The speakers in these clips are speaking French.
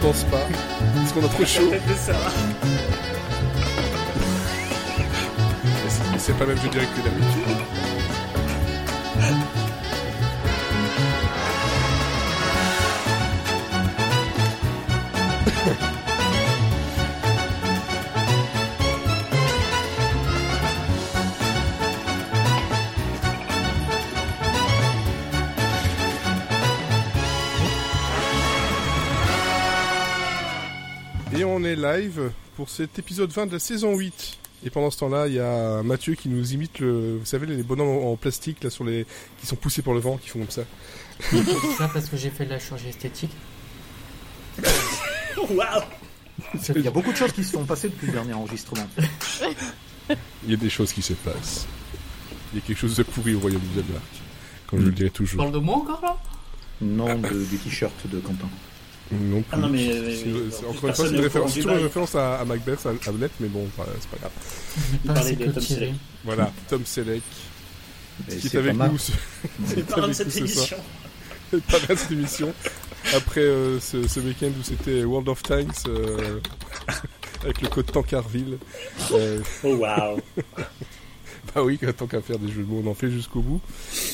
danse pas. Parce qu'on a trop chaud. C'est pas le même jeu direct que d'habitude. Live pour cet épisode 20 de la saison 8. Et pendant ce temps-là, il y a Mathieu qui nous imite le, vous savez, les bonhommes en plastique là sur les, qui sont poussés par le vent, qui font comme ça. Ça parce que j'ai fait de la chirurgie esthétique. Waouh Il y a beaucoup de choses qui se sont passées depuis le dernier enregistrement. Il y a des choses qui se passent. Il y a quelque chose de pourri au royaume du Danemark. Comme je le dirais Tu toujours. parles de moi encore là? Non de- du t-shirt de Quentin. Non plus. Ah non, mais, euh, euh, encore une fois, c'est une référence, toujours une référence à, à Macbeth, à Hamlet, mais bon, c'est pas grave. Parlait de Tom. Selleck. Voilà, Tom Selleck, qui est avec nous, ce- C'est pas de avec cette émission. pas mal cette émission. Après euh, ce, ce week-end où c'était World of Tanks, euh, avec le code Tankerville. Euh, Oh waouh bah oui, tant qu'à faire des jeux de mots, on en fait jusqu'au bout.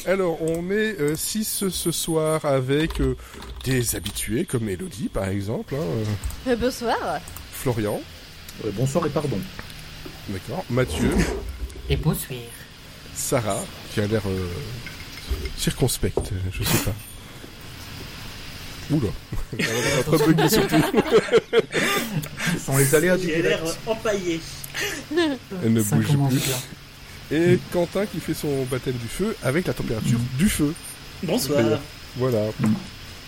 Alors, on est 6 ce soir avec euh, des habitués comme Elodie, par exemple. hein, euh, Euh, bonsoir. Florian, Euh, bonsoir et pardon. d'accord. Mathieu, Et bonsoir. Sarah, qui a l'air euh, circonspecte, je sais pas. Oula, elle a surtout. Ce sont les aléas du J'ai l'air direct. empaillé. Elle ne Ça bouge commence plus. bien. Et Quentin qui fait son baptême du feu avec la température du feu. Bonsoir. Voilà.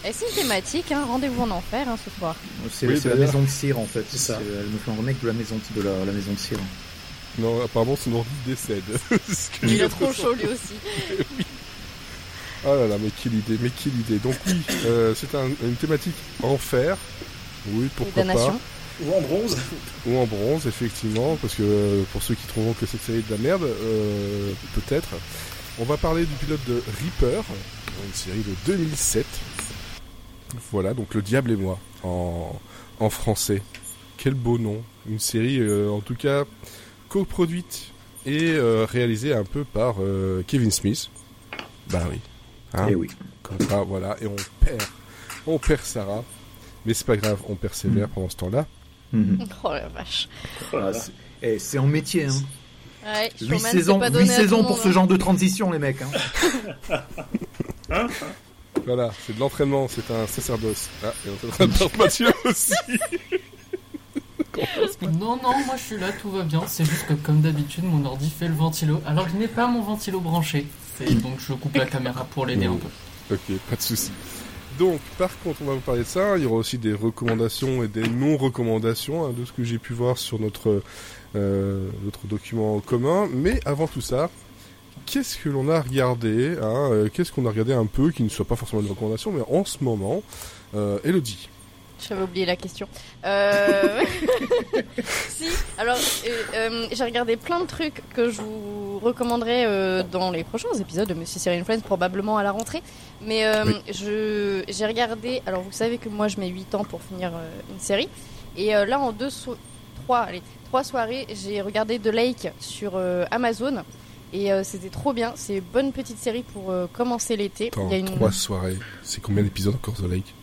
Et c'est une thématique, hein, rendez-vous en enfer hein, ce soir. C'est Oui, c'est la maison de cire en fait. C'est ça. C'est- Elle me fait un remake de la maison de la, la maison de cire. Non, apparemment son ordi décède. Il a trop chaud lui aussi. Ah là là, mais quelle idée, mais quelle idée. Donc oui, euh, c'est un- une thématique enfer. Oui, pourquoi pas. Ou en bronze. Ou en bronze, effectivement, parce que euh, pour ceux qui trouveront que cette série est de la merde, euh, peut-être. On va parler du pilote de Reaper, une série de 2007. Voilà, donc Le Diable et moi, en, en français. Quel beau nom. Une série, euh, en tout cas, coproduite et euh, réalisée un peu par euh, Kevin Smith. Bah oui. Hein Et Eh oui. comme ça, voilà, et on perd, on perd Sarah, mais c'est pas grave, on persévère pendant ce temps-là. Mhm. Oh la vache. Voilà. Ah, c'est- eh, c'est en métier. Hein. Ouais, 8 Showman, c'est saisons, pas saisons pour monde, ce hein. genre de transition, les mecs. Hein. Hein Voilà, c'est de l'entraînement, c'est un sacerdoce. Ah, et on est en train de perdre Mathieu aussi. Non, non, moi je suis là, tout va bien. C'est juste que comme d'habitude, mon ordi fait le ventilo. Alors je n'ai pas mon ventilo branché. Donc je coupe la caméra pour l'aider un peu. Ok, pas de souci. Donc, par contre, on va vous parler de ça. Il y aura aussi des recommandations et des non-recommandations hein, de ce que j'ai pu voir sur notre, euh, notre document commun. Mais avant tout ça, qu'est-ce que l'on a regardé hein, euh, Qu'est-ce qu'on a regardé un peu, qui ne soit pas forcément une recommandation, mais en ce moment, euh, Elodie. J'avais oublié la question. Euh... si, alors euh, j'ai regardé plein de trucs que je vous recommanderai euh, dans les prochains épisodes de Monsieur Serial Friends, probablement à la rentrée. Mais euh, Oui. je j'ai regardé. Alors vous savez que moi je mets 8 ans pour finir une série. Et là en deux so- trois, allez, trois soirées, j'ai regardé The Lake sur Amazon. Et c'était trop bien. C'est une bonne petite série pour commencer l'été. Il y a une. trois soirées. C'est combien d'épisodes encore The Lake?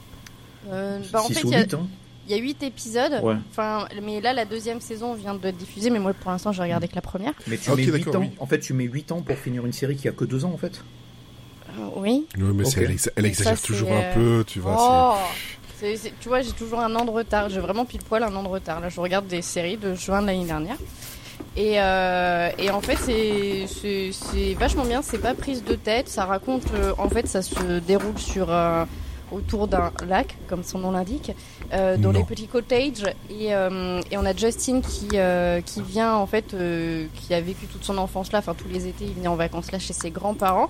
Euh, bah, en 6 fait, ou il y a- 8, hein. il y a 8 épisodes. Ouais. Enfin, mais là, la deuxième saison vient de diffuser, mais moi, pour l'instant, j'ai regardé que la première. Mais tu Ok, mets 8 d'accord, ans. oui. En fait, tu mets 8 ans pour finir une série qui a que 2 ans en fait. Euh, oui. Oui, mais elle, exa- elle Mais exagère ça, toujours un peu, tu vois. oh Tu vois, j'ai toujours un an de retard. J'ai vraiment pile poil un an de retard. Là, je regarde des séries de juin de l'année dernière. Et, euh, et en fait, c'est- vachement bien. C'est pas prise de tête. Ça raconte. euh, en fait, ça se déroule sur autour d'un lac, comme son nom l'indique, euh, dans Non. les petits cottages. Et, euh, et on a Justin qui euh, qui vient en fait, euh, qui a vécu toute son enfance là. Enfin, tous les étés, il venait en vacances là chez ses grands-parents.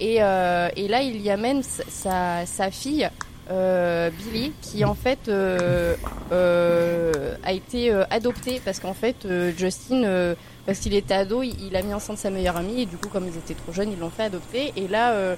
Et, euh, et là, il y amène sa- sa, fille. euh, Billy qui en fait euh, euh, a été euh, adopté parce qu'en fait euh, Justin euh, parce qu'il était ado il, il a mis enceinte sa meilleure amie et du coup comme ils étaient trop jeunes ils l'ont fait adopter et là euh,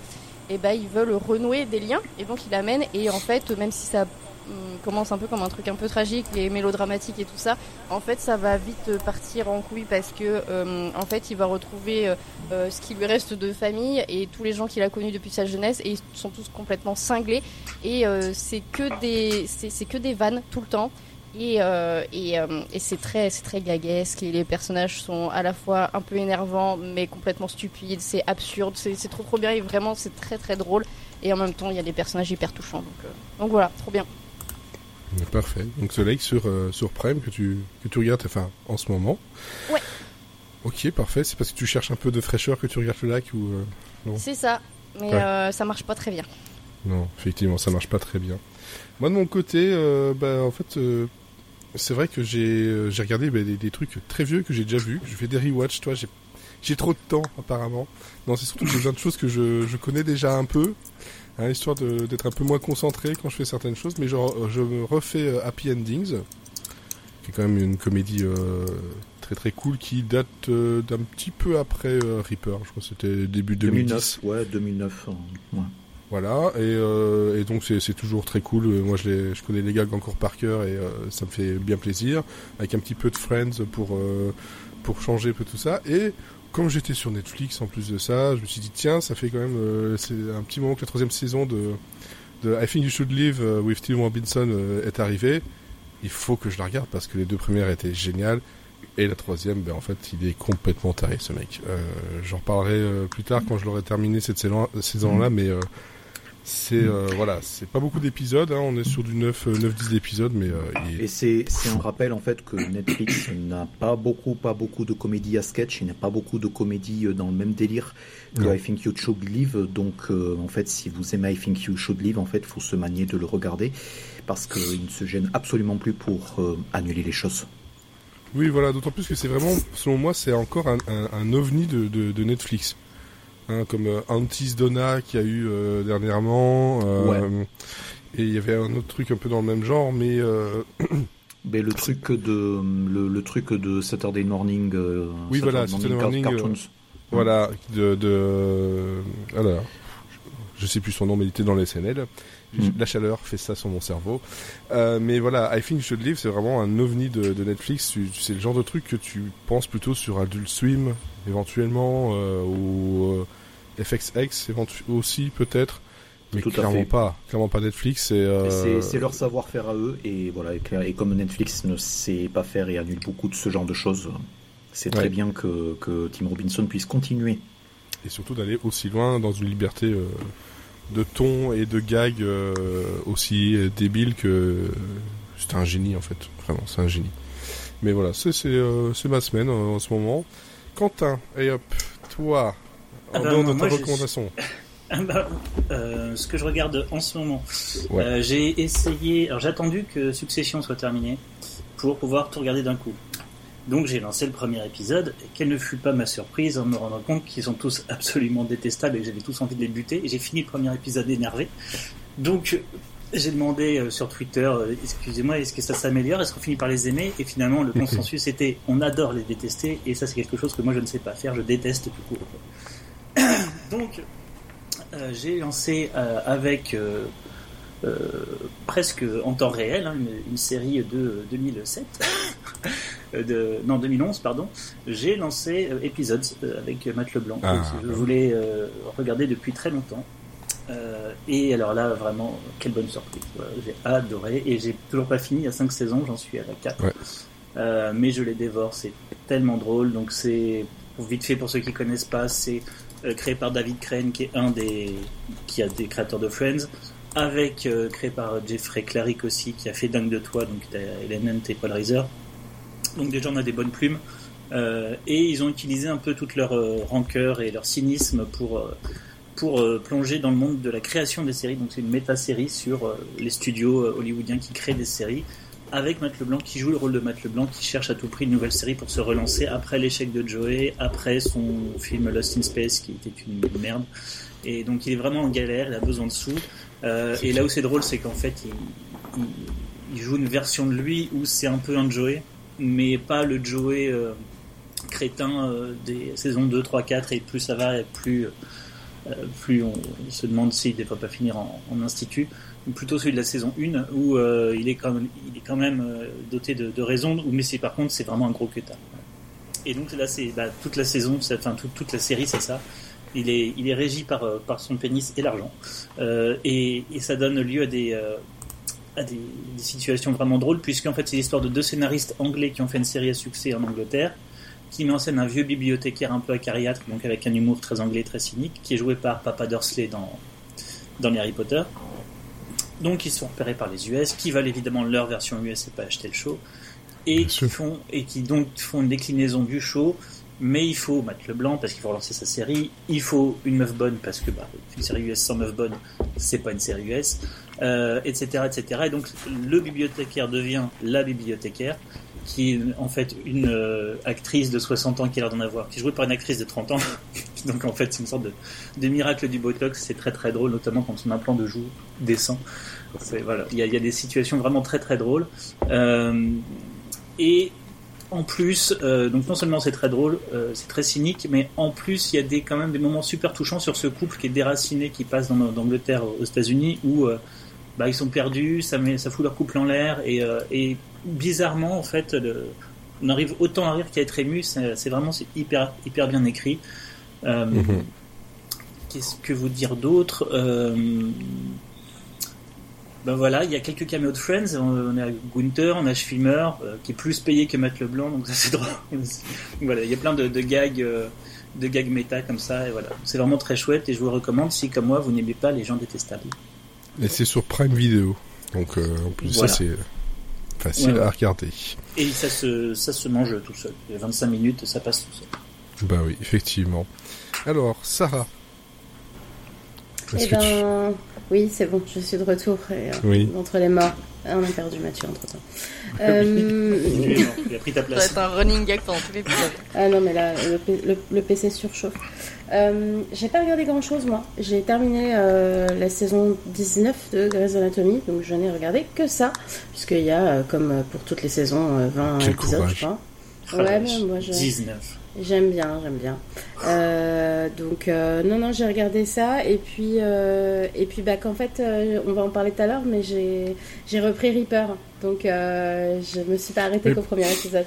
et ben ils veulent renouer des liens. Et donc il l'amène et en fait même si ça hum, commence un peu comme un truc un peu tragique et mélodramatique et tout ça, en fait, ça va vite partir en couille parce que, euh, en fait, il va retrouver euh, euh, ce qui lui reste de famille et tous les gens qu'il a connus depuis sa jeunesse. Et ils sont tous complètement cinglés. Et euh, c'est que des, c'est que des vannes tout le temps. Et, euh, et, euh, et c'est très, c'est très gaguesque et les personnages sont à la fois un peu énervants mais complètement stupides. C'est absurde, c'est c'est trop trop bien et vraiment c'est très très drôle. Et en même temps, il y a des personnages hyper touchants. Donc, euh, donc voilà, trop bien. Parfait. Donc Lake sur, sur Prime que tu, que tu regardes enfin, en ce moment. Ouais. Ok, parfait. C'est parce que tu cherches un peu de fraîcheur que tu regardes le lac ou... C'est ça. Mais Ouais. ça marche pas très bien. Non, effectivement, ça marche pas très bien. Moi, de mon côté, bah, en fait, c'est vrai que j'ai euh, j'ai regardé des, des trucs très vieux que j'ai déjà vus. Je fais des rewatch, toi, j'ai j'ai trop de temps, apparemment. Non, c'est surtout que j'ai besoin de choses que je, je connais déjà un peu, hein, histoire de- d'être un peu moins concentré quand je fais certaines choses. Mais genre, je me refais euh, Happy Endings, qui est quand même une comédie euh, très très cool, qui date euh, d'un petit peu après euh, Reaper. Je crois que c'était début 2010. 2009, ouais, 2009. euh, ouais. Voilà, et, euh, et donc c'est toujours très cool. Moi, je, les, je connais les gags encore par cœur et euh, ça me fait bien plaisir. Avec un petit peu de Friends pour, euh, pour changer un peu tout ça. Et comme j'étais sur Netflix en plus de ça, je me suis dit, tiens, ça fait quand même. euh, c'est un petit moment que la troisième saison de, de I Think You Should Live euh, with Tim Robinson euh, est arrivée. Il faut que je la regarde parce que les deux premières étaient géniales. Et la troisième, ben, en fait, il est complètement taré, ce mec. Euh, J'en reparlerai euh, plus tard quand je l'aurai terminé cette saison- saison-là, mais euh, c'est euh, voilà, c'est pas beaucoup d'épisodes. hein, on est sur du 9, euh, 9-10 épisodes, mais euh, il est- Et c'est un rappel en fait que Netflix n'a pas beaucoup, pas beaucoup de comédies à sketch, il n'a pas beaucoup de comédies dans le même délire que Non. I Think You Should Live. Donc euh, en fait, si vous aimez I Think You Should Live, en fait, faut se manier de le regarder parce qu'il ne se gêne absolument plus pour annuler les choses. Oui, voilà, d'autant plus que c'est vraiment, selon moi, c'est encore un, un, un ovni de, de, de Netflix. Hein, comme euh, Antis Donna qui a eu euh, dernièrement. euh, Et il y avait un autre truc un peu dans le même genre, mais Mais le truc de le, le truc de Saturday Morning, Oui, voilà, Saturday Saturday Morning Cartoons. voilà, de, de je sais plus son nom, mais il était dans les SNL. Mm. La chaleur fait ça sur mon cerveau. Euh, mais voilà, I Think You Should Live, c'est vraiment un ovni de, de Netflix. C'est le genre de truc que tu penses plutôt sur Adult Swim, éventuellement, euh, ou euh, FXX aussi peut-être. Mais Tout à clairement fait. pas, clairement pas Netflix. Et, Et euh, C'est leur savoir-faire à eux et voilà et, comme Netflix ne sait pas faire et annule beaucoup de ce genre de choses, c'est très Ouais. bien que, que Tim Robinson puisse continuer. et surtout d'aller aussi loin dans une liberté de ton et de gag euh, aussi euh, débile que c'est un génie en fait vraiment c'est un génie mais voilà c'est c'est euh, ma semaine euh, en ce moment Quentin et hop toi Ah en bah, dehors de ta recommandation Ah bah, euh, ce que je regarde en ce moment, Ouais. j'ai essayé. Alors j'ai attendu que Succession soit terminée pour pouvoir tout regarder d'un coup. Donc j'ai lancé le premier épisode et quelle ne fut pas ma surprise en me rendant compte qu'ils sont tous absolument détestables et que j'avais tous envie de les buter. Et j'ai fini le premier épisode énervé. Donc j'ai demandé euh, sur Twitter, euh, excusez-moi, est-ce que ça s'améliore? Est-ce qu'on finit par les aimer? Et finalement le consensus était on adore les détester et ça c'est quelque chose que moi je ne sais pas faire. Je déteste tout court. Donc euh, j'ai lancé avec presque en temps réel hein, une, une série de 2007, euh, de, non 2011 pardon. J'ai lancé euh, Episodes euh, avec Matt Leblanc Ah. que je voulais euh, regarder depuis très longtemps. Euh, et alors là vraiment quelle bonne surprise. Voilà, j'ai adoré et j'ai toujours pas fini. Il y a 5 saisons, j'en suis à la 4 Ouais. Euh, mais je les dévore. C'est tellement drôle. Donc c'est vite fait pour ceux qui connaissent pas, c'est euh, créé par David Crane, qui est un des qui a des créateurs de Friends, avec euh, créé par Jeffrey Clarick aussi, qui a fait Dingue de toi, donc t'as Element et Paul. Donc déjà on a des bonnes plumes. Euh, et ils ont utilisé un peu toute leur euh, rancœur et leur cynisme pour pour plonger dans le monde de la création des séries. Donc c'est une méta-série sur les studios hollywoodiens qui créent des séries avec Matt Leblanc qui joue le rôle de Matt Leblanc qui cherche à tout prix une nouvelle série pour se relancer après l'échec de Joey, après son film Lost in Space qui était une merde. Et donc il est vraiment en galère, il a besoin de sous. Euh, et là où c'est drôle, c'est qu'en fait il, il, il joue une version de lui où c'est un peu un Joey, mais pas le Joey euh, crétin euh, des saisons 2, 3, 4 et plus ça va et plus, plus on se demande s'il ne devrait pas finir en, en institut. plutôt celui de la saison 1 où il est quand même, il est quand même doté de, de raison, mais c'est par contre c'est vraiment un gros queutard. Et donc là c'est bah, toute la saison, enfin toute, toute la série c'est ça. Il est, il est régi par, par son pénis et l'argent. et, et, ça donne lieu à des, à des, des, situations vraiment drôles, puisqu'en fait c'est l'histoire de deux scénaristes anglais qui ont fait une série à succès en Angleterre, qui met en scène un vieux bibliothécaire un peu acariâtre, donc avec un humour très anglais, très cynique, qui est joué par Papa Dursley dans, dans les Harry Potter. Donc ils sont repérés par les US, qui valent évidemment leur version US et pas acheter le show, et qui, font, et qui donc font une déclinaison du show, mais il faut Matt Leblanc parce qu'il faut relancer sa série, il faut une meuf bonne parce que bah, une série US sans meuf bonne, c'est pas une série US euh, etc., etc. Et donc le bibliothécaire devient la bibliothécaire, qui est en fait une euh, actrice de 60 ans qui a l'air d'en avoir, qui est jouée par une actrice de 30 ans. donc en fait c'est une sorte de, de miracle du Botox, c'est très très drôle, notamment quand son implant de joue descend. Voilà, il y, a, il y, a, des situations vraiment très très drôles. Euh, et en plus, euh, donc non seulement c'est très drôle, euh, c'est très cynique, mais en plus il y a des, quand même des moments super touchants sur ce couple qui est déraciné, qui passe d'Angleterre aux États-Unis, où euh, bah, ils sont perdus, ça, met, ça fout leur couple en l'air, et, et, bizarrement, en fait, le, on arrive autant à rire qu'à être ému, c'est vraiment hyper, hyper bien écrit. Mm-hmm. Qu'est-ce que vous dire d'autre? Ben voilà, il y a quelques caméos de Friends. On, a Gunther, on a Schwimmer, qui est plus payé que Matt Leblanc, donc ça c'est drôle. voilà, il y a plein de, de gags, de gags méta comme ça, et voilà. C'est vraiment très chouette, et je vous recommande si, comme moi, vous n'aimez pas les gens détestables. Et c'est sur Prime Video. Donc euh, en plus voilà. ça c'est facile Ouais, ouais. à regarder. Et ça se, ça se mange tout seul. Il y a 25 minutes, ça passe tout seul. Bah oui, effectivement. Alors, Sarah. Eh tu- ben, oui, c'est bon, je suis de retour et, euh, Oui. entre les morts. Ah, on a perdu Mathieu entre temps. Euh, il a pris ta Ça va place. être un running gag pendant tout l'épisode. ah non, mais là, le, P- le- le PC surchauffe. Euh, j'ai pas regardé grand chose, moi. J'ai terminé euh, la saison 19 de Grey's Anatomy, donc je n'ai regardé que ça, puisqu'il y a, comme pour toutes les saisons, euh, 20 Quel épisodes, courage. je crois. Ah, Ouais, mais moi, je- 19. J'aime bien, j'aime bien. Euh, donc euh, non, non, j'ai regardé ça et puis euh, et puis bah qu'en fait, euh, on va en parler tout à l'heure, mais j'ai j'ai repris Reaper, donc je me suis pas arrêtée Oui. qu'au premier épisode.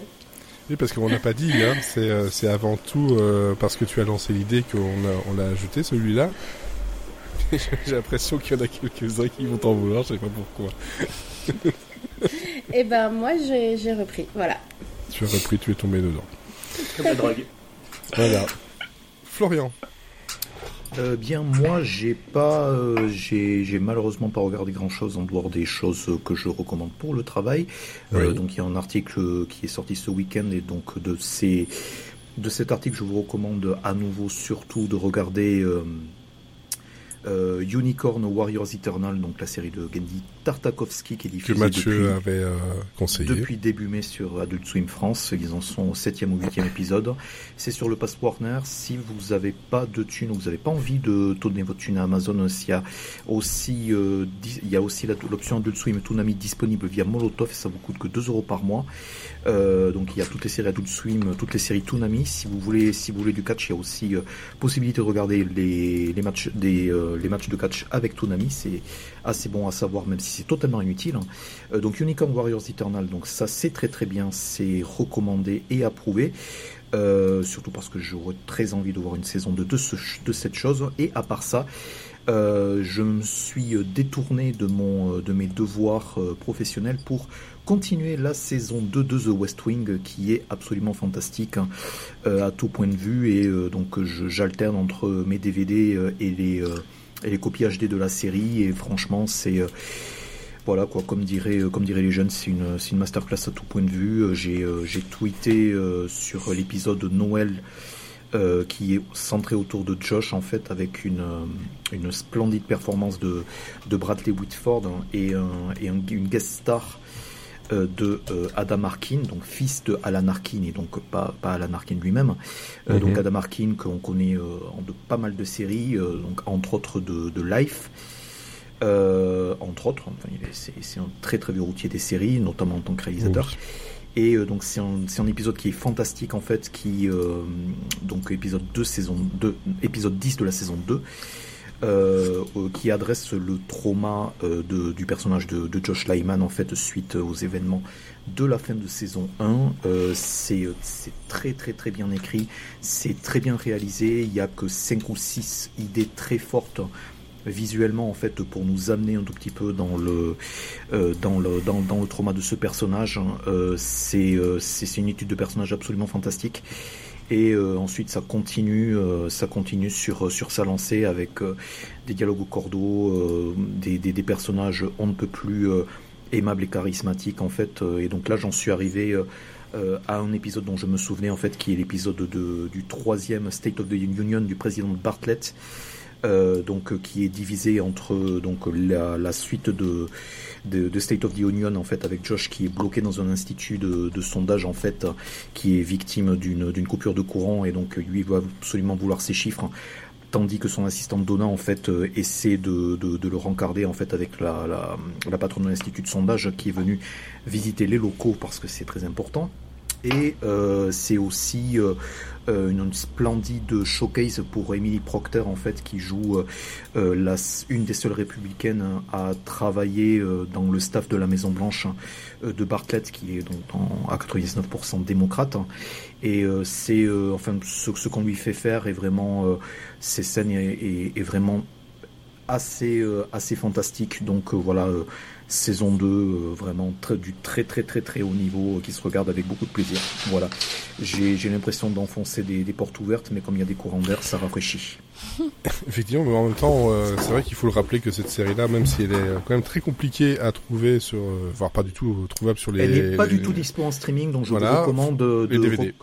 Oui, parce qu'on n'a pas dit, hein, c'est, avant tout parce que tu as lancé l'idée qu'on on l'a ajouté celui-là. J'ai l'impression qu'il y en a quelques-uns qui vont t'en vouloir, je sais pas pourquoi. Et ben moi j'ai j'ai repris, voilà. Tu as repris, tu es tombé dedans. Comme la drogue. Voilà. Florian. Euh, bien, moi, j'ai pas, euh, j'ai, j'ai malheureusement pas regardé grand chose en dehors des choses que je recommande pour le travail. Euh, donc, il y a un article qui est sorti ce week-end et donc de ces, de cet article, je vous recommande à nouveau surtout de regarder euh, Unicorn Warriors Eternal, donc la série de Gendy Tartakovsky qui est Que diffusée Mathieu depuis, avait euh, conseillé. depuis début mai sur Adult Swim France, ils en sont au septième ou huitième épisode. C'est sur le Pass Warner. Si vous n'avez pas de thunes ou vous n'avez pas envie de donner votre thune à Amazon, il y a aussi, euh, il y a aussi la- l'option Adult Swim Toonami disponible via Molotov et ça vous coûte que 2 euros par mois. Euh, donc il y a toutes les séries Adult Swim, toutes les séries Toonami. Si vous voulez, si vous voulez du catch, il y a aussi euh, possibilité de regarder euh, les matchs de catch avec Toonami. C'est assez bon à savoir, même si c'est totalement inutile. hein. Donc Unicorn Warriors Eternal, donc ça c'est très très bien, c'est recommandé et approuvé. Surtout parce que j'aurais très envie de voir une saison 2 de, ce, de cette chose. Et à part ça, je me suis détourné de, mes devoirs professionnels pour continuer la saison 2 de The West Wing qui est absolument fantastique euh, à tout point de vue et euh, donc j'alterne entre mes DVD euh, et les, copies HD de la série et franchement c'est voilà quoi, comme dirait comme diraient les jeunes, c'est une une masterclass à tout point de vue. J'ai tweeté sur l'épisode de Noël qui est centré autour de Josh en fait avec une splendide performance de de Bradley Whitford hein, et un- et un- une guest star de euh, Adam Arkin, donc fils de Alan Arkin et donc pas, pas Alan Arkin lui-même. Euh, Mhm. Donc Adam Arkin qu'on connaît euh, en de pas mal de séries, euh, donc entre autres de, de Life. Euh, entre autres, enfin, il est- c'est c'est un très très vieux routier des séries, notamment en tant que réalisateur. Oui. Et euh, donc c'est un, c'est un épisode qui est fantastique en fait, qui euh, donc épisode 2 saison 2, épisode 10 de la saison 2. Euh, qui adresse le trauma euh, du personnage de, Josh Lyman en fait suite aux événements de la fin de saison 1. Euh, c'est très très très bien écrit, c'est très bien réalisé, il n'y a que 5 ou 6 idées très fortes visuellement en fait pour nous amener un tout petit peu dans le dans le dans, le trauma de ce personnage. C'est c'est une étude de personnage absolument fantastique. Et euh, ensuite, ça continue, euh, ça continue sur sur sa lancée avec euh, des dialogues au cordeau, des, des, des, personnages on ne peut plus aimables et charismatiques en fait. et donc là, j'en suis arrivé à un épisode dont je me souvenais en fait, qui est l'épisode du troisième State of the Union du président Bartlett. Euh, donc qui est divisé entre donc la, suite de, State of the Union en fait avec Josh qui est bloqué dans un institut de, sondage en fait qui est victime d'une coupure de courant et donc lui va absolument vouloir ses chiffres tandis que son assistante Donna en fait euh, essaie de, le rencarder en fait avec la, la, la patronne de l'institut de sondage qui est venue visiter les locaux parce que c'est très important et euh, c'est aussi euh, euh, une splendide showcase pour Emily Procter en fait qui joue une des seules républicaines à travailler dans le staff de la Maison Blanche de Bartlett qui est donc à 99% démocrate et c'est enfin ce, qu'on lui fait faire est vraiment ces scènes est, est vraiment assez assez fantastique. Donc voilà saison 2 euh, vraiment très, du très très très très haut niveau euh, qui se regarde avec beaucoup de plaisir. Voilà. J'ai l'impression d'enfoncer des, des, portes ouvertes, mais comme il y a des courants d'air, ça rafraîchit. Effectivement, mais en même temps, euh, c'est vrai qu'il faut le rappeler que cette série-là, même si elle est quand même très compliquée à trouver sur, euh, voire pas du tout trouvable sur les. Elle n'est pas du tout dispo en streaming, donc je voilà, vous recommande de. Les DVD.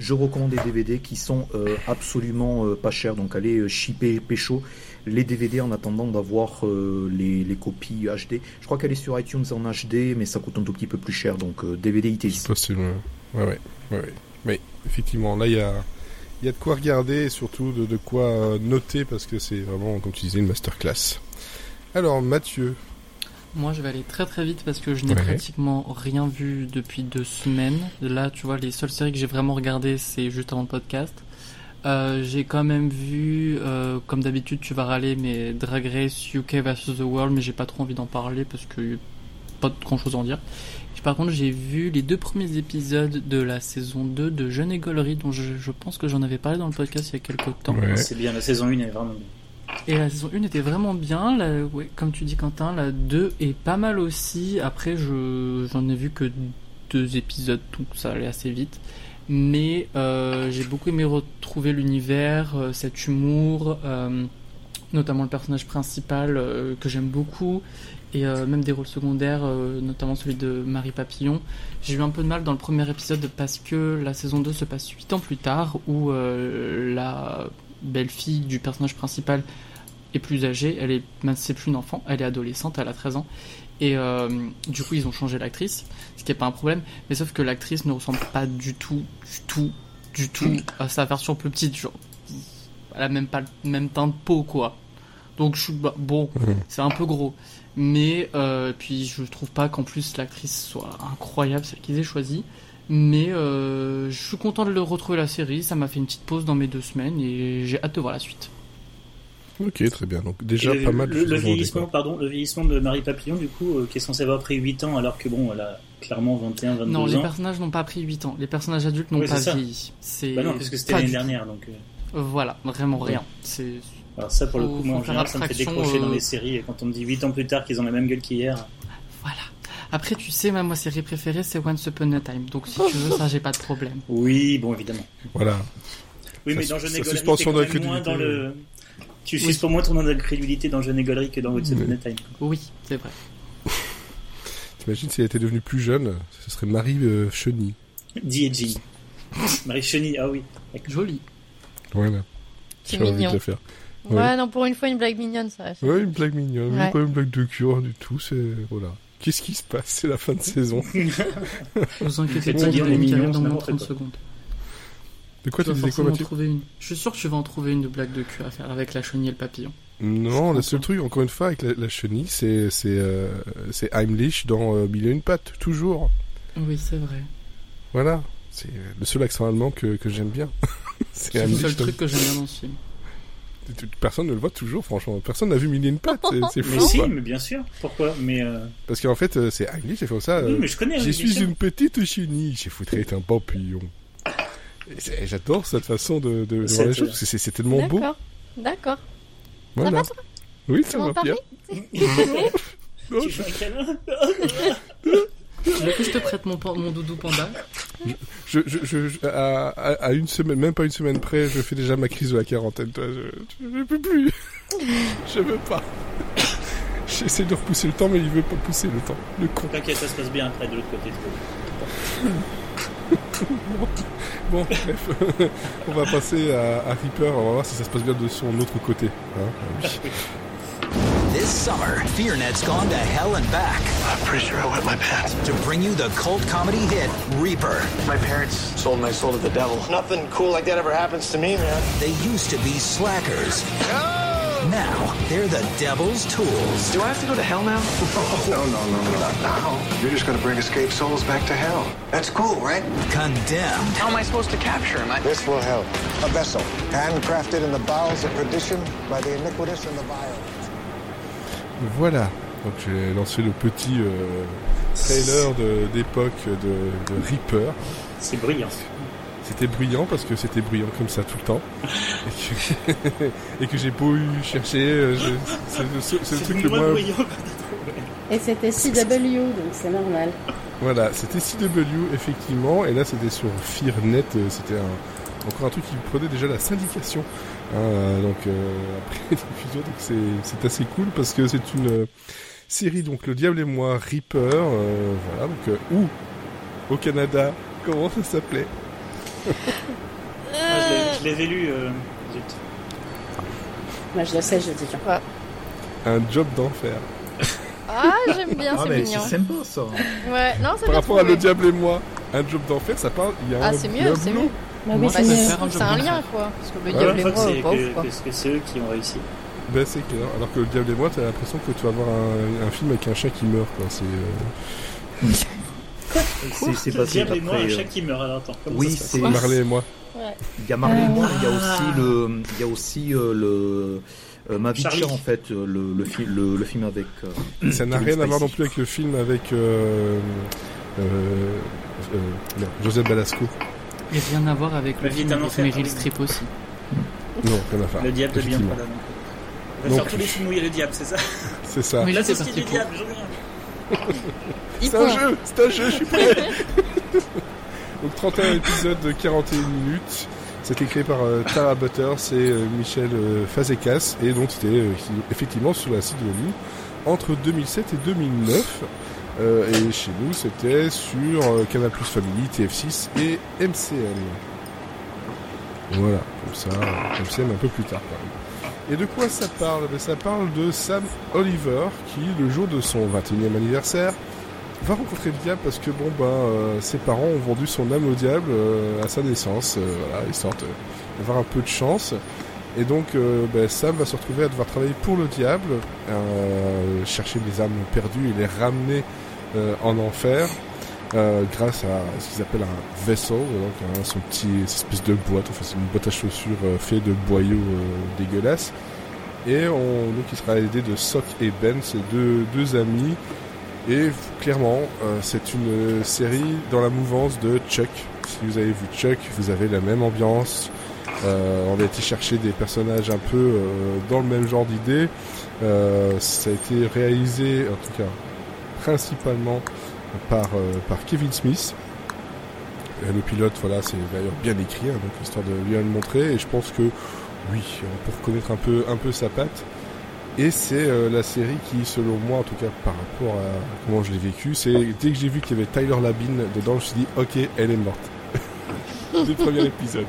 Je recommande des DVD qui sont euh, absolument euh, pas chers, donc allez euh, shipper pécho les DVD en attendant d'avoir les, les, copies HD. Je crois qu'elle est sur iTunes en HD, mais ça coûte un tout petit peu plus cher, donc DVD IT. C'est possible, ouais, ouais, ouais, Mais effectivement, là il y a, y a de quoi regarder et surtout de, de quoi noter parce que c'est vraiment, comme tu disais, une masterclass. Alors Mathieu, moi, je vais aller très très vite parce que je n'ai ouais. pratiquement rien vu depuis deux semaines. Là, tu vois, les seules séries que j'ai vraiment regardées, c'est juste avant le podcast. Euh, j'ai quand même vu, euh, comme d'habitude, tu vas râler, mais Drag Race UK vs The World, mais j'ai pas trop envie d'en parler parce que pas grand chose à en dire. Par contre, j'ai vu les deux premiers épisodes de la saison 2 de Jeune Égolerie, dont je, je pense que j'en avais parlé dans le podcast il y a quelques temps. Ouais. C'est bien, la saison 1 est vraiment bien. Et la saison 1 était vraiment bien, la, ouais, comme tu dis Quentin, la 2 est pas mal aussi. Après, je j'en ai vu que deux épisodes, donc ça allait assez vite. Mais euh, j'ai beaucoup aimé retrouver l'univers, euh, cet humour, euh, notamment le personnage principal que j'aime beaucoup, et même des rôles secondaires, notamment celui de Marie Papillon. J'ai eu un peu de mal dans le premier épisode parce que la saison 2 se passe 8 ans plus tard, où la belle-fille du personnage principal est plus âgée, elle est, plus une enfant, elle est adolescente, elle a 13 ans. Et euh, du coup, ils ont changé l'actrice, ce qui n'est pas un problème, mais sauf que l'actrice ne ressemble pas du tout, du tout, du tout à sa version plus petite. Genre, elle a même pas le même teint de peau, quoi. Donc, je bah, bon, c'est un peu gros. Mais, euh, puis, je trouve pas qu'en plus l'actrice soit incroyable, celle qu'ils aient choisie. Mais euh, je suis content de le retrouver la série. Ça m'a fait une petite pause dans mes deux semaines et j'ai hâte de voir la suite. Ok, très bien. Donc déjà et pas mal. Le, le vieillissement, pardon, le vieillissement de Marie Papillon, du coup, euh, qui est censé avoir pris 8 ans, alors que bon, elle a clairement 21, 22 non, ans. Non, les personnages n'ont pas pris 8 ans. Les personnages adultes n'ont oui, pas vieilli. C'est bah non, parce que c'était l'année dernière, donc. Euh... Voilà, vraiment rien. Ouais. C'est. Alors ça, pour le coup, moi, en général, ça me fait décrocher euh... dans les séries. Et quand on me dit 8 ans plus tard qu'ils ont la même gueule qu'hier. Voilà. Après, tu sais, ma, ma série préférée, c'est Once Upon a Time. Donc, si tu veux, ça, j'ai pas de problème. Oui, bon, évidemment. Voilà. Oui, mais dans t'es quand même moins dans le... Tu Oui. suspends moins ton incrédulité dans Jeune Égolerie que dans Once Upon a Time. Oui, c'est vrai. T'imagines si elle était devenue plus jeune, ce serait Marie euh, Chenille. Di et Jean. Marie Chenille, ah oui. Joli. Voilà. C'est de mignon. le faire. Ouais, Ouais. non, pour une fois, une blague mignonne, ça. Ouais, une blague mignonne, Ouais. pas une blague de cure du tout, c'est... Voilà. Qu'est-ce qui se passe? C'est la fin de saison. Vous inquiétez pas, il y a arrive dans c'est moins de n'importe 30 quoi. secondes. De quoi tu vas disais quoi, forcément Mathieu trouver une. Je suis sûr que tu vas en trouver une de blague de cul à faire avec la chenille et le papillon. Non, le seul truc, encore une fois, avec la, la chenille, c'est c'est euh, c'est Heimlich dans euh, Mille et une pattes, toujours. Oui, c'est vrai. Voilà. C'est le seul accent allemand que, que j'aime bien. c'est C'est le seul truc que j'aime bien dans ce film. tu- personne ne le voit toujours, franchement. Personne n'a vu mille et une pattes. C'est- C'est Mais fou, si, mais bien sûr. Pourquoi? Mais euh, Parce qu'en fait, euh, c'est Heimlich qui fait ça. oui, euh, mais je connais. Je suis une petite chenille, je voudrais être un papillon. J'adore cette façon de, voir les choses, parce que c'est- tellement beau. D'accord. D'accord. Voilà. va, toi? Oui, ça va bien? Non, Tu je, veux un câlin? Tu veux que je te prête mon, doudou panda je, je, je- je- à, à- à une semaine, même pas une semaine près, je fais déjà ma crise de la quarantaine. Toi, je, je peux plus. je veux pas. J'essaie de repousser le temps, mais il veut pas pousser le temps. Le con. T'inquiète, ça se passe bien après de l'autre côté. Bon, bref, on va passer à, à Reaper. On va voir si ça se passe bien de son autre côté. Hein. This summer, FearNet's gone to hell and back I'm pretty sure I wet my pants. to bring you the cult comedy hit Reaper. My parents sold my soul to the devil. Nothing cool like that ever happens to me, man. They used to be slackers. Now, they're the devil's tools. Do I have to go to hell now? no, no, no, no, not now. You're just gonna bring escaped souls back to hell. That's cool, right? Condemned. How am I supposed to capture him? I... This will help. A vessel, handcrafted in the bowels of perdition by the iniquitous and the vile. Voilà. Donc j'ai lancé le petit euh, trailer de- d'époque de, de Reaper. C'est brillant. C'était bruyant parce que c'était bruyant comme ça tout le temps. Et que, j'ai beau eu chercher, euh, c'est le, seul- c'est le truc le moins brillant. Et c'était CW, donc c'est normal. Voilà, c'était CW effectivement, et là c'était sur FearNet, euh, c'était un, encore un truc qui prenait déjà la syndication. Hein, euh, donc euh, après diffusion, donc c'est c'est assez cool parce que c'est une euh, série donc Le Diable et moi Reaper, euh, voilà donc euh, où au Canada, comment ça s'appelait? Ah, je l'avais lu. euh, zut. Moi je le sais, je le dis. Un job d'enfer. Ah, j'aime bien, Ah, c'est mignon. c'est sympa ça. Ouais, non, Par rapport à. Le Diable et moi, un job d'enfer, ça parle, il y a Ah, un, c'est il y a mieux, un c'est boulot. mieux. Bah Moi, oui, c'est un lien, quoi. Parce que le Ouais, Ouais, diable que mort, c'est que, c'est eux qui ont réussi. Ben c'est clair, alors que Le Diable et moi, t'as l'impression que tu vas voir un, un film avec un chat qui meurt, quoi. C'est... euh, C'est c'est Le passé diable et moi, un euh, chat qui meurt. Alors attends, Oui, c'est Marley et moi. Il y a Marley et moi, il y a Ah. aussi le, il y a aussi euh, le euh, Ma en fait, le, le, fi- le, le film avec. euh, Ça n'a rien à voir non plus avec le film avec euh, euh, euh, Joseph Balasco. Et rien à voir avec le vie film avec Meryl. Streep aussi. Non, rien à voir. Le diable de bien. Prada. On va faire tous les films où il y a le diable, c'est ça C'est ça. Oui, là, c'est parti du pour. diable, C'est un jeu, c'est un jeu, je suis prêt. Donc 31 épisodes de 41 minutes. C'était créé par euh, Tara Butters et euh, Michel euh, Fazekas et donc c'était euh, effectivement sur la CW entre 2007 et 2009. Euh, et chez nous, c'était sur euh, Canal Plus Family, TF6 et MCM. Voilà, comme ça, MCM un peu plus tard quand même. Et de quoi ça parle? Ben, Ça parle de Sam Oliver qui, le jour de son 21e anniversaire, va rencontrer le diable parce que bon ben euh, ses parents ont vendu son âme au diable euh, à sa naissance, voilà, histoire d'avoir un peu de chance. Et donc ben, Sam va se retrouver à devoir travailler pour le diable, chercher les âmes perdues et les ramener en enfer. euh, grâce à ce qu'ils appellent un vaisseau, donc hein, son petit espèce de boîte, enfin c'est une boîte à chaussures euh, faite de boyaux euh, dégueulasses. Et on, donc il sera aidé de Sock et Ben, ces deux, deux amis, et clairement, euh, c'est une série dans la mouvance de Chuck. Si vous avez vu Chuck, vous avez la même ambiance. Euh, on a été chercher des personnages un peu euh, dans le même genre d'idée. Euh, ça a été réalisé, en tout cas, principalement par, euh, par Kevin Smith. Le pilote, voilà, c'est d'ailleurs bien écrit, hein, donc histoire de bien le montrer. Et je pense que oui, on peut reconnaître un peu, un peu sa patte. Et c'est euh, la série qui, selon moi, en tout cas par rapport à comment je l'ai vécu, c'est dès que j'ai vu qu'il y avait Tyler Labine dedans, je me suis dit, ok, elle est morte. Le premier épisode.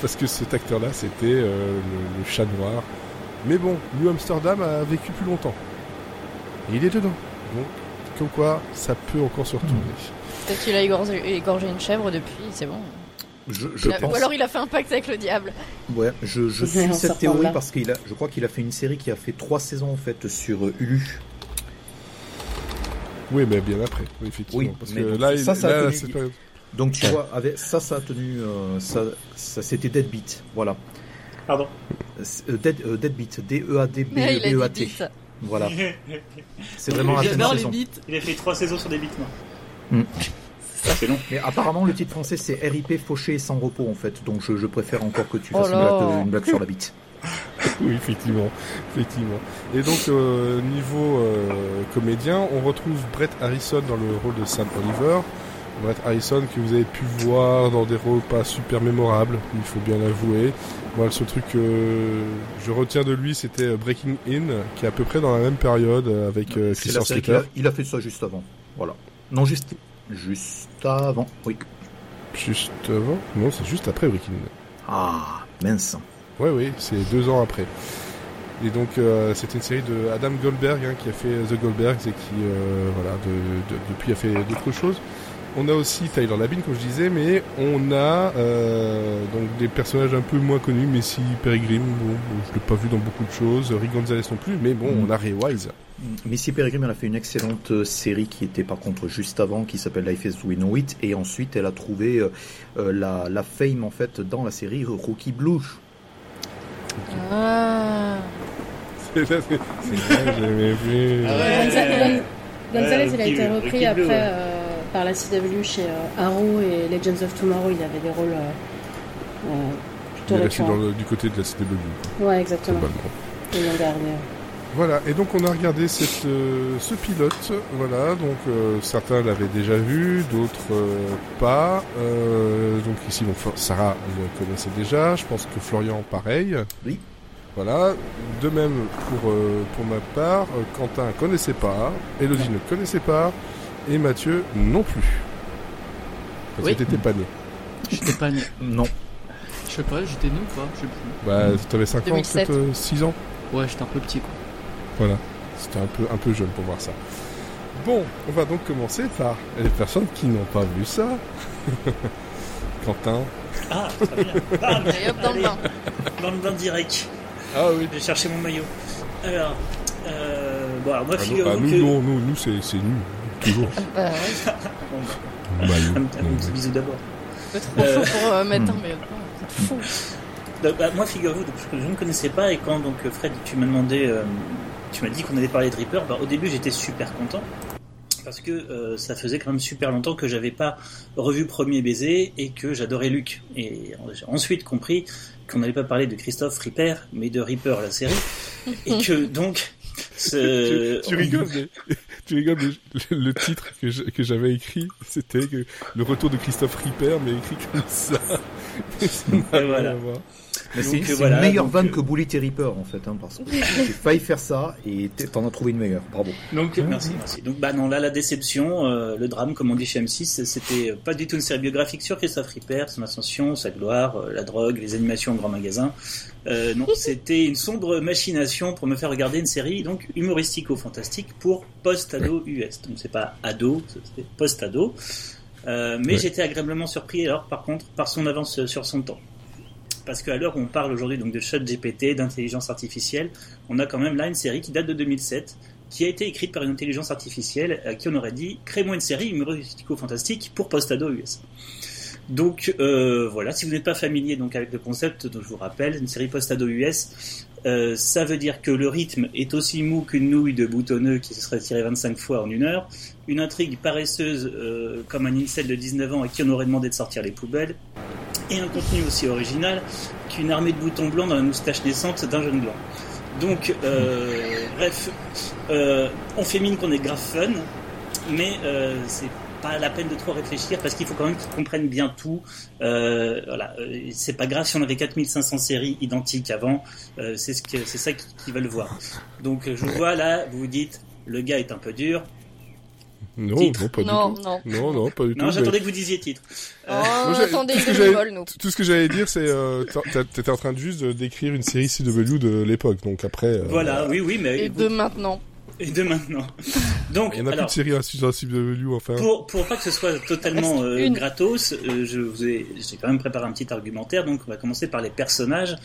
Parce que cet acteur-là, c'était euh, le, le chat noir. Mais bon, New Amsterdam a vécu plus longtemps. Et il est dedans. Donc, comme quoi, ça peut encore se retourner. Peut-être qu'il a égorgé, égorgé une chèvre depuis, c'est bon. Je, je Il a- pense. Ou alors il a fait un pacte avec le diable. Ouais, je, je suis cette théorie parce qu'il a, je crois qu'il a fait une série qui a fait trois saisons en fait sur euh, Hulu. Oui, mais bien après, oui, effectivement. Oui, parce mais que donc, là, ça, il- ça a là, tenu- Donc tu vois, avec ça, ça a tenu, euh, ça, ça c'était Deadbeat, voilà. Pardon. C'est, euh, Dead, euh, Deadbeat, il a dit D-E-A-D-B-E-A-T. Voilà. C'est vraiment de J'adore les. Il a fait trois saisons sur des bites, moi. Hmm. C'est long. Mais apparemment, le titre français, c'est RIP fauché sans repos, en fait. Donc, je, je préfère encore que tu Oh fasses une, là. blague, une blague sur la bite. Oui, effectivement, effectivement. Et donc euh, niveau euh, comédien, on retrouve Brett Harrison dans le rôle de Sam Oliver. Brett Harrison que vous avez pu voir dans des rôles pas super mémorables, il faut bien l'avouer. Le seul truc que je retiens de lui, c'était Breaking In, qui est à peu près dans la même période euh, avec euh, Christian Slater. il a fait ça juste avant. Voilà. Non, juste, juste avant. Oui. Juste avant? Non, c'est juste après Breaking In. Ah, mince. Ouais, oui, c'est deux ans après. Et donc, euh, c'était une série de Adam Goldberg hein, qui a fait The Goldbergs et qui, euh, voilà, de- de- depuis a fait d'autres choses. On a aussi Tyler Labine, comme je disais, mais on a euh, donc des personnages un peu moins connus. Messi Peregrine, bon, je l'ai pas vu dans beaucoup de choses. Rick Gonzalez non plus, mais bon, Mm. on a Ray Wise. Missy Peregrine, elle a fait une excellente euh, série qui était par contre juste avant, qui s'appelle Life as We Know It, et ensuite elle a trouvé euh, la, la fame en fait dans la série Rookie Blue. Ah. C'est c'est- c'est vrai, j'avais vu. Ah ouais. Gonzalez, Ouais, il a été repris Ricky après Blue, ouais. euh, par la CW chez euh, Arrow et Legends of Tomorrow. Il avait des rôles euh, euh, Il plutôt récurrents. du côté de la CW. Ouais, exactement. Et l'an dernier. Voilà, et donc on a regardé cette, euh, ce pilote, voilà, donc euh, certains l'avaient déjà vu, d'autres euh, pas. Euh, donc ici, Sarah le connaissait déjà, je pense que Florian pareil. Oui. Voilà, de même pour, euh, pour ma part, euh, Quentin connaissait pas, Elodie ne connaissait pas, et Mathieu non plus. Parce Oui. que t'étais pas né. J'étais pas né. Non. Je sais pas, j'étais né ou pas Je sais plus. Bah, t'avais 5 ans, 2007. peut-être 6 ans Ouais, j'étais un peu petit quoi. Voilà, c'était un peu, un peu jeune pour voir ça. Bon, on va donc commencer par les personnes qui n'ont pas vu ça. Quentin. Ah, très bien. Bam hop, dans le bain. Dans le bain direct. Ah oui. Je vais chercher mon maillot. Alors, euh, bon, alors moi, Ah, nous, figurez-vous ah, nous, que... non, nous, nous c'est, c'est nul, toujours. Bah, ouais. Bon, Maillot. un, un petit bisou d'abord. trop Euh, chaud pour euh, mettre un maillot de bain. C'est fou. Donc, bah, moi, figurez-vous, donc, je, je ne connaissais pas et quand donc Fred, tu m'as demandé, euh, tu m'as dit qu'on allait parler de Reaper, bah, au début j'étais super content parce que euh, ça faisait quand même super longtemps que j'avais pas revu Premier Baiser et que j'adorais Luc. Et j'ai ensuite compris qu'on n'allait pas parler de Christophe Reaper, mais de Reaper la série, et que donc ce... tu, tu rigoles, mais, tu rigoles, mais le, le titre que, j'avais écrit, c'était le retour de Christophe Ripper, mais écrit comme ça. Et voilà. Donc, c'est, c'est voilà, une meilleure vanne euh, que Bully et Reaper en fait, hein, parce que j'ai failli faire ça et t'en as trouvé une meilleure. Bravo. Donc merci, merci. Donc bah non, là la déception, euh, le drame comme on dit chez M6, c'était pas du tout une série biographique sur Christophe Ripper, son ascension, sa gloire, euh, la drogue, les animations en grand magasin. Euh, non, c'était une sombre machination pour me faire regarder une série donc humoristico-fantastique pour post-ado US. Donc c'est pas ado, c'est post-ado. Euh, mais Ouais. j'étais agréablement surpris alors par contre par son avance euh, sur son temps. Parce qu'à l'heure où on parle aujourd'hui de chat GPT, d'intelligence artificielle, on a quand même là une série qui date de 2007, qui a été écrite par une intelligence artificielle à qui on aurait dit crée-moi une série humoristico-fantastique pour post-ado US. Donc euh, voilà, si vous n'êtes pas familier donc avec le concept, donc je vous rappelle, une série post-ado US, euh, ça veut dire que le rythme est aussi mou qu'une nouille de boutonneux qui se serait tiré 25 fois en une heure, une intrigue paresseuse euh, comme un incel de 19 ans à qui on aurait demandé de sortir les poubelles, et un contenu aussi original qu'une armée de boutons blancs dans la moustache naissante d'un jeune blanc. Donc, euh, bref, euh, on fait mine qu'on est grave fun, mais euh, c'est pas la peine de trop réfléchir parce qu'il faut quand même qu'ils comprennent bien tout. Euh, voilà, c'est pas grave si on avait 4500 séries identiques avant, euh, c'est ce que c'est ça qui, qui va le voir. Donc, je vous vois là, vous vous dites, le gars est un peu dur. Non, Titre. non, pas Non, du tout. non. Non, non, pas du Non, tout. j'attendais mais- que vous disiez titre. Oh, moi, j'ai- attendez, tout ce que nous. Tout ce que j'allais dire, c'est euh, t'as- t'étais en train de juste de décrire une série CW de l'époque, donc après. euh, Voilà, oui, oui, mais Et de maintenant. et de maintenant. Donc, Il y en a alors, plus de séries hein, sur la CW, enfin. Pour, pour pas que ce soit totalement euh, une. gratos, euh, je vous ai, j'ai quand même préparé un petit argumentaire. Donc, on va commencer par les personnages.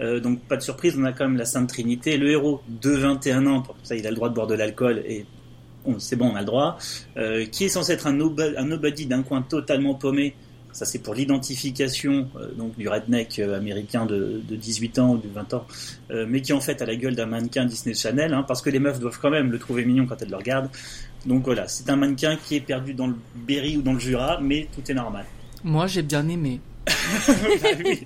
Euh, donc, pas de surprise, on a quand même la Sainte Trinité, le héros de 21 ans. Pour ça, il a le droit de boire de l'alcool et on- c'est bon, on a le droit. Euh, qui est censé être un, nobo- un nobody d'un coin totalement paumé. Ça, c'est pour l'identification euh, donc du redneck euh, américain de, de 18 ans ou de 20 ans, euh, mais qui en fait a la gueule d'un mannequin Disney Channel, hein, parce que les meufs doivent quand même le trouver mignon quand elles le regardent. Donc voilà, c'est un mannequin qui est perdu dans le Berry ou dans le Jura, mais tout est normal. Moi, j'ai bien aimé. Bah oui.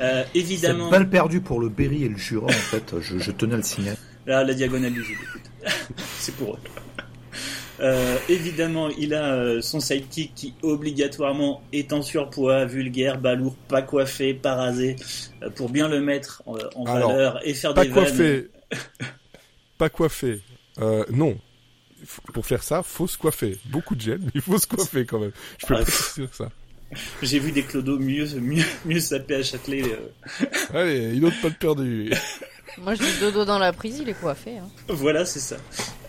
Euh, Cette balle perdue pour le Berry et le Jura, en fait, je, je tenais à le signaler. là, la diagonale du Gilles, écoute. c'est pour eux. Euh, évidemment, il a euh, son sidekick qui obligatoirement est en surpoids, vulgaire, balourd, pas coiffé, pas rasé, euh, pour bien le mettre en, en Alors, valeur et faire Pas des vannes. coiffé. pas coiffé. Euh, non. Pour faire ça, faut se coiffer. Beaucoup de gel, mais il faut se coiffer quand même. Je peux Ah, pas dire ça. J'ai vu des clodos mieux, mieux, mieux sapés à Châtelet. euh, Allez, une autre pas de perdu. Moi, je dis dodo dans la prise, il est coiffé. Hein. Voilà, c'est ça.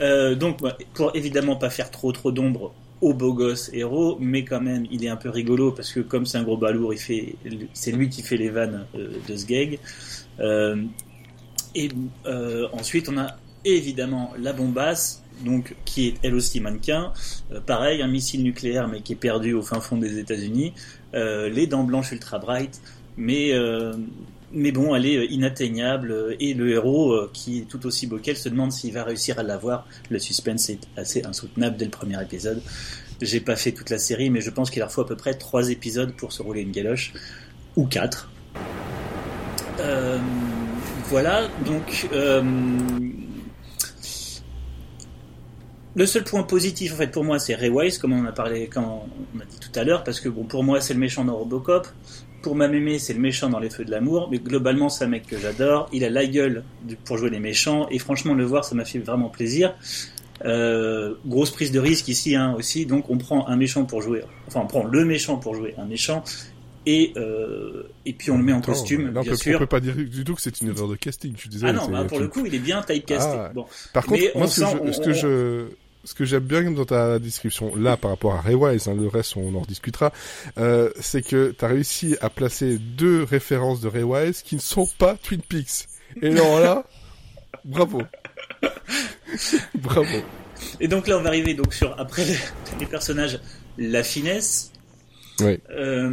Euh, donc, pour évidemment pas faire trop trop d'ombre au beau gosse héros, mais quand même, il est un peu rigolo parce que comme c'est un gros balourd, il fait, c'est lui qui fait les vannes euh, de ce gag. Euh, et ensuite, on a évidemment la bombasse, donc qui est elle aussi mannequin. Pareil, un missile nucléaire, mais qui est perdu au fin fond des États-Unis. Les dents blanches ultra bright, mais mais bon, elle est euh, inatteignable euh, et le héros, euh, qui est tout aussi beau qu'elle, se demande s'il va réussir à l'avoir. Le suspense est assez insoutenable dès le premier épisode. J'ai pas fait toute la série, mais je pense qu'il leur faut à peu près trois épisodes pour se rouler une galoche, ou quatre. Euh, voilà, donc euh, le seul point positif en fait pour moi c'est Ray Wise, comme on a parlé quand on a dit tout à l'heure, parce que bon pour moi c'est le méchant dans Robocop, pour ma mémé, c'est le méchant dans Les Feux de l'amour, mais globalement, c'est un mec que j'adore. Il a la gueule pour jouer les méchants, et franchement, le voir, ça m'a fait vraiment plaisir. Euh, grosse prise de risque ici hein, aussi, donc on prend un méchant pour jouer, enfin on prend le méchant pour jouer un méchant, et euh, et puis on le met en Attends, costume, là, on bien peut, sûr. on peut pas dire du tout que c'est une erreur de casting. Je suis désolé. Ah non, bah, pour le coup, il est bien typecasté. Ah. Bon, Par contre, Mais moi, ce que, ce on- je, ce que j'aime bien dans ta description, là, par rapport à Ray Wise, hein, le reste, on en rediscutera, euh, c'est que tu as réussi à placer deux références de Ray Wise qui ne sont pas Twin Peaks. Et alors là, bravo. bravo. Et donc là, on va arriver donc sur après les personnages, la finesse. Oui. Euh,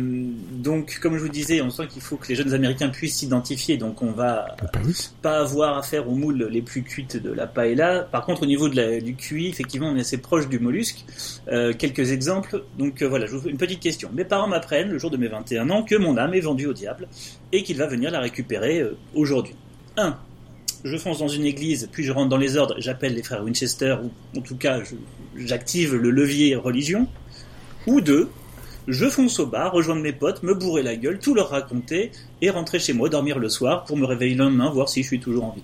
donc, comme je vous disais, on sent qu'il faut que les jeunes Américains puissent s'identifier. Donc, on va oui. pas avoir affaire aux moules les plus cuites de la paella. Par contre, au niveau de la, du QI, effectivement, on est assez proche du mollusque. Euh, quelques exemples. Donc euh, voilà, je vous fais une petite question. Mes parents m'apprennent, le jour de mes 21 ans, que mon âme est vendue au diable et qu'il va venir la récupérer aujourd'hui. 1. Je fonce dans une église, puis je rentre dans les ordres, j'appelle les frères Winchester, ou en tout cas, j'active le levier religion. Ou 2. Je fonce au bar, rejoindre mes potes, me bourrer la gueule, tout leur raconter, et rentrer chez moi, dormir le soir, pour me réveiller le lendemain, voir si je suis toujours en vie.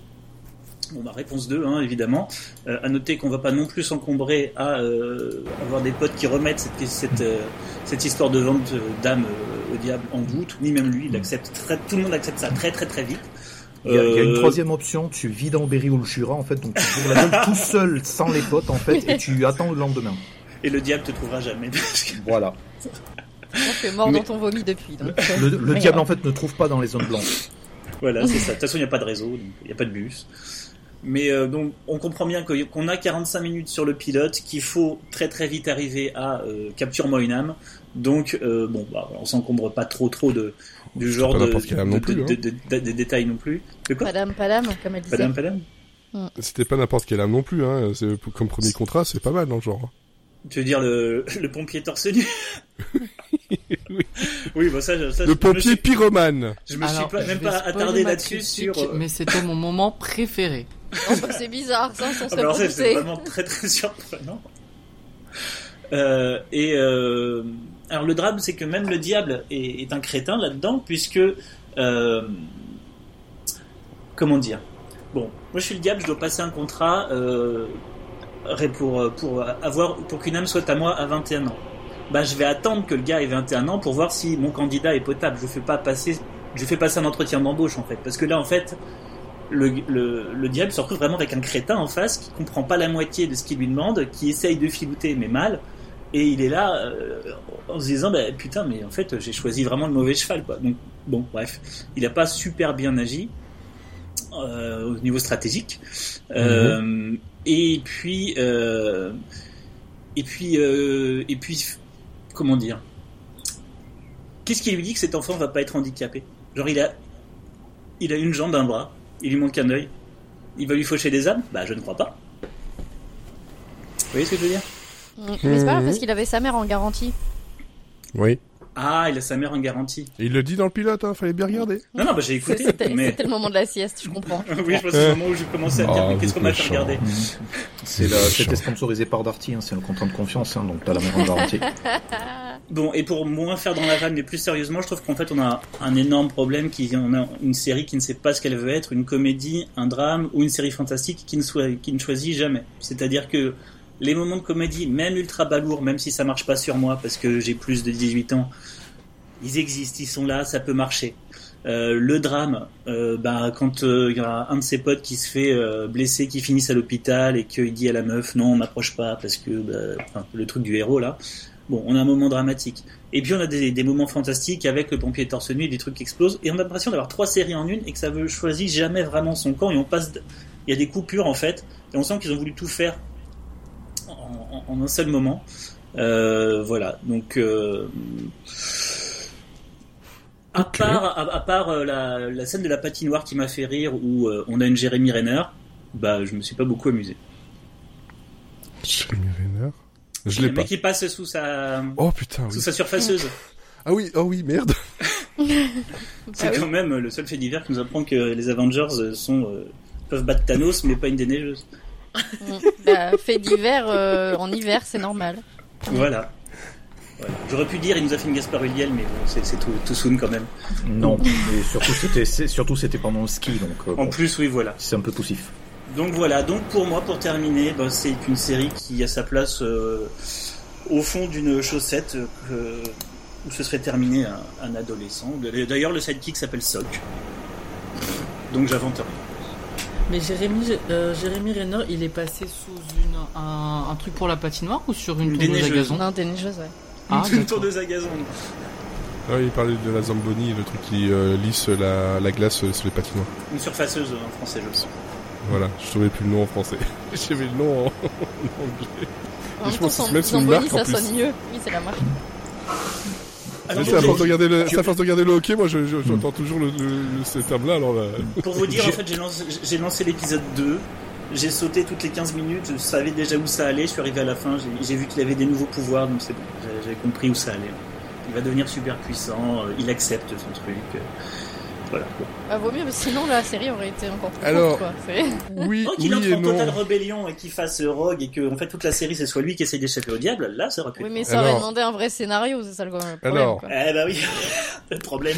Bon, bah, réponse 2, hein, évidemment. Euh, à noter qu'on va pas non plus s'encombrer à euh, avoir des potes qui remettent cette, cette, euh, cette histoire de vente euh, d'âme au diable en doute, ni même lui, il accepte très, tout le monde accepte ça très très très vite. Il y, a, il y a une troisième option, tu vis dans Berry ou le Jura, en fait, donc tu bourres la gueule tout seul, sans les potes, en fait, et tu attends le lendemain. Et le diable te trouvera jamais. parce que- Voilà. Tu es mort Mais- dans ton vomi depuis. Donc, Le, diable, en fait, ne trouve pas dans les zones blanches. Voilà, c'est ça. De toute façon, il n'y a pas de réseau, il n'y a pas de bus. Mais euh, donc, on comprend bien que- qu'on a 45 minutes sur le pilote, qu'il faut très très vite arriver à euh, capture-moi une âme. Donc, euh, bon, bah, on s'encombre pas trop trop de du genre pas de, n'importe quelle âme de- non plus, de- hein. de- de- de- des détails non plus. De quoi padam, padam, comme elle disait. Padam, padam. C'était pas n'importe quelle âme non plus, hein. C'est- Comme premier contrat, c'est pas mal dans le genre. Tu veux dire le, le pompier torse nu Oui. Oui, bah ça, ça, Le pompier suis- pyromane. Je me suis pas, même pas attardé là-dessus sur. euh, Mais c'était mon moment préféré. Oh, bah, c'est bizarre, ça, s'en Ah, bah ça, c'est vraiment très très surprenant. Euh, et euh, alors le drame, c'est que même le diable est, est un crétin là-dedans, puisque euh, comment dire? Bon, moi je suis le diable, je dois passer un contrat euh, pour pour avoir pour qu'une âme soit à moi à 21 ans. Bah, je vais attendre que le gars ait 21 ans pour voir si mon candidat est potable. Je fais pas passer, je fais passer un entretien d'embauche en fait, parce que là en fait, le diable se retrouve vraiment avec un crétin en face qui comprend pas la moitié de ce qu'il lui demande, qui essaye de filouter mais mal, et il est là euh, en se disant bah, putain mais en fait j'ai choisi vraiment le mauvais cheval quoi. Donc bon bref, il a pas super bien agi euh, au niveau stratégique, Euh, et puis euh, et puis euh, et puis comment dire? Qu'est-ce qui lui dit que cet enfant va pas être handicapé? Genre, il a, il a une jambe, un bras, il lui manque un œil. Il va lui faucher des âmes? Bah, je ne crois pas. Vous voyez ce que je veux dire? Mais c'est pas grave parce qu'il avait sa mère en garantie. Oui. Ah, il a sa mère en garantie. Et il le dit dans le pilote, hein, fallait bien regarder. Non, non, bah j'ai écouté. C'était mais... c'était le moment de la sieste, je comprends. oui, je pense que c'est le moment où j'ai commencé à dire Ah, mais qu'est-ce qu'on C'est la- C'était sponsorisé par Darty, hein, c'est un contrat de confiance, hein, donc t'as la mère en garantie. Bon, et pour moins faire dans la vanne, mais plus sérieusement, je trouve qu'en fait, on a un énorme problème qui on a une série qui ne sait pas ce qu'elle veut être, une comédie, un drame ou une série fantastique qui ne, soit, qui ne choisit jamais. C'est-à-dire que les moments de comédie, même ultra balourds, même si ça marche pas sur moi parce que j'ai plus de 18 ans, ils existent, ils sont là, ça peut marcher. Euh, le drame, euh, bah, quand euh, il y a un de ses potes qui se fait euh, blesser, qui finissent à l'hôpital et qu'il dit à la meuf non, on m'approche pas parce que bah, le truc du héros là. Bon, on a un moment dramatique. Et puis on a des, moments fantastiques avec le pompier torse nu des trucs qui explosent. Et on a l'impression d'avoir trois séries en une et que ça veut choisir jamais vraiment son camp. Et on passe, il y a des coupures en fait. Et on sent qu'ils ont voulu tout faire en, un seul moment. Euh, voilà. Donc euh, à part, à, à part euh, la, la scène de la patinoire qui m'a fait rire où euh, on a une Jérémy Renner, bah je me suis pas beaucoup amusé. Jeremy Renner. Je Le l'ai pas. mec qui passe sous sa Oh putain, sous oui. sa surfaceuse. Ah oui, oh oui, merde. C'est Ah oui. quand même le seul fait divers qui nous apprend que les Avengers sont euh, peuvent battre Thanos, mais pas une déneigeuse. Mm. Bah, fait d'hiver euh, en hiver, c'est normal. Voilà. Voilà. J'aurais pu dire il nous a fait une Gaspard Ulliel, mais bon, c'est c'est tout, tout soon quand même. Non, et surtout c'était c'est- surtout c'était pendant le ski, donc euh, En bon, plus, oui, voilà. c'est un peu poussif. Donc voilà. Donc pour moi, pour terminer, bah, c'est une série qui a sa place euh, au fond d'une chaussette euh, où ce serait terminé un, un adolescent. D'ailleurs, le sidekick s'appelle Sock. Donc j'invente rien. Mais Jérémy, euh, Jérémy Renner, il est passé sous une, un, un truc pour la patinoire ou sur une Une tondeuse à gazon Non, déneigeuse, ouais. Ah, Une tondeuse à gazon. Ah il parlait de la Zamboni, le truc qui euh, lisse la, la glace euh, sur les patinoires. Une surfaceuse en français, je pense. Voilà, je trouvais plus le nom en français. J'avais le nom en, en anglais. En Je même pense que même c'est une Zamboni, marque, en ça plus. sonne mieux. Oui, c'est la marque. Alors, C'est à force de regarder le, c'est à force de regarder le hockey, moi je- je- j'entends toujours le, le- ce terme-là, alors là. Pour vous dire, en fait, j'ai lancé, j'ai lancé l'épisode 2. J'ai sauté toutes les 15 minutes. Je savais déjà où ça allait. Je suis arrivé à la fin. J'ai, j'ai vu qu'il avait des nouveaux pouvoirs. Donc c'est bon. J'avais compris où ça allait. Il va devenir super puissant. euh, Il accepte son truc. Voilà. Bah, vaut mieux, parce que sinon la série aurait été encore plus Alors- courte, quoi. Oui, Oh, qu'il oui entre en totale rébellion et qu'il fasse Rogue et que en fait toute la série c'est soit lui qui essaie d'échapper au diable. Là, ça aurait pu. Oui, mais ça aurait demandé un vrai scénario, c'est ça le problème. Alors- quoi. Eh bah oui. le problème.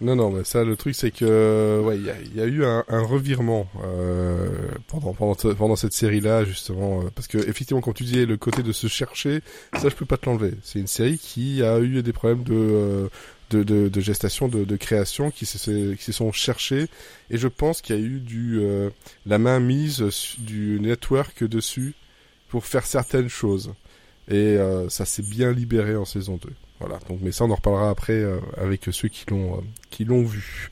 Non, non, mais ça, le truc, c'est que, ouais, il y a, il y a eu un, un revirement euh, pendant pendant pendant cette série-là, justement, euh, parce que effectivement, quand tu disais le côté de se chercher, ça, je peux pas te l'enlever. C'est une série qui a eu des problèmes de euh, de, de, de gestation, de, de création, qui se qui se sont cherchés, et je pense qu'il y a eu du euh, la main mise du network dessus pour faire certaines choses, et euh, ça s'est bien libéré en saison 2. Voilà, donc mais ça on en reparlera après euh, avec ceux qui l'ont euh, qui l'ont vu.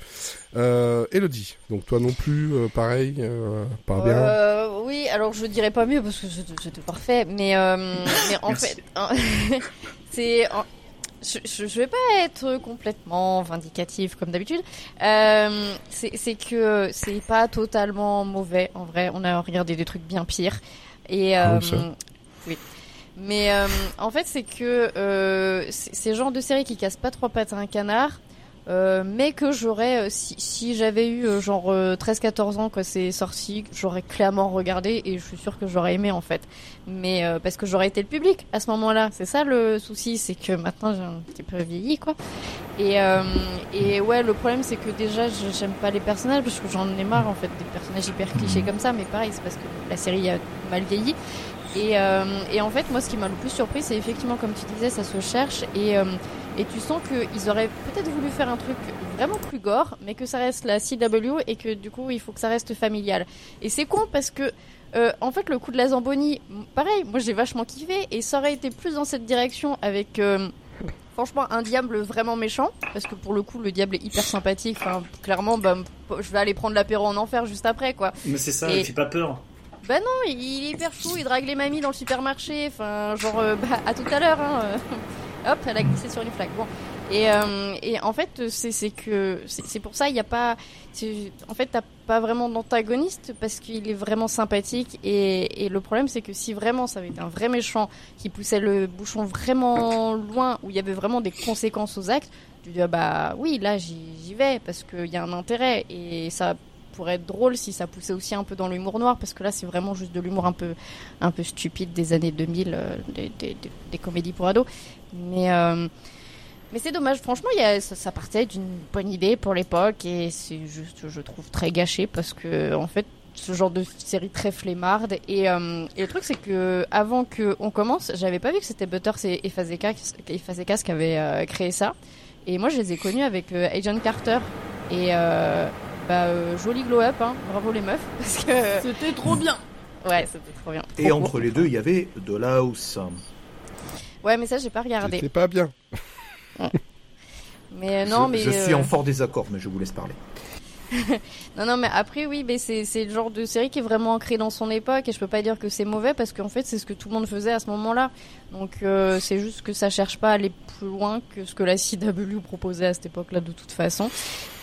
Euh, Elodie, donc toi non plus, euh, pareil, euh, pas bien. Euh, oui, alors je dirais pas mieux parce que c'était parfait, mais, euh, mais en fait, hein, c'est. Je, je, je vais pas être complètement vindicative comme d'habitude. Euh, c'est que c'est pas totalement mauvais en vrai. On a regardé des trucs bien pires. Et Ah euh, oui. Mais euh, en fait, c'est que euh, c'est c'est le genre de série qui casse pas trois pattes à un canard. Euh, mais que j'aurais, euh, si, si j'avais eu euh, genre euh, 13-14 ans quand c'est sorti, j'aurais clairement regardé et je suis sûre que j'aurais aimé en fait. Mais euh, parce que j'aurais été le public à ce moment-là, c'est ça le souci, c'est que maintenant j'ai un petit peu vieilli quoi. Et, euh, et ouais, le problème c'est que déjà j'aime pas les personnages parce que j'en ai marre en fait des personnages hyper clichés comme ça, mais pareil c'est parce que la série a mal vieilli. Et, euh, et en fait, moi, ce qui m'a le plus surpris, c'est effectivement, comme tu disais, ça se cherche et, euh, et tu sens qu'ils auraient peut-être voulu faire un truc vraiment plus gore, mais que ça reste la CW et que du coup, il faut que ça reste familial. Et c'est con parce que, euh, en fait, le coup de la Zamboni, pareil, moi j'ai vachement kiffé et ça aurait été plus dans cette direction avec. euh, Franchement, un diable vraiment méchant, parce que pour le coup, le diable est hyper sympathique. Enfin, clairement, bah, je vais aller prendre l'apéro en enfer juste après, quoi. Mais c'est ça. Et- Il fait pas peur. Bah non, il est hyper chou, il drague les mamies dans le supermarché, enfin, genre, euh, bah, à tout à l'heure, hein. Hop, elle a glissé sur une flaque. Bon. Et, euh, et en fait, c'est que c'est pour ça il n'y a pas. En fait, t'as pas vraiment d'antagoniste parce qu'il est vraiment sympathique. Et, et le problème, c'est que si vraiment ça avait été un vrai méchant qui poussait le bouchon vraiment loin, où il y avait vraiment des conséquences aux actes, tu dis ah bah oui, là j'y vais parce qu'il y a un intérêt et ça pourrait être drôle si ça poussait aussi un peu dans l'humour noir parce que là c'est vraiment juste de l'humour un peu un peu stupide des années 2000 euh, des, des- des comédies pour ados mais euh, mais c'est dommage franchement il y a, ça, ça partait d'une bonne idée pour l'époque et c'est juste je trouve très gâché parce que en fait ce genre de série très flemmarde et, euh, et le truc c'est que avant que on commence j'avais pas vu que c'était Butters et, et Fazekas et Fazekas qui avaient euh, créé ça et moi je les ai connus avec euh, Agent Carter et euh, bah euh, joli glow up hein. bravo les meufs parce que C'était trop bien. ouais c'était trop bien Et Trop entre les deux, il y avait de House. Ouais mais ça j'ai pas regardé C'était pas bien. mais euh, non je, mais je suis euh, en fort désaccord, mais je vous laisse parler. Non, non, mais après, oui, mais c'est, c'est le genre de série qui est vraiment ancrée dans son époque et je peux pas dire que c'est mauvais parce qu'en fait, c'est ce que tout le monde faisait à ce moment-là. Donc, euh, c'est juste que ça cherche pas à aller plus loin que ce que la CW proposait à cette époque-là de toute façon.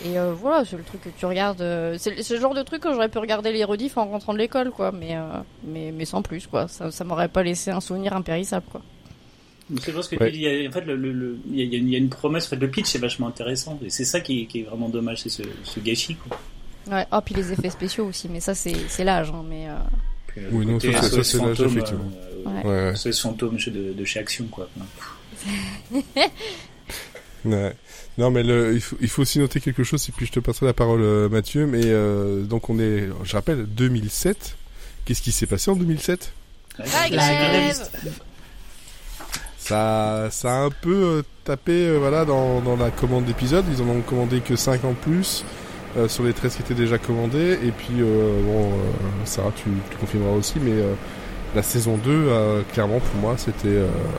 Et euh, voilà, c'est le truc que tu regardes. euh, c'est, c'est le genre de truc que j'aurais pu regarder les rediffs en rentrant de l'école, quoi. Mais, euh, mais, mais sans plus, quoi. Ça, ça m'aurait pas laissé un souvenir impérissable, quoi. Donc, je pense que Ouais. tu dis, il y a- en fait, le, le, le- il y, a- il y a une- promesse, en fait, le pitch est vachement intéressant, et c'est ça qui est, qui est vraiment dommage, c'est ce, ce gâchis, quoi. Ouais. Oh, puis les effets spéciaux aussi, mais ça, c'est, c'est l'âge, hein, mais. euh, Puis, Oui, non, ça, c'est- ça, c'est l'âge, effectivement. euh, Ouais. Ouais, ouais. SOS fantôme chez- de, de chez Action, quoi. Ouais. Non, mais le, il, faut, il faut aussi noter quelque chose, et puis je te passerai la parole, euh, Mathieu. Mais euh, donc, on est, je rappelle, 2007. Qu'est-ce qui s'est passé en 2007 Ouais, La c'est grève. Ça, ça a un peu euh, tapé euh, voilà, dans, dans la commande d'épisodes. Ils en ont commandé que 5 en plus euh, sur les 13 qui étaient déjà commandés. Et puis, euh, bon, euh, Sarah, tu, tu confirmeras aussi, mais euh, la saison 2, euh, clairement, pour moi, c'était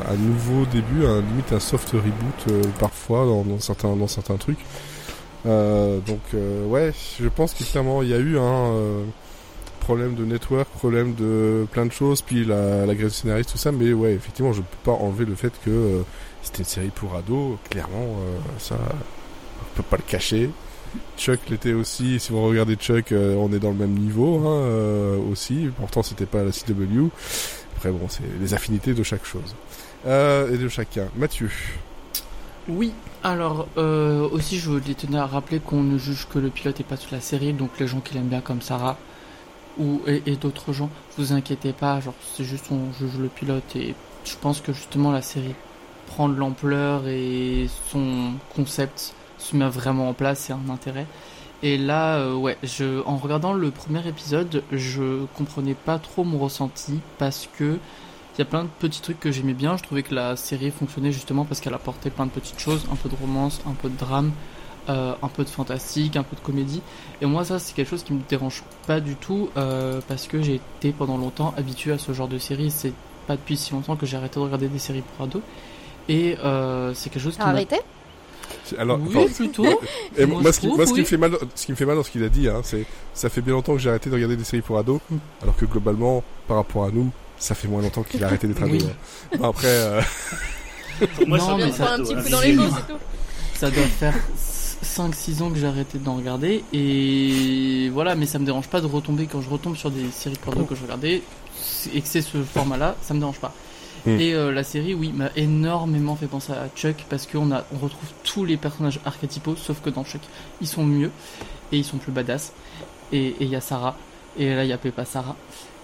un nouveau début, un, limite un soft reboot parfois dans, dans, certains, dans certains trucs. Donc, ouais, je pense que clairement, il y a eu un euh, problème de network, problème de plein de choses, puis la, la grève scénariste, tout ça, mais ouais, effectivement, je peux pas enlever le fait que euh, c'était une série pour ados, clairement, euh, ça, on peut pas le cacher. Chuck l'était aussi, si vous regardez Chuck, euh, on est dans le même niveau, hein, aussi, pourtant c'était pas la CW. Après bon, c'est les affinités de chaque chose. Et de chacun. Mathieu. Oui, alors aussi je tenir à rappeler qu'on ne juge que le pilote et pas toute la série, donc les gens qui l'aiment bien comme Sarah ou et, d'autres gens, vous inquiétez pas, genre c'est juste on juge le pilote et je pense que justement la série prend de l'ampleur et son concept se met vraiment en place, c'est un intérêt. Et là, euh, ouais, je, en regardant le premier épisode, je comprenais pas trop mon ressenti parce que il y a plein de petits trucs que j'aimais bien. Je trouvais que la série fonctionnait justement parce qu'elle apportait plein de petites choses, un peu de romance, un peu de drame, euh, un peu de fantastique, un peu de comédie. Et moi, ça, c'est quelque chose qui me dérange pas du tout euh, parce que j'ai été pendant longtemps habitué à ce genre de série. C'est pas depuis si longtemps que j'ai arrêté de regarder des séries pour ados. Et euh, c'est quelque chose qui arrêté Alors, oui, plutôt. Et Moi, ce qui, trouve, moi, ce qui oui. me fait mal, ce qui me fait mal dans ce qu'il a dit, hein, c'est, ça fait bien longtemps que j'ai arrêté de regarder des séries pour ados, Mm. alors que globalement, par rapport à nous, ça fait moins longtemps qu'il a arrêté d'être ado. Oui. hein. Bon, Après, euh, moi, Non, ça mais ça- un petit coup dans les mots, c'est tout. Ça doit faire 5-6 ans que j'ai arrêté d'en regarder et voilà, mais ça me dérange pas de retomber quand je retombe sur des séries porno que je regardais et que c'est ce format-là, ça me dérange pas. Mm. Et euh, la série, oui, m'a énormément fait penser à Chuck parce qu'on a, on retrouve tous les personnages archétypaux, sauf que dans Chuck, ils sont mieux et ils sont plus badass. Et il y a Sarah, et là il y a Peppa Sarah,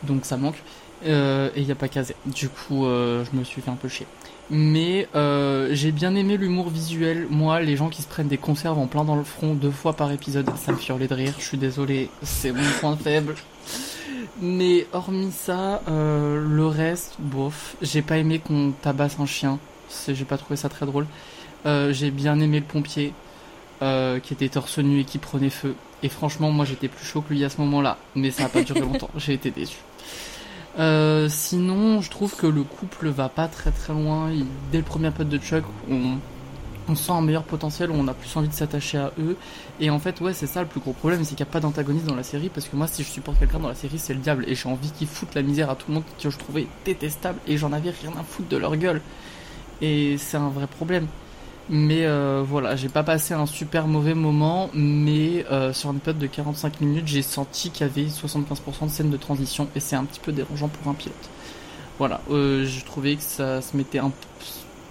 donc ça manque. Euh, et il y a pas Kazé. Du coup, euh, je me suis fait un peu chier. Mais euh, j'ai bien aimé l'humour visuel. Moi, les gens qui se prennent des conserves en plein dans le front deux fois par épisode, ça me hurler de rire. Je suis désolé, c'est mon point faible. Mais hormis ça, euh, le reste, bof. J'ai pas aimé qu'on tabasse un chien. J'ai pas trouvé ça très drôle. Euh, j'ai bien aimé le pompier euh, qui était torse nu et qui prenait feu. Et franchement, moi j'étais plus chaud que lui à ce moment-là. Mais ça a pas duré longtemps. J'ai été déçu. Euh, sinon, je trouve que le couple va pas très très loin. Dès le premier pote de Chuck, on, on sent un meilleur potentiel, on a plus envie de s'attacher à eux. Et en fait, ouais, c'est ça le plus gros problème, c'est qu'il n'y a pas d'antagoniste dans la série. Parce que moi, si je supporte quelqu'un dans la série, c'est le diable. Et j'ai envie qu'ils foutent la misère à tout le monde que je trouvais détestable. Et j'en avais rien à foutre de leur gueule. et c'est un vrai problème. Mais euh, voilà, j'ai pas passé un super mauvais moment, mais euh, sur une période de 45 minutes, j'ai senti qu'il y avait 75% de scènes de transition et c'est un petit peu dérangeant pour un pilote. Voilà, euh, je trouvais que ça se mettait un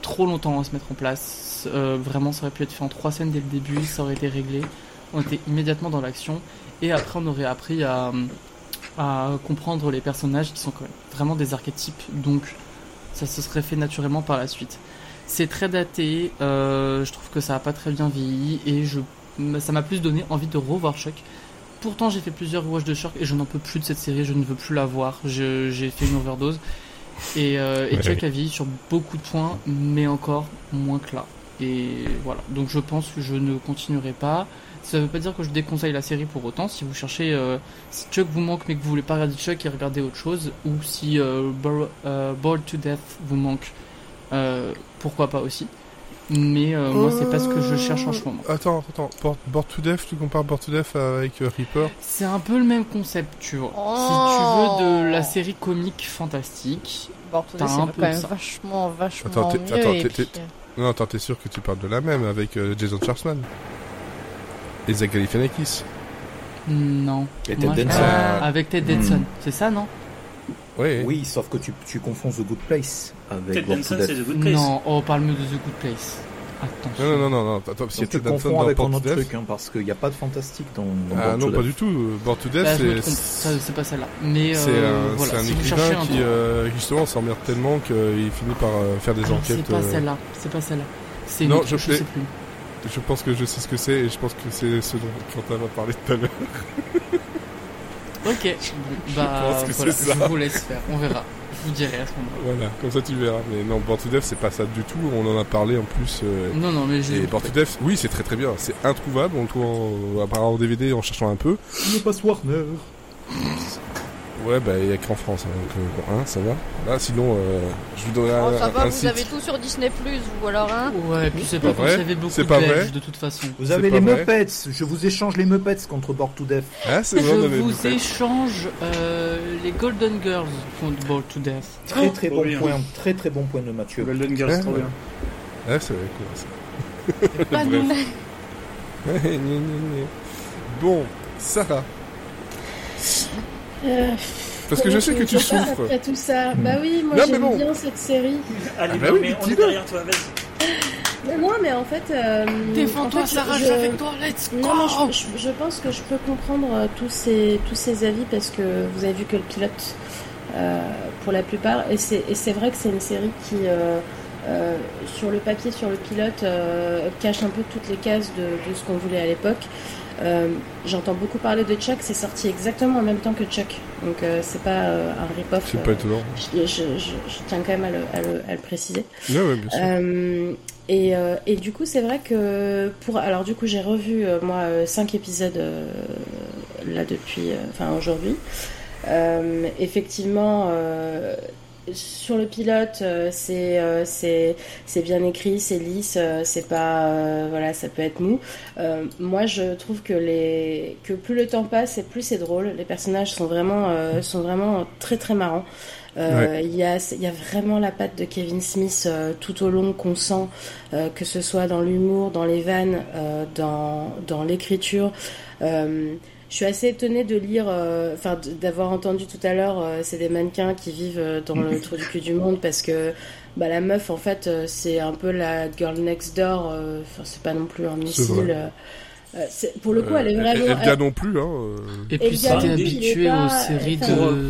trop longtemps à se mettre en place. Euh, vraiment, ça aurait pu être fait en trois scènes dès le début, ça aurait été réglé. On était immédiatement dans l'action et après on aurait appris à, à comprendre les personnages qui sont quand même vraiment des archétypes, donc ça se serait fait naturellement par la suite. C'est très daté, euh, je trouve que ça a pas très bien vieilli et je, ça m'a plus donné envie de revoir Chuck. Pourtant, j'ai fait plusieurs rewatch de Chuck et je n'en peux plus de cette série, je ne veux plus la voir. J'ai fait une overdose. Et, euh, et Ouais. Chuck a vieilli sur beaucoup de points, mais encore moins que là. Et voilà, donc je pense que je ne continuerai pas. Ça veut pas dire que je déconseille la série pour autant. Si vous cherchez, euh, si Chuck vous manque mais que vous voulez pas regarder Chuck et regarder autre chose, ou si euh, Bored to Death vous manque, pourquoi pas aussi. Mais euh, moi, c'est pas ce que je cherche en ce moment. Attends, attends. Bored, Bored to Death, tu compares Bored to Death avec euh, Reaper C'est un peu le même concept, tu vois. Oh. Si tu veux de la série comique fantastique, Bon, tout T'as c'est un quand peu même ça. vachement, vachement Attends, t'es- mieux. attends, et t'es- puis, t'es- euh, Non, attends, t'es sûr que tu parles de la même avec euh, Jason Schwartzman? Et Zach Galifianakis? Non. Et Ted. Ah. Avec Ted Danson, c'est ça, non? Oui. Oui, sauf que tu, tu confonds The Good Place avec Ted Born Danson, Death. c'est The Good Place. Non, oh, parle-moi de The Good Place. Attention. Non, non, non, non, non. Attends, parce qu'il y a Donc tu Ted Danson confonds dans avec un autre Death. truc, hein, parce qu'il n'y a pas de fantastique dans, dans Ah Born non, to pas Death. du tout. Bored to Death, Là, je me c'est. c'est pas celle-là. Mais C'est euh, un, voilà, c'est un si écrivain qui euh, justement s'emmerde tellement qu'il finit par euh, faire des Ah, enquêtes. C'est pas euh, celle-là, c'est pas celle-là. C'est une Non, autre, je je sais. sais plus. Je pense que je sais ce que c'est et je pense que c'est ce dont Quentin va parler tout à l'heure. Ok, bah pense que voilà, c'est ça. je vous laisse faire, on verra. Je vous dirai à ce moment-là. Voilà, comme ça tu verras. Mais non, Bored to Death, c'est pas ça du tout. On en a parlé en plus. euh, Non, non, mais Et j'ai. Bored to Death, oui, c'est très très bien. C'est introuvable. On le trouve en, apparemment en DVD en cherchant un peu. Ne passe Warner. Ouais, bah il y a qu'en France. hein, donc, euh, bon, hein, ça va. Là, sinon, euh, je vous donnerai Oh, un, ça va, un vous site. avez tout sur Disney Plus, vous alors, hein Ouais, et puis c'est pas pas vrai. Vous avez beaucoup c'est de pas Belges, vrai. de toute façon. Vous avez les. Muppets. Je vous échange les Muppets contre Born to Death. Ah, c'est Je vrai, avait vous échange euh, les Golden Girls contre Ball to Death. Très très Oh, bon bien. point. Très très bon point de Mathieu. Golden Girls, Ouais, trop ouais. bien. Ah, c'est vrai, quoi. ça. Pas nous. Bon, Sarah, Euh, parce que je sais que tu souffres. Après tout ça, bah oui, moi j'aime bon. bien cette série. Allez, Ah bah oui, mais on est derrière toi, vas-y. Mais non, mais en fait. euh, Défends-toi, en fait, Sarah, je- avec toi, let's go Non, je, je- je pense que je peux comprendre euh, tous ces, tous ces avis parce que vous avez vu que le pilote, euh, pour la plupart, et c'est et c'est vrai que c'est une série qui, euh, euh, sur le papier, sur le pilote, euh, cache un peu toutes les cases de, de ce qu'on voulait à l'époque. Euh, J'entends beaucoup parler de Chuck, c'est sorti exactement en même temps que Chuck, donc euh, c'est pas euh, un rip-off. C'est pas euh, étonnant. je, je- je- je tiens quand même à le, à le- à le préciser. Ouais, ouais, bien sûr. Et, et du coup, c'est vrai que pour alors du coup, j'ai revu moi euh, cinq épisodes là depuis, enfin aujourd'hui. Effectivement, sur le pilote, euh, c'est euh, c'est c'est bien écrit, c'est lisse, euh, c'est pas euh, voilà, ça peut être mou. Euh, moi, je trouve que les que plus le temps passe, et plus c'est drôle. Les personnages sont vraiment euh, sont vraiment très très marrants. Il y, a, il y a vraiment la patte de Kevin Smith tout au long qu'on sent, que ce soit dans l'humour, dans les vannes, dans, dans l'écriture. Je suis assez étonnée de lire, euh, enfin d'avoir entendu tout à l'heure, euh, c'est des mannequins qui vivent euh, dans le trou du cul du monde parce que bah, la meuf en fait euh, c'est un peu la girl next door. euh, Enfin c'est pas non plus un missile. euh, euh, c'est- pour le coup, elle est vraiment. Elga non plus, hein. euh, Et puis le si gars, t'es il est habitué aux séries de...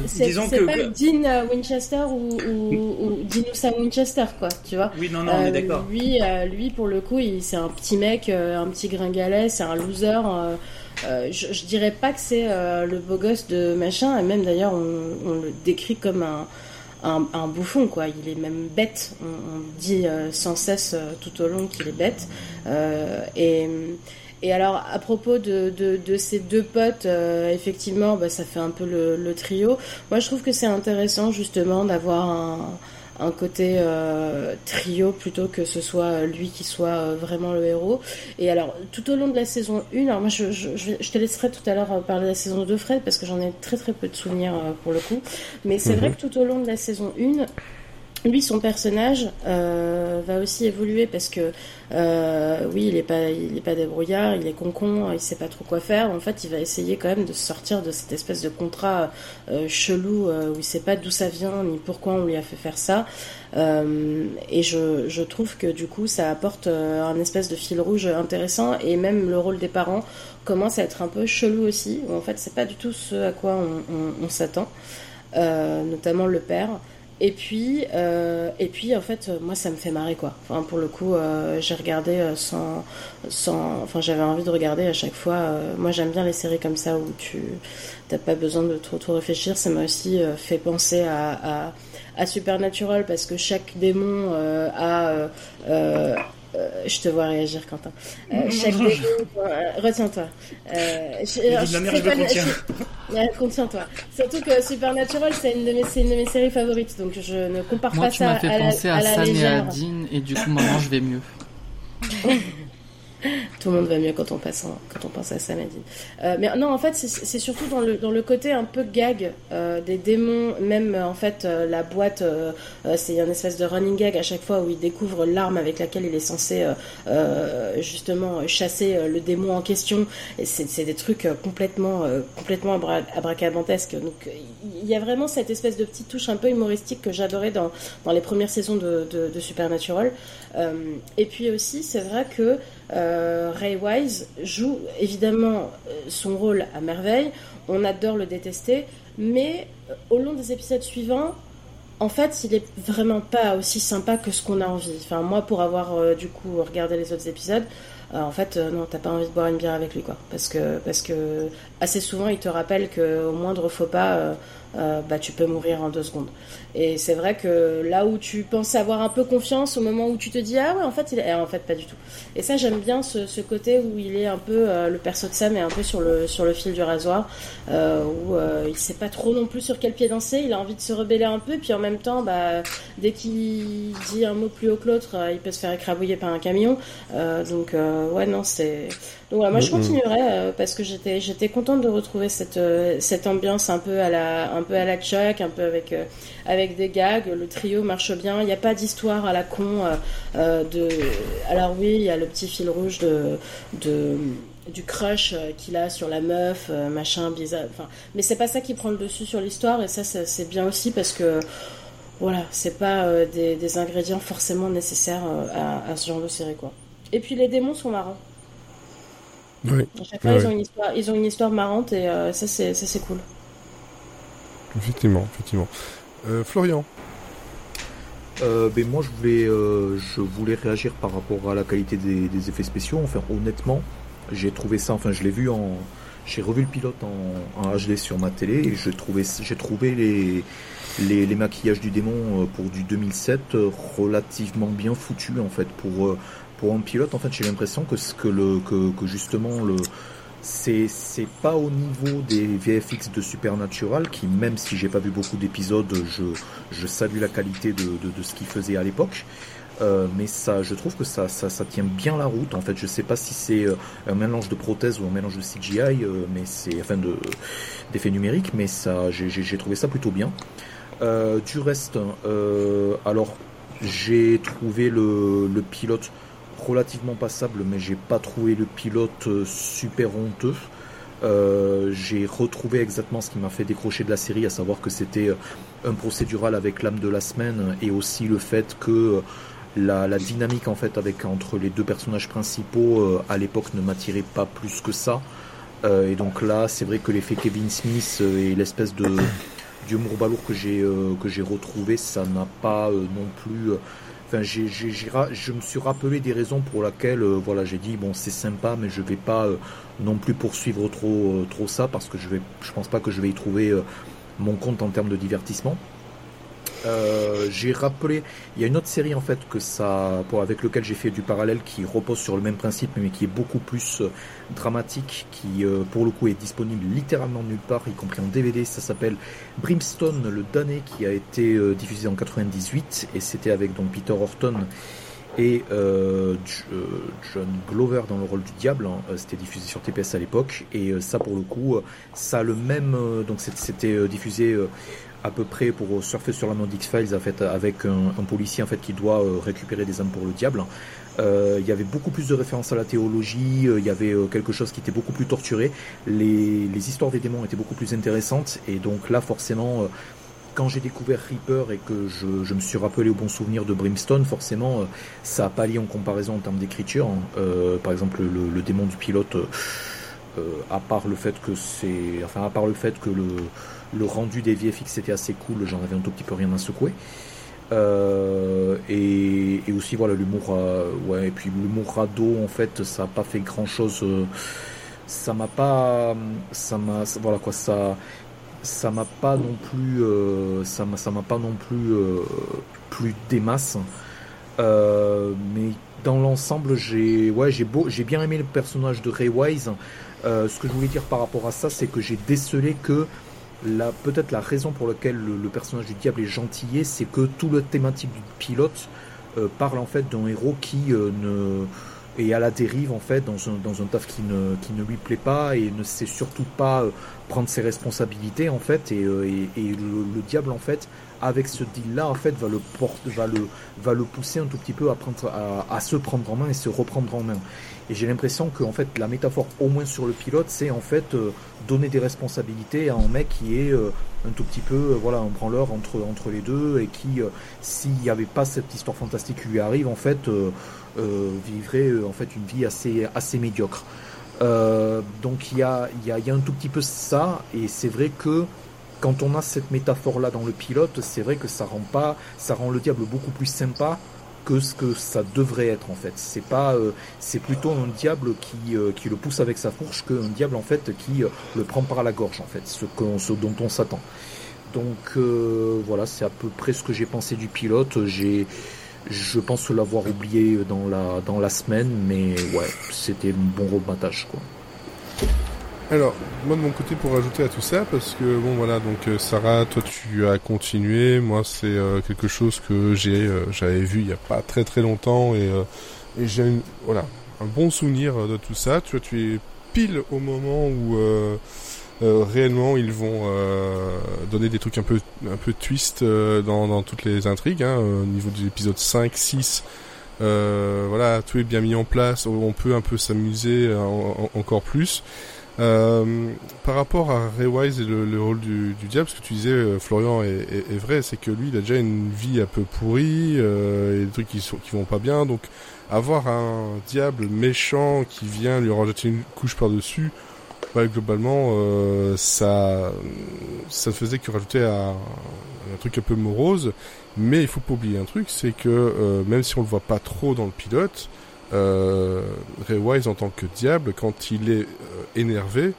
C'est c'est pas que- Dean Winchester ou, ou, ou Winchester, quoi, tu vois. Oui, non, non, on est d'accord. Lui, euh, lui, pour le coup, il- c'est un petit mec, euh, un petit gringalet, c'est un loser. Euh, je, je dirais pas que c'est euh, le beau gosse de machin, et même d'ailleurs, on, on le décrit comme un, un, un bouffon, quoi. Il est même bête. On, on dit euh, sans cesse euh, tout au long qu'il est bête. Euh, et. Et alors, à propos de, de, de ces deux potes, euh, effectivement, bah, ça fait un peu le, le trio. Moi, je trouve que c'est intéressant, justement, d'avoir un, un côté euh, trio plutôt que ce soit lui qui soit euh, vraiment le héros. Et alors, tout au long de la saison 1, alors moi, je, je, je te laisserai tout à l'heure euh, parler de la saison 2, Fred, parce que j'en ai très très peu de souvenirs euh, pour le coup. Mais c'est Mhm. vrai que tout au long de la saison 1, lui, son personnage euh, va aussi évoluer parce que euh, oui, il est pas, il est pas débrouillard, il est con-con, il sait pas trop quoi faire. En fait, il va essayer quand même de sortir de cette espèce de contrat euh, chelou où il sait pas d'où ça vient ni pourquoi on lui a fait faire ça. Et je, je trouve que du coup, ça apporte un espèce de fil rouge intéressant et même le rôle des parents commence à être un peu chelou aussi. En fait, c'est pas du tout ce à quoi on, s'attend, notamment le père. Et puis, euh, et puis en fait, moi, ça me fait marrer quoi. Enfin, pour le coup, euh, j'ai regardé euh, sans, sans, enfin, j'avais envie de regarder à chaque fois. euh, moi, j'aime bien les séries comme ça où tu t'as pas besoin de trop trop réfléchir. Ça m'a aussi euh, fait penser à, à, à Supernatural parce que chaque démon euh, a euh, je te vois réagir, Quentin. Euh, chaque démon, euh, retiens-toi. Euh, contiens-toi. Surtout que Supernatural, c'est une, de mes- c'est une de mes séries favorites, donc je ne compare Moi, pas tu ça m'as fait à la, penser à, à la Sam et à. Dean, et du coup, maintenant, je vais mieux. Tout le monde va mieux quand on, passe quand on pense à Sam et Dean. Euh, mais non, en fait, c'est- surtout dans le, dans le côté un peu gag euh, des démons. Même, euh, en fait, la boîte, c'est un espèce de running gag à chaque fois où il découvre l'arme avec laquelle il est censé justement chasser le démon en question. C'est des trucs complètement, complètement. Donc, il y a vraiment cette espèce de petite touche un peu humoristique que j'adorais dans, dans les premières saisons de, Supernatural. Et puis aussi, c'est vrai que euh, Ray Wise joue évidemment euh, son rôle à merveille. On adore le détester, mais euh, au long des épisodes suivants, en fait, il est vraiment pas aussi sympa que ce qu'on a envie. Enfin, moi, pour avoir du coup regardé les autres épisodes, en fait, non, t'as pas envie de boire une bière avec lui, quoi. Parce que, parce que assez souvent, il te rappelle que au moindre faux pas, bah, tu peux mourir en deux secondes. Et c'est vrai que là où tu penses avoir un peu confiance, au moment où tu te dis ah ouais, en fait, il est... eh, en fait pas du tout. Et ça, j'aime bien ce, ce côté où il est un peu euh, le perso de Sam est un peu sur le sur le fil du rasoir, euh, où euh, il sait pas trop non plus sur quel pied danser. Il a envie de se rebeller un peu, puis en même temps, bah dès qu'il dit un mot plus haut que l'autre, euh, il peut se faire écrabouiller par un camion. Euh, donc euh, ouais non c'est donc voilà moi je Mhm. continuerai euh, parce que j'étais j'étais contente de retrouver cette euh, cette ambiance un peu à la un peu à la Chuck, un peu avec euh, avec des gags. Le trio marche bien. Il n'y a pas d'histoire à la con euh, euh, de. Alors oui, il y a le petit fil rouge de de du crush euh, qu'il a sur la meuf, machin bizarre. Enfin, mais c'est pas ça qui prend le dessus sur l'histoire et ça ça- c'est bien aussi parce que voilà, c'est pas euh, des, des ingrédients forcément nécessaires euh, à, à ce genre de série quoi. Et puis les démons sont marrants. Oui, À chaque fois, ils, ont une histoire, ils ont une histoire marrante et euh, ça c'est ça c'est cool. effectivement, effectivement. Euh, Florian, Euh, ben moi je voulais, euh, je voulais réagir par rapport à la qualité des, effets spéciaux. Enfin honnêtement, j'ai trouvé ça, enfin je l'ai vu en, j'ai revu le pilote en, HD sur ma télé et j'ai trouvé les, maquillages du démon pour du 2007 euh, relativement bien foutus en fait pour un pilote. En fait j'ai l'impression que que, que justement le c'est pas au niveau des VFX de Supernatural qui même si j'ai pas vu beaucoup d'épisodes je je salue la qualité de, de, ce qu'il faisait à l'époque. Euh, mais ça je trouve que ça, ça ça tient bien la route. En fait je sais pas si c'est euh, un mélange de prothèse ou un mélange de CGI euh, mais c'est enfin de d'effets numériques mais ça j'ai trouvé ça plutôt bien. Du reste alors j'ai trouvé le, le pilote relativement passable, mais j'ai pas trouvé le pilote euh, super honteux. Euh, j'ai retrouvé exactement ce qui m'a fait décrocher de la série, à savoir que c'était euh, un procédural avec l'âme de la semaine et aussi le fait que la, dynamique en fait avec entre les deux personnages principaux à l'époque ne m'attirait pas plus que ça. Et donc là, c'est vrai que l'effet Kevin Smith et l'espèce de d'humour balourd que j'ai retrouvé, ça n'a pas non plus. Enfin, je me suis rappelé des raisons pour lesquelles, euh, voilà, j'ai dit bon, c'est sympa, mais je vais pas euh, non plus poursuivre trop, euh, trop ça parce que je vais, je pense pas que je vais y trouver mon compte en termes de divertissement. Euh, j'ai rappelé, il y a une autre série en fait que ça, pour, avec lequel j'ai fait du parallèle qui repose sur le même principe mais qui est beaucoup plus euh, dramatique, qui euh, pour le coup est disponible littéralement nulle part, y compris en DVD. Ça s'appelle Brimstone, le damné, qui a été euh, diffusé en 98 et c'était avec donc Peter Horton et euh, John Glover dans le rôle du diable. hein. C'était diffusé sur TPS à l'époque et ça pour le coup, ça a le même. donc c'était diffusé. À peu près pour surfer sur la mode X-Files fait, avec un, policier qui doit euh, récupérer des âmes pour le diable. Euh, il y avait beaucoup plus de références à la théologie, euh, il y avait quelque chose qui était beaucoup plus torturé, les, histoires des démons étaient beaucoup plus intéressantes, et donc là forcément, quand j'ai découvert Reaper et que je, me suis rappelé au bon souvenir de Brimstone, forcément, ça a pas lié en comparaison en termes d'écriture. hein. Par exemple, le, démon du pilote, à part le fait que c'est, à part le fait que le, le rendu des VFX était assez cool, j'en avais un tout petit peu rien à secouer. Euh, et, aussi voilà l'humour, euh, et puis l'humour radeau en fait, ça a pas fait grand chose. ça m'a pas, ça m'a, voilà quoi, ça, ça m'a pas non plus, euh, ça pas non plus euh, plus des masses. Euh, mais dans l'ensemble, j'ai, ouais, j'ai beau, j'ai bien aimé le personnage de Ray Wise. Euh, ce que je voulais dire par rapport à ça, c'est que j'ai décelé que peut-être la raison pour laquelle le, le personnage du diable est gentillé, c'est que tout le thématique du pilote euh, parle en fait d'un héros qui euh, ne est à la dérive en fait dans un, dans un taf qui ne, qui ne lui plaît pas et ne sait surtout pas euh, prendre ses responsabilités en fait et, euh, et, et le, le diable en fait avec ce deal là en fait va le porte, va le va le pousser un tout petit peu à prendre à, à se prendre en main et se reprendre en main et j'ai l'impression que en fait la métaphore au moins sur le pilote c'est en fait euh, donner des responsabilités à un mec qui est euh, un tout petit peu euh, voilà un branleur entre entre les deux et qui s'il n'y avait pas cette histoire fantastique qui lui arrive en fait vivrait en fait une vie assez assez médiocre. Donc il y a y a un tout petit peu ça. Et c'est vrai que quand on a cette métaphore là dans le pilote c'est vrai que ça rend pas ça rend le diable beaucoup plus sympa que ce que ça devrait être en fait. C'est pas, euh, c'est plutôt un diable qui euh, qui le pousse avec sa fourche qu'un diable en fait qui euh, le prend par la gorge en fait, ce qu'on ce dont on s'attend. Donc voilà, c'est à peu près ce que j'ai pensé du pilote. J'ai, je pense l'avoir oublié dans la dans la semaine, mais ouais, c'était un bon rebattage quoi. Alors, moi de mon côté pour rajouter à tout ça, parce que bon voilà, donc euh, Sarah, toi tu as continué, moi c'est euh, quelque chose que j'ai, euh, j'avais vu il y a pas très très longtemps et, euh, et j'ai voilà un bon souvenir euh, de tout ça. Tu vois, tu es pile au moment où euh, réellement ils vont donner des trucs un peu un peu twist dans, dans toutes les intrigues, hein, au niveau de l'épisode 5, 6. Euh, voilà, tout est bien mis en place. On peut un peu s'amuser en- en- encore plus. Euh, par rapport à Ray Wise et le, le rôle du, diable, ce que tu disais, euh, Florian, est, vrai, c'est que lui, il a déjà une vie un peu pourrie, euh, et des trucs qui, sont, vont pas bien. Donc, avoir un diable méchant qui vient lui rajouter une couche par-dessus, bah, globalement, euh, ça, ça faisait que rajouter à, un truc un peu morose. Mais il faut pas oublier un truc, c'est que même si on le voit pas trop dans le pilote, euh, Ray Wise en tant que diable, quand il est euh, énervé,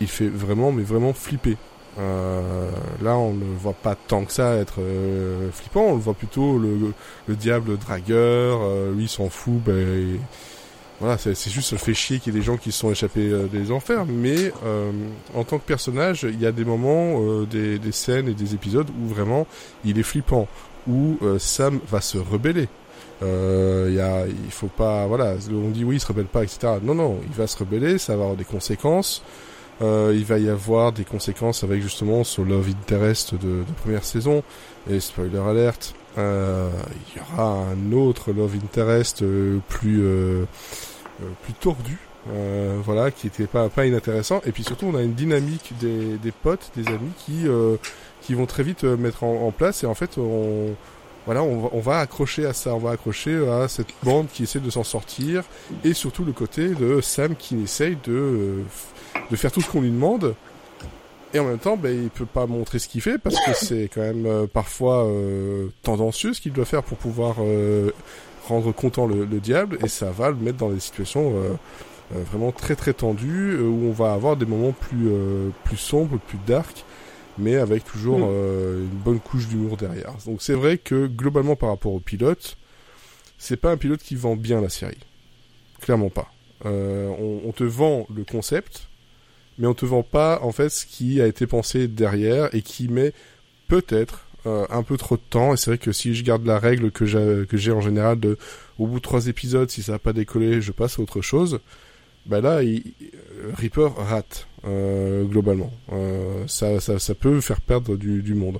il fait vraiment, mais vraiment flipper. Euh, là, on ne voit pas tant que ça être euh, flippant, on le voit plutôt le, le diable dragueur, euh, lui s'en fout, ben, voilà, c'est juste ça fait chier qu'il y ait des gens qui se sont échappés euh, des enfers, mais en tant que personnage, il y a des moments, des, des scènes et des épisodes où vraiment il est flippant, où Sam va se rebeller. Euh, y a, il faut pas, voilà, on dit oui, il se rebelle pas, etc. Non, non, il va se rebeller, ça va avoir des conséquences. Euh, il va y avoir des conséquences avec justement son love interest de, première saison. Et spoiler alert, euh, il y aura un autre love interest euh, plus euh, euh, plus tordu. voilà, qui était pas pas inintéressant. Et puis surtout, on a une dynamique des, des potes, des amis qui qui vont très vite mettre en, en place. Et en fait, on voilà, on va, on va accrocher à ça, on va accrocher à cette bande qui essaie de s'en sortir, et surtout le côté de Sam qui essaye de euh, de faire tout ce qu'on lui demande, et en même temps, ben, il peut pas montrer ce qu'il fait parce que c'est quand même euh, parfois euh, tendancieux ce qu'il doit faire pour pouvoir euh, rendre content le, le diable, et ça va le mettre dans des situations euh, euh, vraiment très très tendues où on va avoir des moments plus plus sombres, plus dark mais avec toujours Mm. euh, une bonne couche d'humour derrière. Donc c'est vrai que globalement par rapport au pilote, c'est pas un pilote qui vend bien la série. Clairement pas. Euh, on, on te vend le concept, mais on te vend pas en fait ce qui a été pensé derrière et qui met peut-être euh, un peu trop de temps. Et c'est vrai que si je garde la règle que j'ai que j'ai en général de au bout de trois épisodes, si ça n'a pas décollé, je passe à autre chose. Bah là, il, Reaper rate euh, globalement. Euh, ça, ça, ça peut faire perdre du, du monde.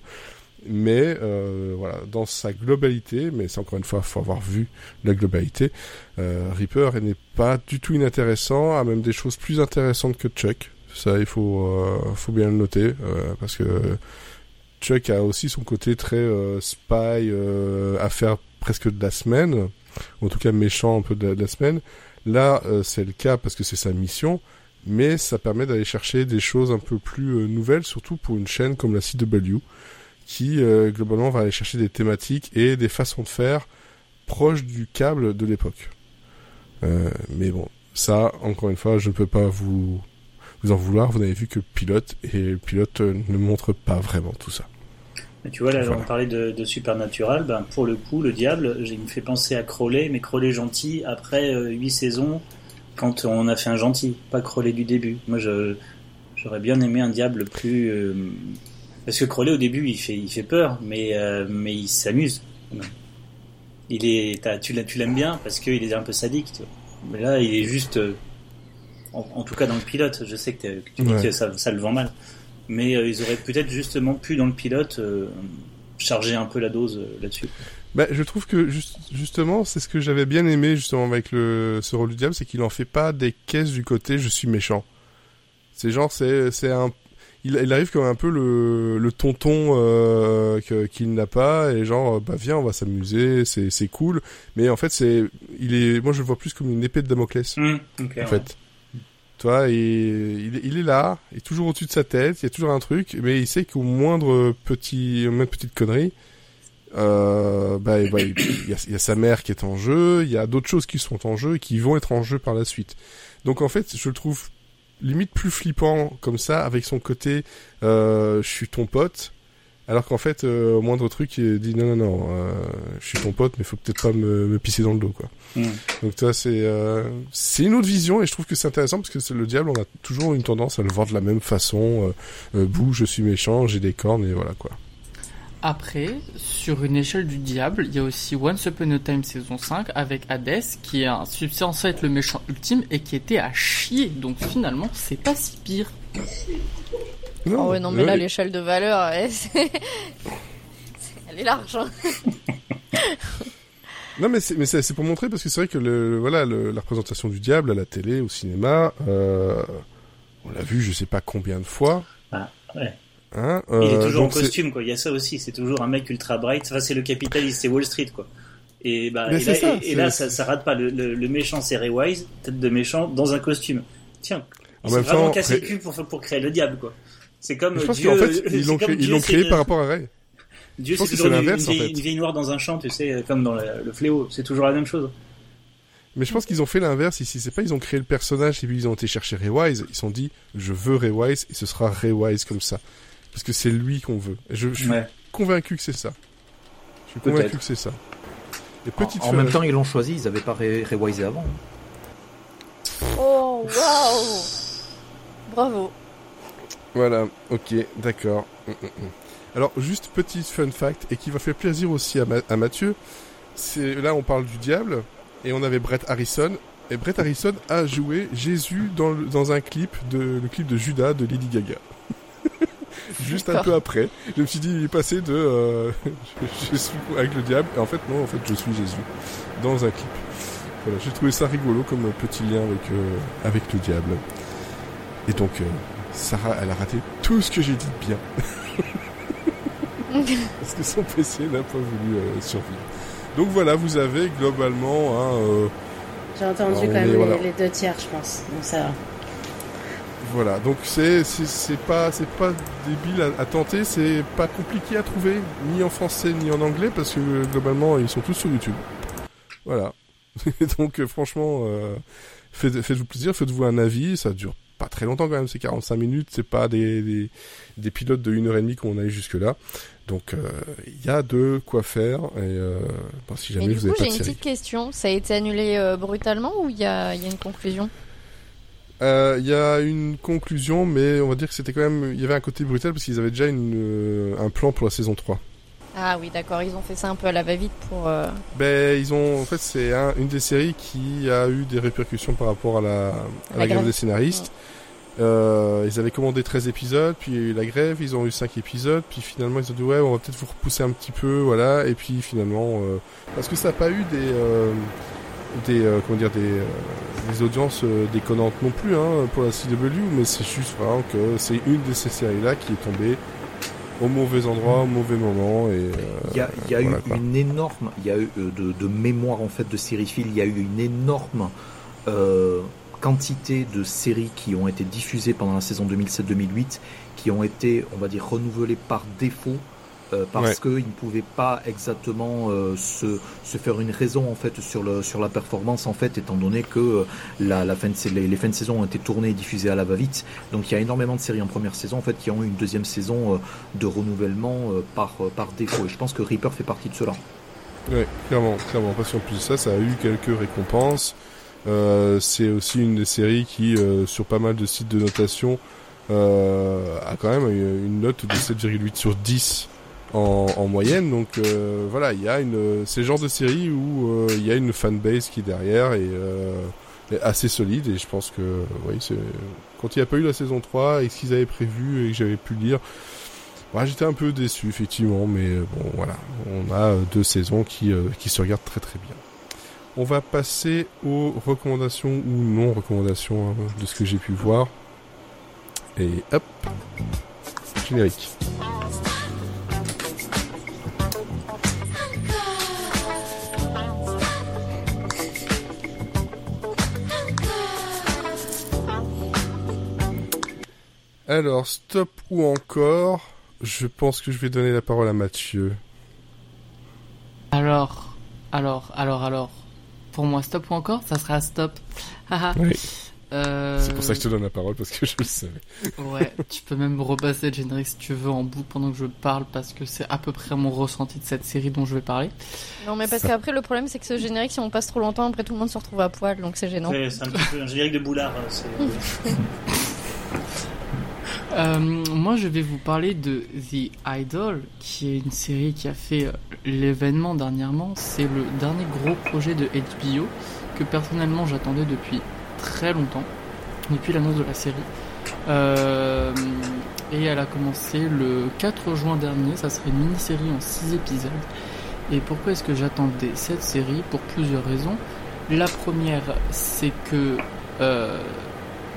Mais euh, voilà, dans sa globalité, mais c'est encore une fois, faut avoir vu la globalité. Euh, Reaper n'est pas du tout inintéressant, a même des choses plus intéressantes que Chuck. Ça, il faut, euh, faut bien le noter, euh, parce que Chuck a aussi son côté très spy, à faire presque de la semaine, en tout cas méchant un peu de la semaine. Là, euh, c'est le cas parce que c'est sa mission, mais ça permet d'aller chercher des choses un peu plus euh, nouvelles, surtout pour une chaîne comme la CW, qui euh, globalement va aller chercher des thématiques et des façons de faire proches du câble de l'époque. Mais bon, ça, encore une fois, je ne peux pas vous, vous en vouloir. Vous n'avez vu que pilote, et pilote ne montre pas vraiment tout ça. Mais tu vois, là, Voilà. on parlait de, de Supernatural. Ben, pour le coup, le diable, j'ai- il me fait penser à Crowley, mais Crowley gentil après euh, huit saisons, quand on a fait un gentil, pas Crowley du début. Moi, je, j'aurais bien aimé un diable plus. euh, parce que Crowley, au début, il fait, il fait peur, mais, euh, mais il s'amuse. Il est, tu l'aimes bien parce qu'il est un peu sadique, tu vois. Mais là, il est juste. euh, en, en tout cas, dans le pilote, je sais que, que tu dis Ouais. que ça, ça le vend mal. Mais euh, ils auraient peut-être justement pu, dans le pilote, euh, charger un peu la dose euh, là-dessus. Bah, je trouve que juste, justement, c'est ce que j'avais bien aimé justement avec le ce rôle du diable, c'est qu'il en fait pas des caisses du côté je suis méchant. C'est genre c'est c'est un il, il arrive comme un peu le le tonton euh, qu'il n'a pas et genre bah viens on va s'amuser c'est c'est cool mais en fait c'est il est moi je le vois plus comme une épée de Damoclès Hum, ok, en ouais. fait. Il, il est là, il est toujours au-dessus de sa tête, il y a toujours un truc, mais il sait qu'au moindre petit, moindre petite connerie, euh, bah, bah, il, il y a, il y a sa mère qui est en jeu, il y a d'autres choses qui sont en jeu et qui vont être en jeu par la suite. Donc en fait, je le trouve limite plus flippant comme ça, avec son côté, euh, je suis ton pote, alors qu'en fait, euh, au moindre truc, il dit non, non, non, euh, je suis ton pote, mais faut peut-être pas me, me pisser dans le dos, quoi. Hum. Donc toi, c'est euh, c'est une autre vision et je trouve que c'est intéressant parce que c'est le diable, on a toujours une tendance à le voir de la même façon. Euh, euh, bouh, je suis méchant, j'ai des cornes et voilà quoi. Après, sur une échelle du diable, il y a aussi Once Upon a Time saison 5 avec Hades qui est un- censé être le méchant ultime et qui était à chier. Donc finalement, c'est pas si pire. Oh ouais, non, mais là, l'échelle de valeur, elle, c'est- elle est large. hein. Non mais c'est mais c'est c'est pour montrer parce que c'est vrai que le, le- voilà le- la représentation du diable à la télé, au cinéma, euh, on l'a vu je sais pas combien de fois. Ah, ouais. Hein, Il est euh, toujours en costume, quoi. Il y a ça aussi. C'est toujours un mec ultra bright. Enfin, c'est le capitaliste, c'est Wall Street, quoi. Et, bah, et là, ça, et- et là, c'est- ça, ça rate pas. Le, le- le méchant, c'est Ray Wise, tête de méchant, dans un costume. Tiens, En il s'est même vraiment temps, cassé Ray- le cul pour, pour créer le diable, quoi. C'est comme Mais je pense Dieu. qu'en fait c'est ils l'ont créé, Dieu, par rapport à Ray. Dieu, je pense c'est que toujours c'est une, l'inverse, une en fait. une vieille noire dans un champ, tu sais, comme dans le, le fléau. C'est toujours la même chose. Mais je pense qu'ils ont fait l'inverse ici. C'est pas ils ont créé le personnage et puis ils ont été chercher Ray Wise. Ils se sont dit je veux Ray Wise et ce sera Ray Wise comme ça parce que c'est lui qu'on veut. Et je, je suis Ouais. convaincu que c'est ça. Je suis convaincu que c'est ça. Et petite En, en même temps, ils l'ont choisi, ils n'avaient pas ré- révisé avant. Oh, waouh Bravo. Voilà, ok, d'accord. Mm, mm, mm. Alors, juste petit fun fact, et qui va faire plaisir aussi à, Ma- à Mathieu, c'est là on parle du diable, et on avait Brett Harrison, et Brett Harrison a joué Jésus dans, le- dans un clip, de, le clip de Judas de Lady Gaga. juste un peu après, je me suis dit, il est passé de euh, je, je suis avec le diable, et en fait non, en fait je suis Jésus, dans un clip. Voilà, j'ai trouvé ça rigolo comme petit lien avec, euh, avec le diable. Et donc, euh, Sarah, elle a raté tout ce que j'ai dit de bien. Parce que son PC n'a pas voulu euh, survivre. Donc voilà, vous avez globalement un... euh, J'ai entendu Alors, quand même est- les, voilà. les deux tiers, je pense. Donc ça va. voilà, donc c'est c'est c'est pas c'est pas débile à, à tenter, c'est pas compliqué à trouver ni en français ni en anglais parce que euh, globalement ils sont tous sur YouTube. Voilà. donc euh, franchement, euh, faites, faites-vous plaisir, faites-vous un avis, ça dure pas très longtemps quand même, c'est 45 minutes, c'est pas des, des, des pilotes de 1h30 qu'on a eu jusque là. Donc euh, il y a de quoi faire et euh, bon, si Et jamais du vous coup, j'ai une série. petite question. Ça a été annulé euh, brutalement ou il y a, y a une conclusion? Euh, Il y a une conclusion, mais on va dire que c'était quand même, il y avait un côté brutal parce qu'ils avaient déjà une, euh, un plan pour la saison 3. Ah oui, d'accord, ils ont fait ça un peu à la va-vite pour. euh, Ben, ils ont, en fait, c'est un- une des séries qui a eu des répercussions par rapport à la, à la, La grève grève. des scénaristes. Euh, ils avaient commandé 13 épisodes, puis il y a eu la grève, ils ont eu 5 épisodes, puis finalement ils ont dit ouais, on va peut-être vous repousser un petit peu, voilà, et puis finalement, euh, parce que ça n'a pas eu des, euh, des, comment dire, des, des audiences déconnantes non plus, hein, pour la CW, mais c'est juste vraiment que c'est une de ces séries-là qui est tombée au mauvais endroit, au mauvais moment, et Il y a, il y a voilà, eu quoi. une énorme, il y a eu de, de mémoire en fait de sériphiles, il y a eu une énorme quantité de séries qui ont été diffusées pendant la saison 2007-2008, qui ont été, on va dire, renouvelées par défaut. euh, parce Ouais. qu'ils ne pouvaient pas exactement euh, se, se faire une raison en fait sur le sur la performance en fait étant donné que euh, la, la fin de, les, les fins de saison ont été tournées et diffusées à la va-vite donc il y a énormément de séries en première saison en fait qui ont eu une deuxième saison de renouvellement par, par défaut. Et je pense que Reaper fait partie de cela. Ouais, clairement, clairement. Parce qu'en plus de ça, ça a eu quelques récompenses. Euh, c'est aussi une des séries qui, euh, sur pas mal de sites de notation, euh, a quand même une note de 7,8 sur 10 en, en moyenne. Donc euh, voilà, il y a une, c'est le genre de série où il y a une fanbase qui est derrière et euh, est assez solide. Et je pense que, oui, c'est quand il n'y a pas eu la saison 3 et ce qu'ils avaient prévu et que j'avais pu lire. Ouais, j'étais un peu déçu effectivement, mais bon voilà, on a deux saisons qui, qui se regardent très très bien. On va passer aux recommandations ou non recommandations hein, de ce que j'ai pu voir. Et hop, générique. Alors, stop ou encore Je pense que je vais donner la parole à Mathieu. Alors, alors, alors, alors. Pour moi, stop ou encore Ça sera stop. Oui. Euh, C'est pour ça que je te donne la parole parce que je le savais. Ouais, tu peux même repasser le générique si tu veux en bout pendant que je parle parce que c'est à peu près mon ressenti de cette série dont je vais parler. Non, mais parce Ça- qu'après, le problème, c'est que ce générique, si on passe trop longtemps, après tout le monde se retrouve à poil, donc c'est gênant. C'est un petit peu un générique de boulard. hein, c'est- Euh, moi, je vais vous parler de The Idol, qui est une série qui a fait euh, l'événement dernièrement. C'est le dernier gros projet de HBO que personnellement j'attendais depuis très longtemps, depuis l'annonce de la série. Euh, et elle a commencé le 4 juin dernier. Ça serait une mini-série en 6 épisodes. Et pourquoi est-ce que j'attendais cette série? Pour plusieurs raisons. La première, c'est que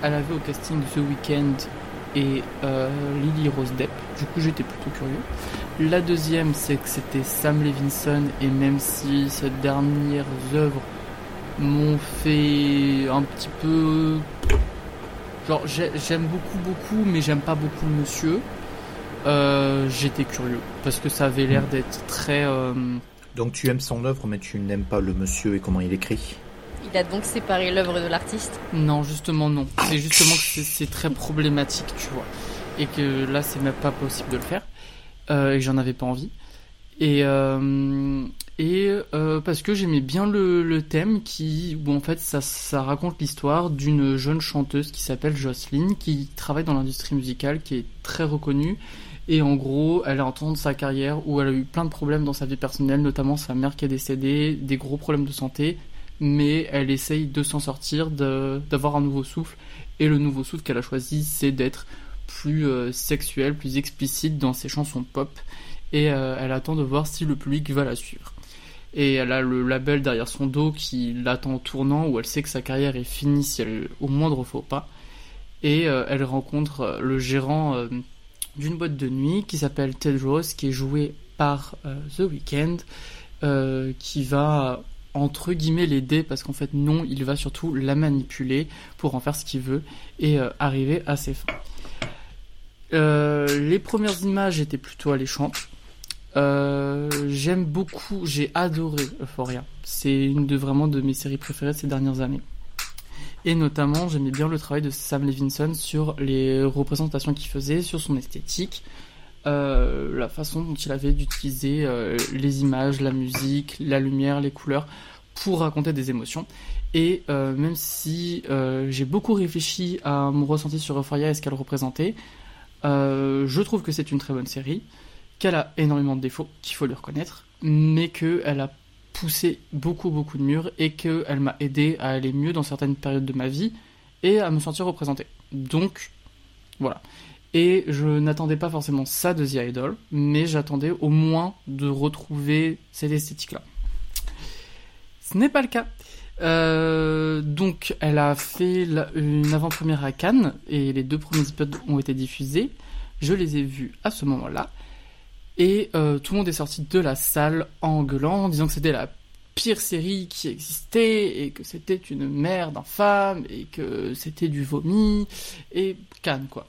elle avait au casting The Weeknd et euh, Lily Rose Depp. Du coup, j'étais plutôt curieux. La deuxième, c'est que c'était Sam Levinson, et même si ces dernières œuvres m'ont fait un petit peu. Genre, j'ai- j'aime beaucoup, beaucoup, mais j'aime pas beaucoup le monsieur. Euh, j'étais curieux parce que ça avait l'air d'être très. euh, Donc tu aimes son œuvre, mais tu n'aimes pas le monsieur et comment il écrit? Il a donc séparé l'œuvre de l'artiste. Non, justement non. C'est justement que c'est- très problématique, tu vois. Et que là, c'est même pas possible de le faire. Euh, et j'en avais pas envie. Et, euh, et euh, parce que j'aimais bien le, thème qui, où en fait, ça, raconte l'histoire d'une jeune chanteuse qui s'appelle Jocelyn, qui travaille dans l'industrie musicale, qui est très reconnue. Et en gros, elle est en train de sa carrière où elle a eu plein de problèmes dans sa vie personnelle, notamment sa mère qui est décédée, des gros problèmes de santé, mais elle essaye de s'en sortir, d'avoir un nouveau souffle. Et le nouveau souffle qu'elle a choisi, c'est d'être plus euh, sexuelle, plus explicite dans ses chansons pop. Et euh, elle attend de voir si le public va la suivre. Et elle a le label derrière son dos qui l'attend au tournant, où elle sait que sa carrière est finie si elle au moindre faux pas. Et euh, elle rencontre le gérant d'une boîte de nuit qui s'appelle Ted Rose, qui est joué par The Weeknd, qui va entre guillemets l'aider parce qu'en fait non, il va surtout la manipuler pour en faire ce qu'il veut et euh, arriver à ses fins. Euh, les premières images étaient plutôt alléchantes. Euh, J'aime beaucoup, j'ai adoré Euphoria. C'est une de vraiment de mes séries préférées ces dernières années. Et notamment, j'aimais bien le travail de Sam Levinson sur les représentations qu'il faisait, sur son esthétique, euh, la façon dont il avait d'utiliser euh, les images, la musique, la lumière, les couleurs pour raconter des émotions. Et euh, même si j'ai beaucoup réfléchi à mon ressenti sur Euphoria et ce qu'elle représentait, je trouve que c'est une très bonne série, qu'elle a énormément de défauts, qu'il faut lui reconnaître, mais qu'elle a poussé beaucoup beaucoup de murs et qu'elle m'a aidé à aller mieux dans certaines périodes de ma vie et à me sentir représenté. Donc, voilà. Et je n'attendais pas forcément ça de The Idol, mais j'attendais au moins de retrouver cette esthétique-là. Ce n'est pas le cas. Euh, donc, elle a fait une avant-première à Cannes et les deux premiers épisodes ont été diffusés. Je les ai vus à ce moment-là. Et euh, tout le monde est sorti de la salle en gueulant, en disant que c'était la pire série qui existait et que c'était une merde infâme et que c'était du vomi et Cannes quoi.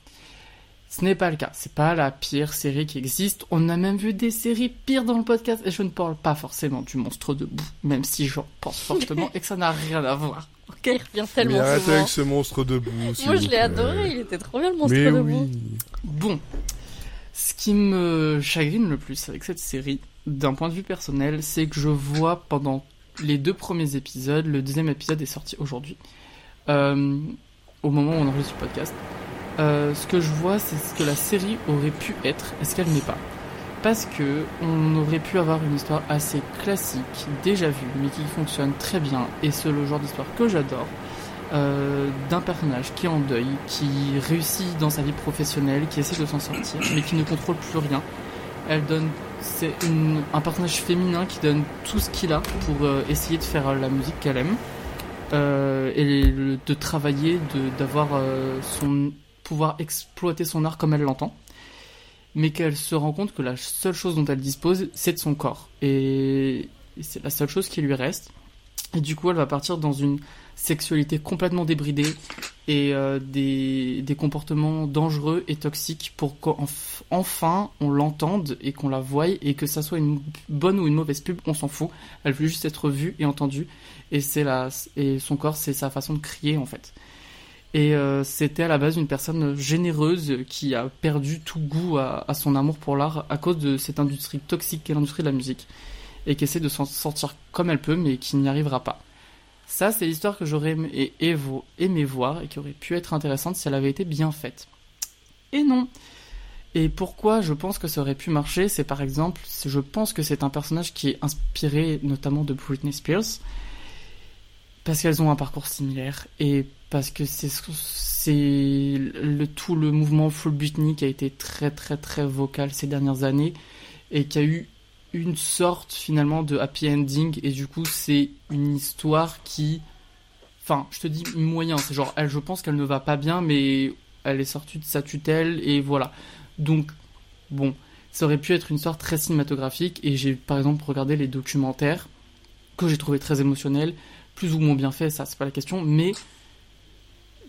Ce n'est pas le cas, c'est pas la pire série qui existe. On a même vu des séries pires dans le podcast et je ne parle pas forcément du monstre debout, même si j'en pense fortement et que ça n'a rien à voir. Ok Il revient Mais tellement arrêtez souvent. avec ce monstre debout. Moi, je l'ai adoré. Il était trop bien, le monstre Mais debout. oui. Bon, ce qui me chagrine le plus avec cette série, d'un point de vue personnel, c'est que je vois pendant les deux premiers épisodes, le deuxième épisode est sorti aujourd'hui, euh, au moment où on enregistre le podcast, euh, ce que je vois, c'est ce que la série aurait pu être, et ce qu'elle n'est pas? Parce que on aurait pu avoir une histoire assez classique, déjà vue, mais qui fonctionne très bien, et c'est le genre d'histoire que j'adore, euh, d'un personnage qui est en deuil, qui réussit dans sa vie professionnelle, qui essaie de s'en sortir, mais qui ne contrôle plus rien. Elle donne, c'est un personnage féminin qui donne tout ce qu'il a pour euh, essayer de faire euh, la musique qu'elle aime et de travailler, de d'avoir son pouvoir exploiter son art comme elle l'entend, mais qu'elle se rend compte que la seule chose dont elle dispose, c'est de son corps et, c'est la seule chose qui lui reste. Et du coup, elle va partir dans une sexualité complètement débridée et euh, des, des comportements dangereux et toxiques pour qu'enfin on l'entende et qu'on la voie et que ça soit une bonne ou une mauvaise pub, on s'en fout. Elle veut juste être vue et entendue et la et son corps c'est sa façon de crier en fait. Et euh, c'était à la base une personne généreuse qui a perdu tout goût à, son amour pour l'art à cause de cette industrie toxique qu'est l'industrie de la musique et qui essaie de s'en sortir comme elle peut mais qui n'y arrivera pas. Ça, c'est l'histoire que j'aurais aimé, aimé voir et qui aurait pu être intéressante si elle avait été bien faite. Et non. Et pourquoi je pense que ça aurait pu marcher, c'est par exemple, je pense que c'est un personnage qui est inspiré notamment de Britney Spears, parce qu'elles ont un parcours similaire et parce que c'est ce- c'est le tout le mouvement full qui a été très très très vocal ces dernières années et qui a eu une sorte finalement de happy ending et du coup c'est une histoire qui enfin je te dis moyen c'est genre elle je pense qu'elle ne va pas bien mais elle est sortie de sa tutelle et voilà. Donc bon ça aurait pu être une histoire très cinématographique et j'ai par exemple regardé les documentaires que j'ai trouvé très émotionnels plus ou moins bien fait ça c'est pas la question mais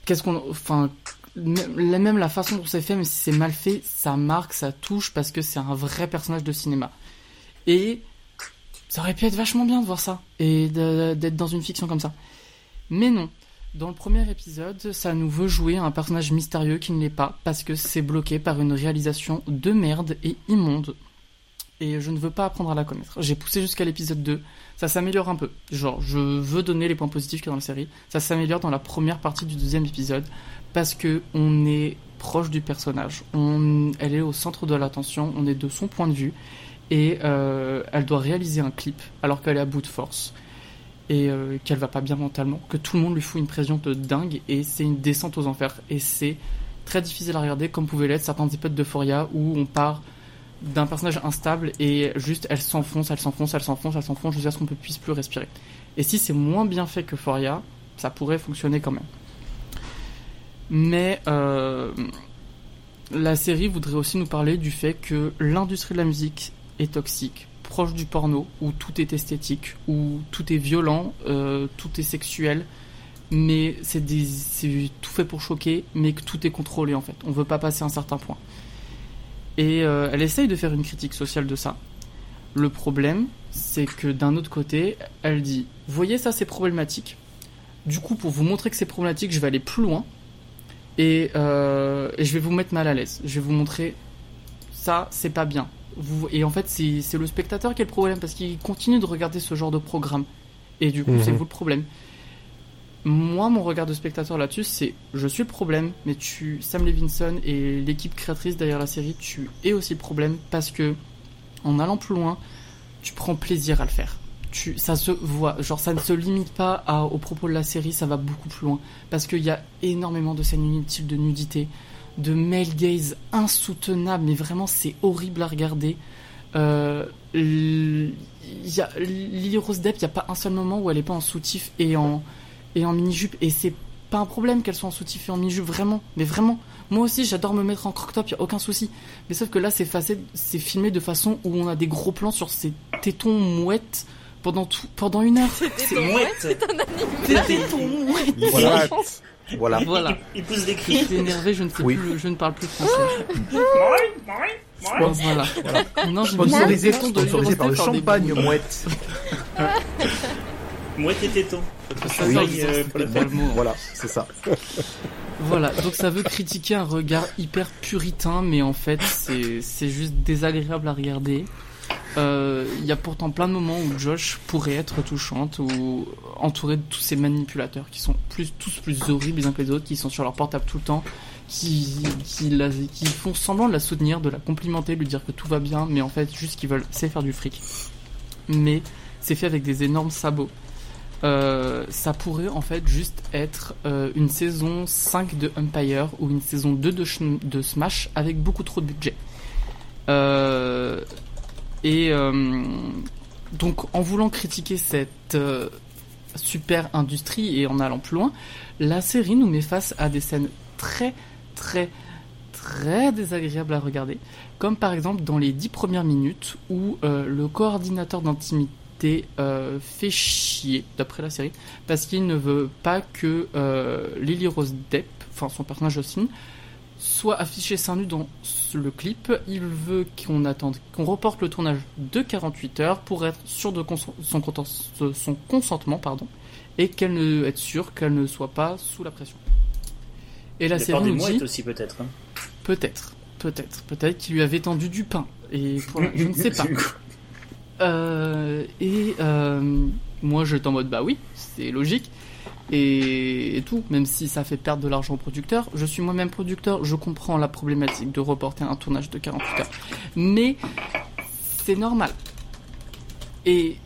qu'est-ce qu'on enfin même la- façon dont c'est fait, même si c'est mal fait, ça marque, ça touche parce que c'est un vrai personnage de cinéma. Et ça aurait pu être vachement bien de voir ça et d'être dans une fiction comme ça. Mais non. Dans le premier épisode, ça nous veut jouer un personnage mystérieux qui ne l'est pas parce que c'est bloqué par une réalisation de merde et immonde. Et je ne veux pas apprendre à la connaître. J'ai poussé jusqu'à l'épisode 2. Ça s'améliore un peu. Genre, je veux donner les points positifs qu'il y a dans la série. Ça s'améliore dans la première partie du deuxième épisode parce que on est proche du personnage. On, elle est au centre de l'attention. On est de son point de vue et euh, elle doit réaliser un clip alors qu'elle est à bout de force et euh, qu'elle va pas bien mentalement, que tout le monde lui fout une pression de dingue et c'est une descente aux enfers et c'est très difficile à regarder comme pouvaient l'être certains épisodes d'Euphoria où on part d'un personnage instable et juste elle s'enfonce, elle s'enfonce, elle s'enfonce, elle s'enfonce jusqu'à ce qu'on ne puisse plus respirer. Et si c'est moins bien fait que Euphoria, ça pourrait fonctionner quand même. Mais euh, la série voudrait aussi nous parler du fait que l'industrie de la musique est toxique, proche du porno, où tout est esthétique, où tout est violent, euh, tout est sexuel, mais c'est tout fait pour choquer, mais que tout est contrôlé en fait. On veut pas passer un certain point. Et euh, elle essaye de faire une critique sociale de ça. Le problème, c'est que d'un autre côté, elle dit Voyez, ça c'est problématique. Du coup, pour vous montrer que c'est problématique, je vais aller plus loin. Et, euh, et je vais vous mettre mal à l'aise. Je vais vous montrer ça, c'est pas bien. Vous, et en fait, c'est le spectateur qui est le problème parce qu'il continue de regarder ce genre de programme. Et du coup, Mhm. c'est vous le problème. Moi, mon regard de spectateur là-dessus, c'est je suis le problème, mais tu, Sam Levinson et l'équipe créatrice derrière la série, tu es aussi le problème parce que en allant plus loin, tu prends plaisir à le faire. Tu, ça se voit, genre ça ne se limite pas à, au propos de la série, ça va beaucoup plus loin parce qu'il y a énormément de scènes inutiles de nudité, de male gaze insoutenable, mais vraiment c'est horrible à regarder. Euh, Lily Rose Depp, il n'y a pas un seul moment où elle est pas en soutif et en et en mini-jupe et c'est pas un problème qu'elle soit en soutif et en mini-jupe vraiment mais vraiment moi aussi j'adore me mettre en croc-top y a aucun souci mais sauf que là c'est facé- c'est filmé de façon où on a des gros plans sur ses tétons mouettes pendant tout pendant une heure C'est mouette. des tétons mouettes Voilà. Voilà. voilà Il pousse des je cris. suis énervé je ne sais Oui. plus je ne parle plus français Bon, voilà non Sponsorisé, le téton de Lily sponsorisé Rose par le champagne mouette. Mouette et téton. Oui, euh. Voilà, c'est ça. Voilà, donc ça veut critiquer un regard hyper puritain, mais en fait c'est c'est juste désagréable à regarder. Euh, Il y a pourtant plein de moments où Josh pourrait être touchante ou entourée de tous ces manipulateurs qui sont plus, tous plus horribles les uns que les autres, qui sont sur leur portable tout le temps, qui, qui, la- qui font semblant de la soutenir, de la complimenter, de lui dire que tout va bien, mais en fait juste qu'ils veulent c'est faire du fric. Mais c'est fait avec des énormes sabots. Euh, ça pourrait en fait juste être euh, une saison 5 de Empire ou une saison 2 de, Sh- de Smash avec beaucoup trop de budget. Euh, et donc en voulant critiquer cette super industrie et en allant plus loin, la série nous met face à des scènes très très très désagréables à regarder, comme par exemple dans les 10 premières minutes où le coordinateur d'intimité euh, fait chier, d'après la série, parce qu'il ne veut pas que euh, Lily Rose Depp, enfin son personnage Austin, soit affiché seins nus dans le clip. Il veut qu'on attende, qu'on reporte le tournage de 48 heures pour être sûr de son, consentement, pardon, et qu'elle ne être sûre qu'elle ne soit pas sous la pression. Et la série nous dit aussi peut-être. hein. peut-être, peut-être, peut-être qu'il lui avait tendu du pain. Et pour la- je ne sais pas. Euh, et euh, moi j'étais en mode bah oui, c'est logique. Et, tout, même si ça fait perdre de l'argent au producteur, je suis moi-même producteur, je comprends la problématique de reporter un tournage de 48 heures. Mais c'est normal. Et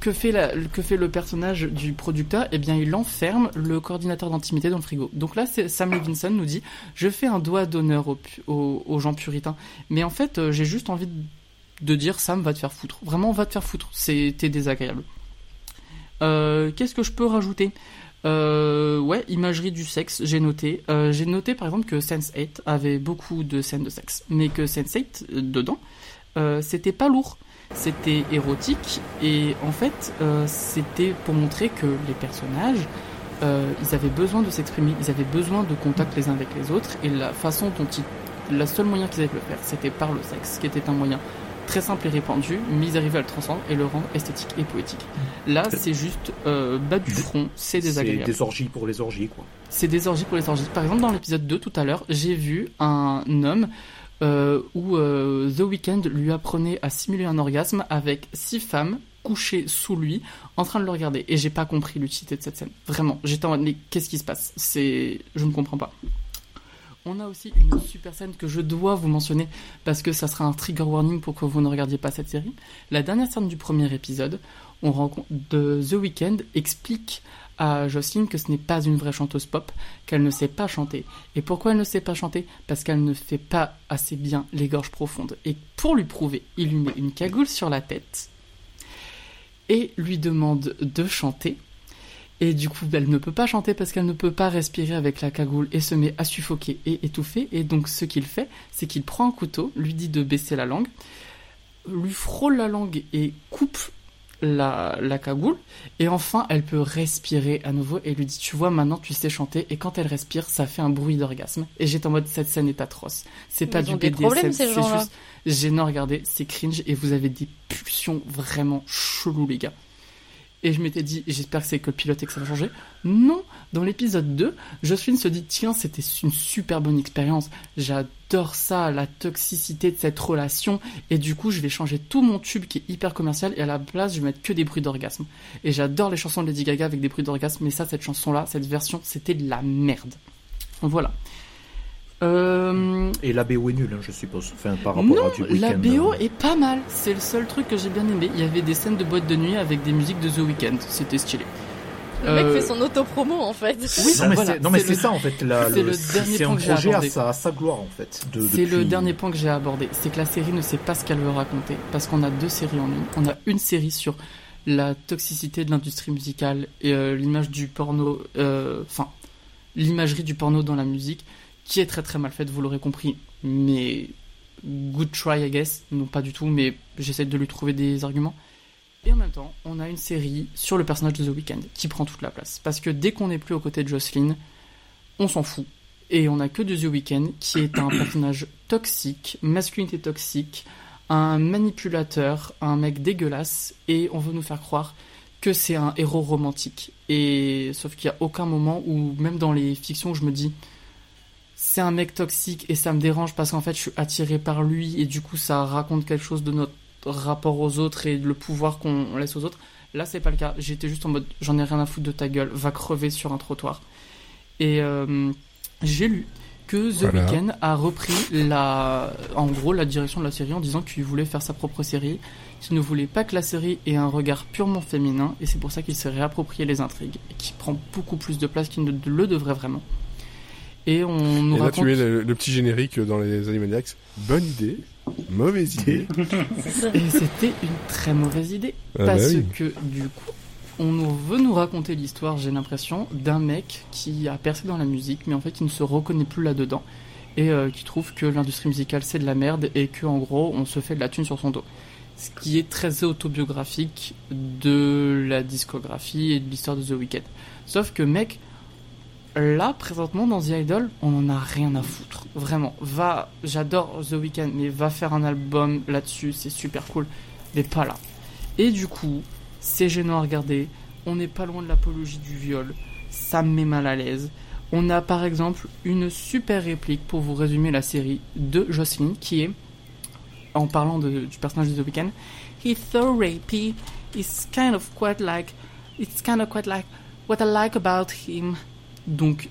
que fait, que fait le personnage du producteur? Eh bien, il enferme le coordinateur d'intimité dans le frigo. Donc là, Sam Levinson nous dit Je fais un doigt d'honneur aux- aux gens puritains. Mais en fait, euh, j'ai juste envie de de dire Sam va te faire foutre. Vraiment, va te faire foutre. C'était désagréable. Euh, Qu'est-ce que je peux rajouter? Euh, Ouais, imagerie du sexe, j'ai noté. Euh, j'ai noté par exemple que Sense8 avait beaucoup de scènes de sexe, mais que Sense8, euh, dedans, c'était pas lourd. C'était érotique et en fait, c'était pour montrer que les personnages, ils avaient besoin de s'exprimer, ils avaient besoin de contact les uns avec les autres et la façon dont ils, la seule moyen qu'ils avaient de le faire, c'était par le sexe, qui était un moyen très simple et répandu, mais ils arrivaient à le transcendre et le rendre esthétique et poétique. Là, c'est juste euh, bas du front, c'est C'est désagréable. des orgies pour les orgies, quoi. C'est des orgies pour les orgies. Par exemple, dans l'épisode 2 tout à l'heure, j'ai vu un homme euh, où euh, The Weeknd lui apprenait à simuler un orgasme avec six femmes couchées sous lui en train de le regarder. Et j'ai pas compris l'utilité de cette scène. Vraiment, j'étais en mode, mais qu'est-ce qui se passe? C'est, Je ne comprends pas. On a aussi une super scène que je dois vous mentionner parce que ça sera un trigger warning pour que vous ne regardiez pas cette série. La dernière scène du premier épisode, on rencontre de The Weeknd explique à Jocelyne que ce n'est pas une vraie chanteuse pop, qu'elle ne sait pas chanter. Et pourquoi elle ne sait pas chanter? Parce qu'elle ne fait pas assez bien les gorges profondes. Et pour lui prouver, il lui met une cagoule sur la tête et lui demande de chanter. Et du coup, elle ne peut pas chanter parce qu'elle ne peut pas respirer avec la cagoule et se met à suffoquer et étouffer. Et donc, ce qu'il fait, c'est qu'il prend un couteau, lui dit de baisser la langue, lui frôle la langue et coupe la, la cagoule. Et enfin, elle peut respirer à nouveau et lui dit Tu vois, maintenant tu sais chanter. Et quand elle respire, ça fait un bruit d'orgasme. Et j'étais en mode Cette scène est atroce. C'est pas du BDSM, c'est juste gênant à regarder. C'est cringe et vous avez des pulsions vraiment cheloues, les gars. Et je m'étais dit, j'espère que c'est que le pilote et que ça va changer. Non, dans l'épisode 2, Jocelyn se dit, tiens, c'était une super bonne expérience. J'adore ça, la toxicité de cette relation. Et du coup, je vais changer tout mon tube qui est hyper commercial et à la place, je vais mettre que des bruits d'orgasme. Et j'adore les chansons de Lady Gaga avec des bruits d'orgasme, mais ça, cette chanson-là, cette version, c'était de la merde. Voilà. Euh, Et la BO est nulle, hein, je suppose. Enfin, par rapport non, à du la week-end. BO est pas mal. C'est le seul truc que j'ai bien aimé. Il y avait des scènes de boîte de nuit avec des musiques de The Weeknd. C'était stylé. Le mec Euh, fait son auto-promo en fait. Oui, non, mais voilà, c'est non, mais c'est c'est le- ça en fait. la- c'est le- le dernier point que j'ai abordé. sa, à sa gloire en fait. de- C'est le dernier point que j'ai abordé, c'est que la série ne sait pas ce qu'elle veut raconter, parce qu'on a deux séries en ligne. On a une série sur la toxicité de l'industrie musicale et euh, l'image du porno, euh, enfin l'imagerie du porno dans la musique, qui est très très mal faite, vous l'aurez compris. Mais good try, I guess. Non, pas du tout, mais j'essaie de lui trouver des arguments. Et en même temps, on a une série sur le personnage de The Weeknd qui prend toute la place. Parce que dès qu'on n'est plus aux côtés de Jocelyn, on s'en fout. Et on a que de The Weeknd qui est un personnage toxique, masculinité toxique, un manipulateur, un mec dégueulasse, et on veut nous faire croire que c'est un héros romantique. Et sauf qu'il n'y a aucun moment où, même dans les fictions, je me dis c'est un mec toxique et ça me dérange parce qu'en fait je suis attiré par lui et du coup ça raconte quelque chose de notre rapport aux autres et le pouvoir qu'on laisse aux autres. Là c'est pas le cas. J'étais juste en mode j'en ai rien à foutre de ta gueule, va crever sur un trottoir. Et euh, j'ai lu que The Voilà. Weeknd a repris la, en gros la direction de la série en disant qu'il voulait faire sa propre série, qu'il ne voulait pas que la série ait un regard purement féminin et c'est pour ça qu'il s'est réapproprié les intrigues et qu'il prend beaucoup plus de place qu'il ne le devrait vraiment. Et on nous Et là, raconte... tu mets le, le petit générique dans les Animaniacs. Bonne idée, mauvaise idée. Et c'était une très mauvaise idée. Ah parce bah oui. que, du coup, on nous veut nous raconter l'histoire, j'ai l'impression, d'un mec qui a percé dans la musique, mais en fait, il ne se reconnaît plus là-dedans. Et euh, qui trouve que l'industrie musicale, c'est de la merde et que, en gros, on se fait de la thune sur son dos. Ce qui est très autobiographique de la discographie et de l'histoire de The Weeknd. Sauf que, mec, là, présentement, dans The Idol, on en a rien à foutre. Vraiment. Va, j'adore The Weeknd, mais va faire un album là-dessus, c'est super cool. Mais pas là. Et du coup, c'est gênant à regarder. On n'est pas loin de l'apologie du viol. Ça me met mal à l'aise. On a par exemple une super réplique pour vous résumer la série de Jocelyn qui est, en parlant du personnage de The Weeknd, He's so rapey. It's kind of quite like, it's kind of quite like what I like about him. Donc,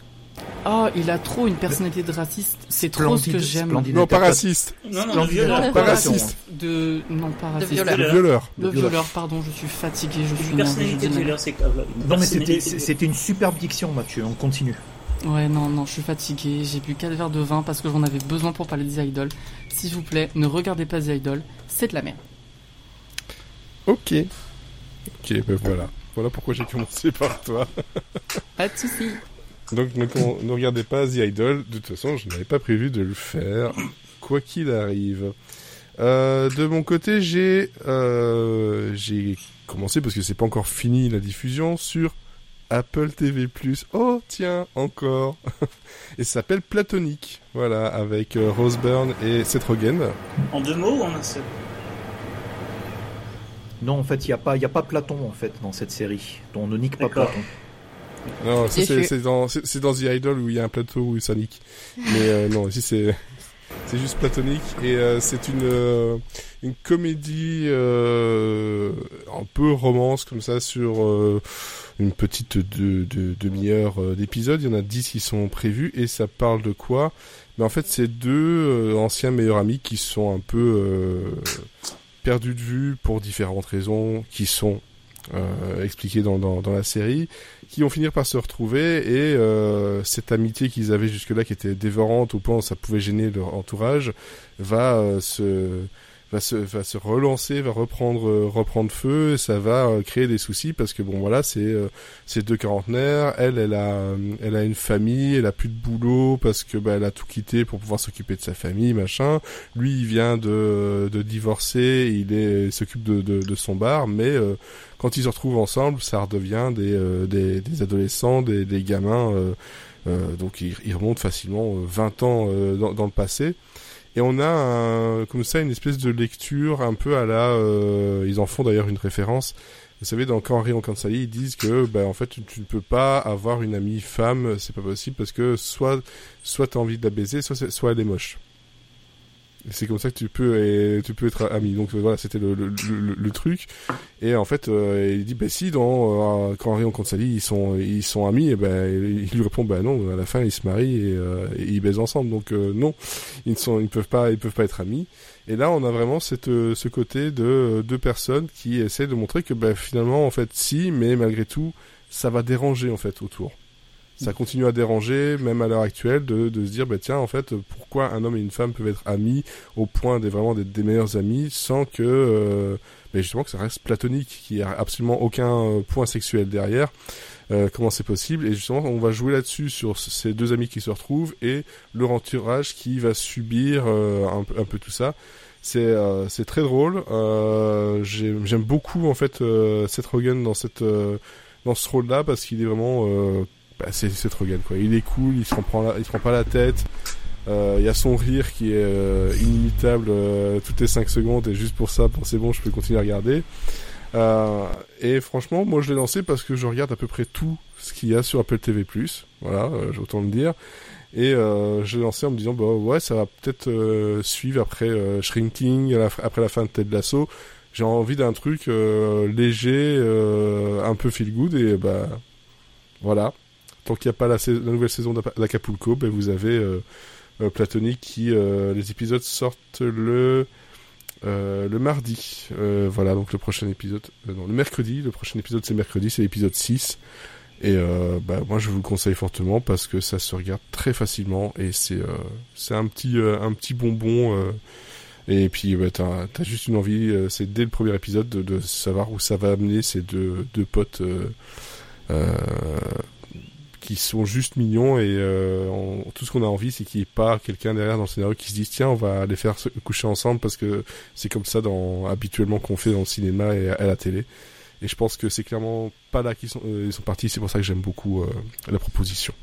oh, il a trop une personnalité de raciste. C'est trop ce que j'aime. Non, pas raciste. Non, non, de violeur. Pas raciste. De, non, pas raciste. violeur. Le Violeur. violeur. Le Le violeur. violeur, pardon, je suis fatigué, je suis Une personnalité de violeur, c'est quoi Une Non, mais c'était une superbe diction, Mathieu. On continue. Ouais, non, non, je suis fatigué. J'ai bu 4 verres de vin parce que j'en avais besoin pour parler des idoles. S'il vous plaît, ne regardez pas The Idol, c'est de la merde. Ok. Ok, ben voilà. Voilà pourquoi j'ai commencé par toi. Pas de soucis. Donc ne, regardez pas The Idol. De toute façon, je n'avais pas prévu de le faire, quoi qu'il arrive. Euh, de mon côté, j'ai euh, j'ai commencé parce que c'est pas encore fini la diffusion sur Apple TV+. Oh tiens, encore. et ça s'appelle Platonique. Voilà, avec euh, Rose Byrne et Seth Rogen. En deux mots ou en un seul? Non, en fait, il n'y a, pas- il y a pas Platon en fait dans cette série. On ne nique pas. Platon. Non, ça c'est dans c'est dans The Idol où il y a un plateau où ça nique. Mais euh, non, ici c'est c'est juste platonique et euh, c'est une euh, une comédie euh, un peu romance comme ça sur euh, une petite de, de, demi-heure euh, d'épisode. Il y en a 10 qui sont prévus et ça parle de quoi? Mais en fait, c'est deux anciens meilleurs amis qui sont un peu euh, perdus de vue pour différentes raisons qui sont euh, expliquées dans, dans, dans la série qui vont finir par se retrouver et euh, cette amitié qu'ils avaient jusque-là qui était dévorante au point où ça pouvait gêner leur entourage va euh, se va se va se relancer va reprendre euh, reprendre feu et ça va euh, créer des soucis parce que bon voilà c'est euh, c'est deux quarantenaires elle elle a euh, elle a une famille elle a plus de boulot parce que bah, elle a tout quitté pour pouvoir s'occuper de sa famille machin lui il vient de de divorcer il est il s'occupe de, de de son bar mais quand ils se retrouvent ensemble, ça redevient des, des, des adolescents, des, des gamins. donc ils, ils remontent facilement euh, 20 ans dans, dans le passé. Et on a un- comme ça une espèce de lecture un peu à la... euh, ils en font d'ailleurs une référence Vous savez, dans Henry en Kansali, ils disent que, bah, en fait, tu, ne peux pas avoir une amie femme, c'est pas possible parce que soit, soit t'as envie de la baiser, soit elle est moche. C'est comme ça que tu peux, et, tu peux être ami. Donc euh, voilà, c'était le, le, le, le truc. Et en fait, euh, il dit, bah si, dans euh, Quand Henry en Kansali, ils sont, ils sont amis, et ben il lui répond, bah non, à la fin, ils se marient et, euh, ils baisent ensemble. Donc euh, non, ils ne sont, ils peuvent pas, ils peuvent pas être amis. Et là, on a vraiment cette, euh, ce côté de deux personnes qui essaient de montrer que bah, finalement, en fait, si, mais malgré tout, ça va déranger en fait autour. Ça continue à déranger, même à l'heure actuelle, de, de se dire, bah tiens, en fait, pourquoi un homme et une femme peuvent être amis au point d'être vraiment d'être des meilleurs amis sans que, euh, bah, justement, que ça reste platonique, qu'il n'y a absolument aucun euh, point sexuel derrière. Euh, comment c'est possible? Et justement, on va jouer là-dessus sur ces deux amis qui se retrouvent et leur entourage qui va subir euh, un, un peu tout ça. C'est euh, c'est très drôle. Euh, j'ai- J'aime beaucoup en fait euh, Seth Rogen dans cette dans ce rôle-là parce qu'il est vraiment bah, c'est Seth Rogen quoi. Il est cool, il se prend la- il se prend pas la tête. Euh, Il y a son rire qui est euh, inimitable euh, toutes les 5 secondes et juste pour ça, c'est bon, je peux continuer à regarder. Euh, et franchement, moi je l'ai lancé parce que je regarde à peu près tout ce qu'il y a sur Apple TV+. Voilà, euh, j'ai autant le dire. Et je l'ai lancé en me disant, bah ouais, ça va peut-être suivre après Shrinking, la après la fin de Ted Lasso. J'ai envie d'un truc léger, un peu feel good et bah voilà. Tant qu'il n'y a pas la, la nouvelle saison d'Acapulco, ben vous avez euh, euh, Platonic qui euh, les épisodes sortent le le mardi. Voilà, donc le prochain épisode non, le mercredi, le prochain épisode c'est mercredi, c'est l'épisode 6. Et bah, moi je vous le conseille fortement parce que ça se regarde très facilement et c'est un petit un petit bonbon et puis bah, t'as as juste une envie c'est dès le premier épisode de, de savoir où ça va amener ces deux deux potes qui sont juste mignons et euh, tout ce qu'on a envie c'est qu'il n'y ait pas quelqu'un derrière dans le scénario qui se dise tiens on va les faire coucher ensemble parce que c'est comme ça dans habituellement qu'on fait dans le cinéma et à, la télé. Et je pense que c'est clairement pas là qu'ils sont euh, ils sont partis c'est pour ça que j'aime beaucoup euh, la proposition.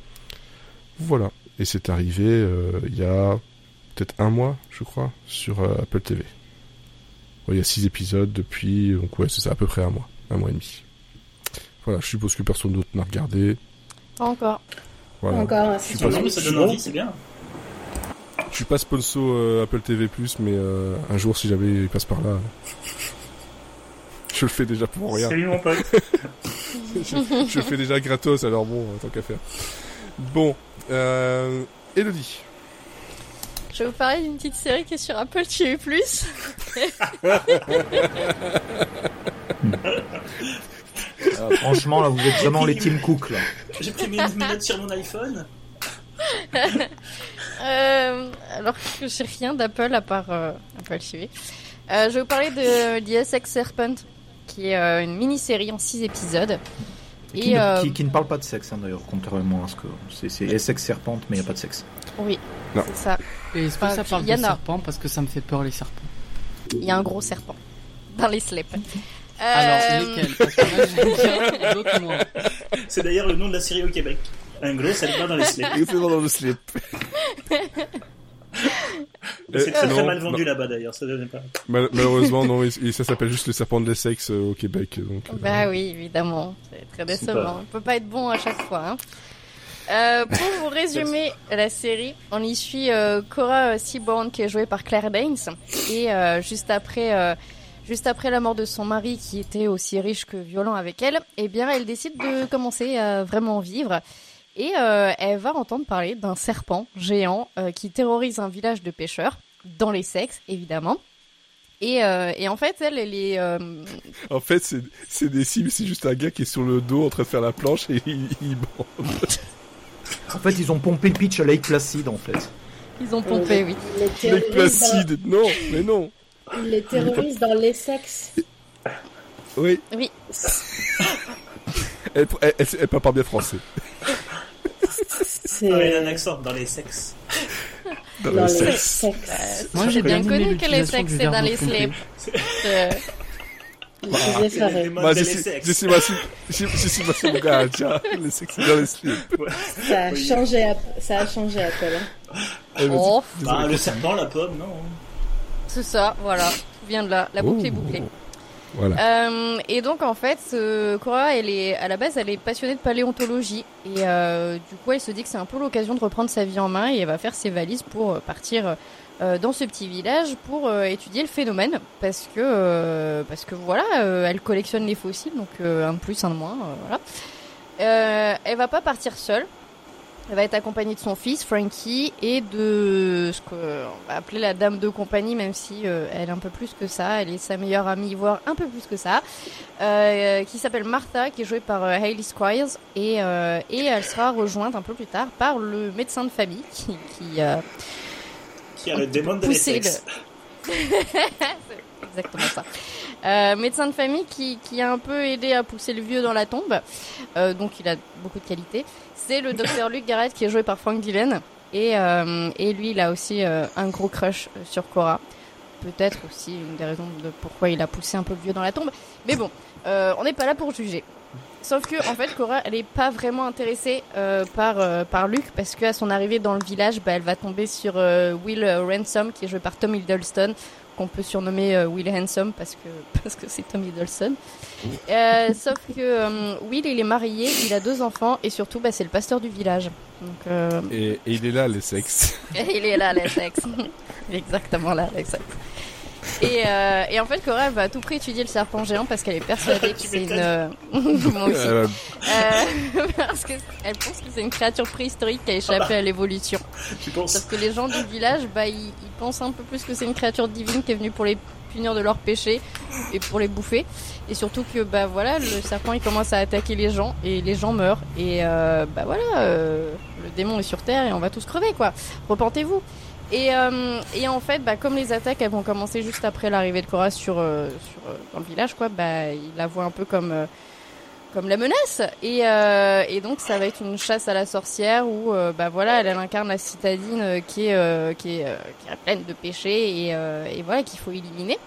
Voilà. Et c'est arrivé il y a peut-être un mois je crois sur Apple TV il y a six épisodes depuis donc ouais c'est ça à peu près un mois un mois et demi. Voilà je suppose que personne d'autre n'a regardé Pas encore. voilà. Encore, suis c'est pas Non, mais ça donne envie, c'est bien. Je suis pas sponsor euh, Apple TV+, mais euh, un jour, si jamais il passe par là, je le fais déjà pour rien. Salut mon pote. je, je le fais déjà gratos, alors bon, tant qu'à faire. Bon, euh, Elodie. Je vais vous parler d'une petite série qui est sur Apple TV+. Euh, franchement, là, vous êtes vraiment les Team Cook, là. J'ai pris mes notes sur mon iPhone. Euh, alors que j'ai rien d'Apple à part euh, Apple TV. Euh, je vais vous parler de The Essex Serpent, qui est euh, une mini-série en 6 épisodes. Qui, Et ne, euh, qui, qui ne parle pas de sexe, hein, d'ailleurs, contrairement à ce que. C'est, c'est Essex Serpente, mais il n'y a pas de sexe. oui, Non. c'est ça. Et est-ce que ça parle il y de serpents? Parce que ça me fait peur les serpents. Il y a un gros serpent dans les slips. Euh, Alors, lesquels Parce que moi, j'aime bien, d'autres moins. C'est d'ailleurs le nom de la série au Québec. Un gros serpent dans les slips. Exactement dans le slip. C'est très, Euh, très non, mal vendu non. là-bas d'ailleurs. Ça donnait pas. Mal- malheureusement, non, ça s'appelle juste le serpent de l'Essex euh, au Québec. Donc, euh, Bah oui, évidemment. C'est très C'est décevant. pas- On peut pas être bon à chaque fois. hein. Euh, pour vous résumer la série, on y suit euh, Cora Seaborn qui est jouée par Claire Danes et euh, juste après, euh, juste après la mort de son mari qui était aussi riche que violent avec elle, eh bien elle décide de commencer à vraiment vivre et euh, elle va entendre parler d'un serpent géant euh, qui terrorise un village de pêcheurs dans les sexes évidemment. Et, euh, et en fait, elle, elle est, euh, En fait, c'est c'est des cibles, c'est juste un gars qui est sur le dos en train de faire la planche et il, il bande. En fait, ils ont pompé le pitch à Lake Placid, en fait. ils ont pompé, oui. Terroristes, placide. Non, mais non. Dans, les terroristes dans les sexes. Oui. Oui. Elle, elle, elle, elle parle pas bien français. C'est il a un accent dans les sexes. Dans dans le les sexe. sexes. Moi, J'ai j'ai bien connu que les sexes c'est dans les slips. Je Bah, de je les sexes. dans les slips. Ça a changé, ça a changé Apple. hein. Eh, oh, Bah, le serpent, la pomme, non. C'est ça, voilà. Tout vient de là. La boucle est bouclée. Voilà. Euh, et donc en fait, euh, Cora, elle est à la base, elle est passionnée de paléontologie et euh, du coup, elle se dit que c'est un peu l'occasion de reprendre sa vie en main et elle va faire ses valises pour euh, partir dans ce petit village pour étudier le phénomène parce que parce que voilà, elle collectionne les fossiles, donc un de plus, un de moins, voilà. Elle va pas partir seule. Elle va être accompagnée de son fils, Frankie, et de ce qu'on va appeler la dame de compagnie, même si euh, elle est un peu plus que ça. Elle est sa meilleure amie, voire un peu plus que ça, euh, qui s'appelle Martha, qui est jouée par euh, Hailey Squires, et, euh, et elle sera rejointe un peu plus tard par le médecin de famille, qui, qui euh, Qui a le démon de l'Essex. C'est exactement ça. Euh, médecin de famille qui, qui a un peu aidé à pousser le vieux dans la tombe, euh, donc il a beaucoup de qualités. C'est le docteur Luke Garrett qui est joué par Frank Dillon. Et, euh, et lui, il a aussi euh, un gros crush euh, sur Cora. Peut-être aussi une des raisons de pourquoi il a poussé un peu le vieux dans la tombe. Mais bon, euh, on n'est pas là pour juger. Sauf que en fait, Cora, elle est pas vraiment intéressée euh, par euh, par Luke parce qu'à son arrivée dans le village, bah, elle va tomber sur Will Ransom qui est joué par Tom Hiddleston qu'on peut surnommer euh, Will Handsome parce que parce que c'est Tom Hiddleston. Euh, sauf que euh, Will, il est marié, il a deux enfants et surtout, bah, c'est le pasteur du village. Donc Et, et il est là, les sexes. il est là, Alex. Exactement là, Alex. Et, euh, et en fait, Cora va à tout prix étudier le serpent géant parce qu'elle est persuadée que c'est une. euh, Moi aussi. Euh, Euh, parce qu'elle pense que c'est une créature préhistorique qui a échappé à l'évolution. Tu penses Sauf que les gens du village, bah, ils, ils pensent un peu plus que c'est une créature divine qui est venue pour les punir de leurs péchés et pour les bouffer. Et surtout que, bah voilà, le serpent il commence à attaquer les gens et les gens meurent. Et euh, bah voilà, euh, le démon est sur terre et on va tous crever quoi. Repentez-vous. Et, euh, et en fait, bah, comme les attaques elles vont commencer juste après l'arrivée de Cora sur, euh, euh, dans le village, quoi, bah, il la voit un peu comme comme la menace. Et, donc ça va être une chasse à la sorcière où bah voilà, elle, incarne la citadine qui est qui est qui est pleine de péchés et, voilà qu'il faut éliminer.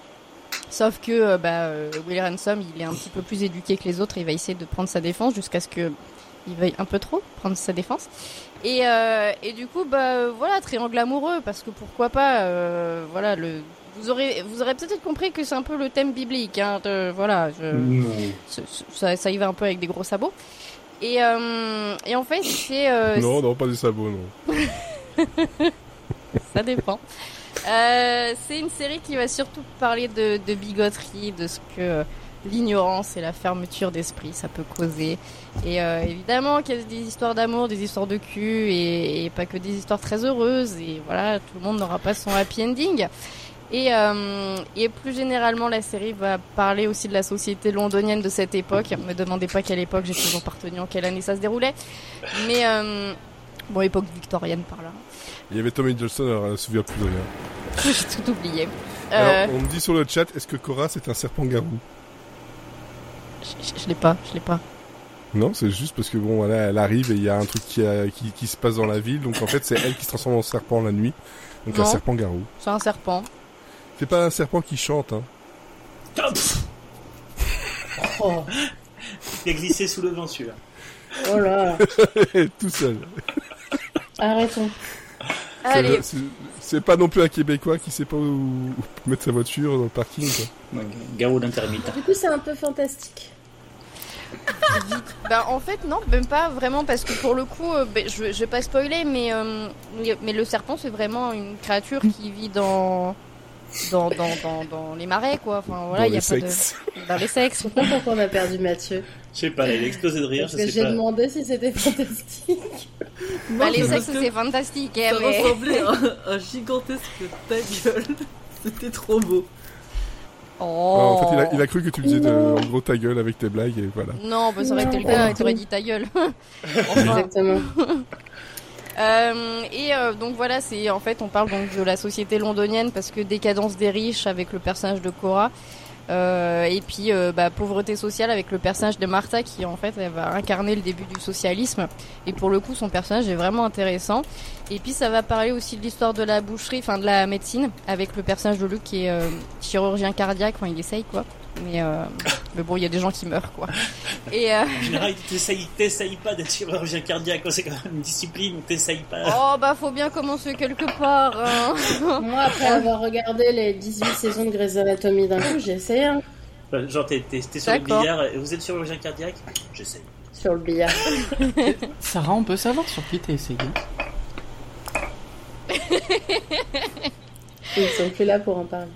Sauf que bah, Will Ransom, il est un petit peu plus éduqué que les autres. Il va essayer de prendre sa défense jusqu'à ce que il veuille un peu trop prendre sa défense. Et, euh, et du coup, bah voilà, triangle amoureux, parce que pourquoi pas, euh, voilà, le, vous aurez, vous aurez peut-être compris que c'est un peu le thème biblique, hein, de- voilà, je, ce- ce- ça, ça y va un peu avec des gros sabots. Et, euh, et en fait, c'est, euh, non, non, pas du sabot, non. ça dépend. Euh, c'est une série qui va surtout parler de, de bigoterie, de ce que euh, l'ignorance et la fermeture d'esprit ça peut causer. Et euh, évidemment qu'il y a des histoires d'amour, des histoires de cul et, et pas que des histoires très heureuses. Et voilà, tout le monde n'aura pas son happy ending. Et, euh, et plus généralement, la série va parler aussi de la société londonienne de cette époque. Me demandez pas quelle époque, j'ai toujours pas retenu en quelle année ça se déroulait. Mais euh, bon, époque victorienne par là. Il y avait Tom Hiddleston, alors elle ne se souvient plus de rien. J'ai tout oublié. Alors, on me dit sur le chat, est-ce que Cora c'est un serpent-garou je je- je l'ai pas, je l'ai pas. Non, c'est juste parce que bon, voilà, elle arrive et il y a un truc qui, a- qui, qui se passe dans la ville, donc en fait c'est elle qui se transforme en serpent la nuit. Donc un Non. serpent-garou. C'est un serpent. C'est pas un serpent qui chante, hein. Oh, Il a glissé sous le vent celui-là. oh là, Tout seul. arrêtons. C'est Allez, le- c'est- C'est pas non plus un Québécois qui sait pas où, où mettre sa voiture dans le parking, quoi. Ouais, Garou d'intermittent. Du coup, c'est un peu fantastique. Bah en fait non, même pas vraiment parce que pour le coup, euh, ben, je, je vais pas spoiler, mais euh, mais le serpent c'est vraiment une créature qui vit dans dans dans dans, dans les marais quoi. Enfin voilà, il y a pas de dans les sexes. Je comprends pourquoi on a perdu Mathieu. Je sais pas, il a explosé de rire, Parce je que j'ai pas. demandé si c'était fantastique. Bah, les sexes parce que c'est fantastique, hein, Ça mais ressemblait à un, un gigantesque ta gueule. C'était trop beau. Oh. en fait, il a, il a cru que tu faisais de, en gros ta gueule avec tes blagues et voilà. Non, bah, ça aurait été le Non, cas, il t'aurait dit ta gueule. Exactement. Euh, et euh, donc voilà, c'est en fait on parle donc de la société londonienne parce que décadence des riches avec le personnage de Cora. Euh, et puis euh, bah, pauvreté sociale avec le personnage de Martha qui en fait elle va incarner le début du socialisme. Et pour le coup son personnage est vraiment intéressant. Et puis ça va parler aussi de l'histoire de la boucherie enfin de la médecine avec le personnage de Luc qui est euh, chirurgien cardiaque. Enfin il essaye quoi mais euh, mais bon il y a des gens qui meurent quoi et euh, En général, t'essayes, pas d'être chirurgien cardiaque, c'est quand même une discipline où t'essayes pas. oh bah faut bien commencer quelque part hein. Moi, après avoir regardé les 18 saisons de Grey's Anatomy d'un coup, j'ai essayé. hein. Enfin, Genre, t'es t'es- t'es sur le billard et vous êtes chirurgien cardiaque? J'essaie. Sur le billard. Sarah, on peut savoir sur qui t'as essayé? Ils sont plus là pour en parler.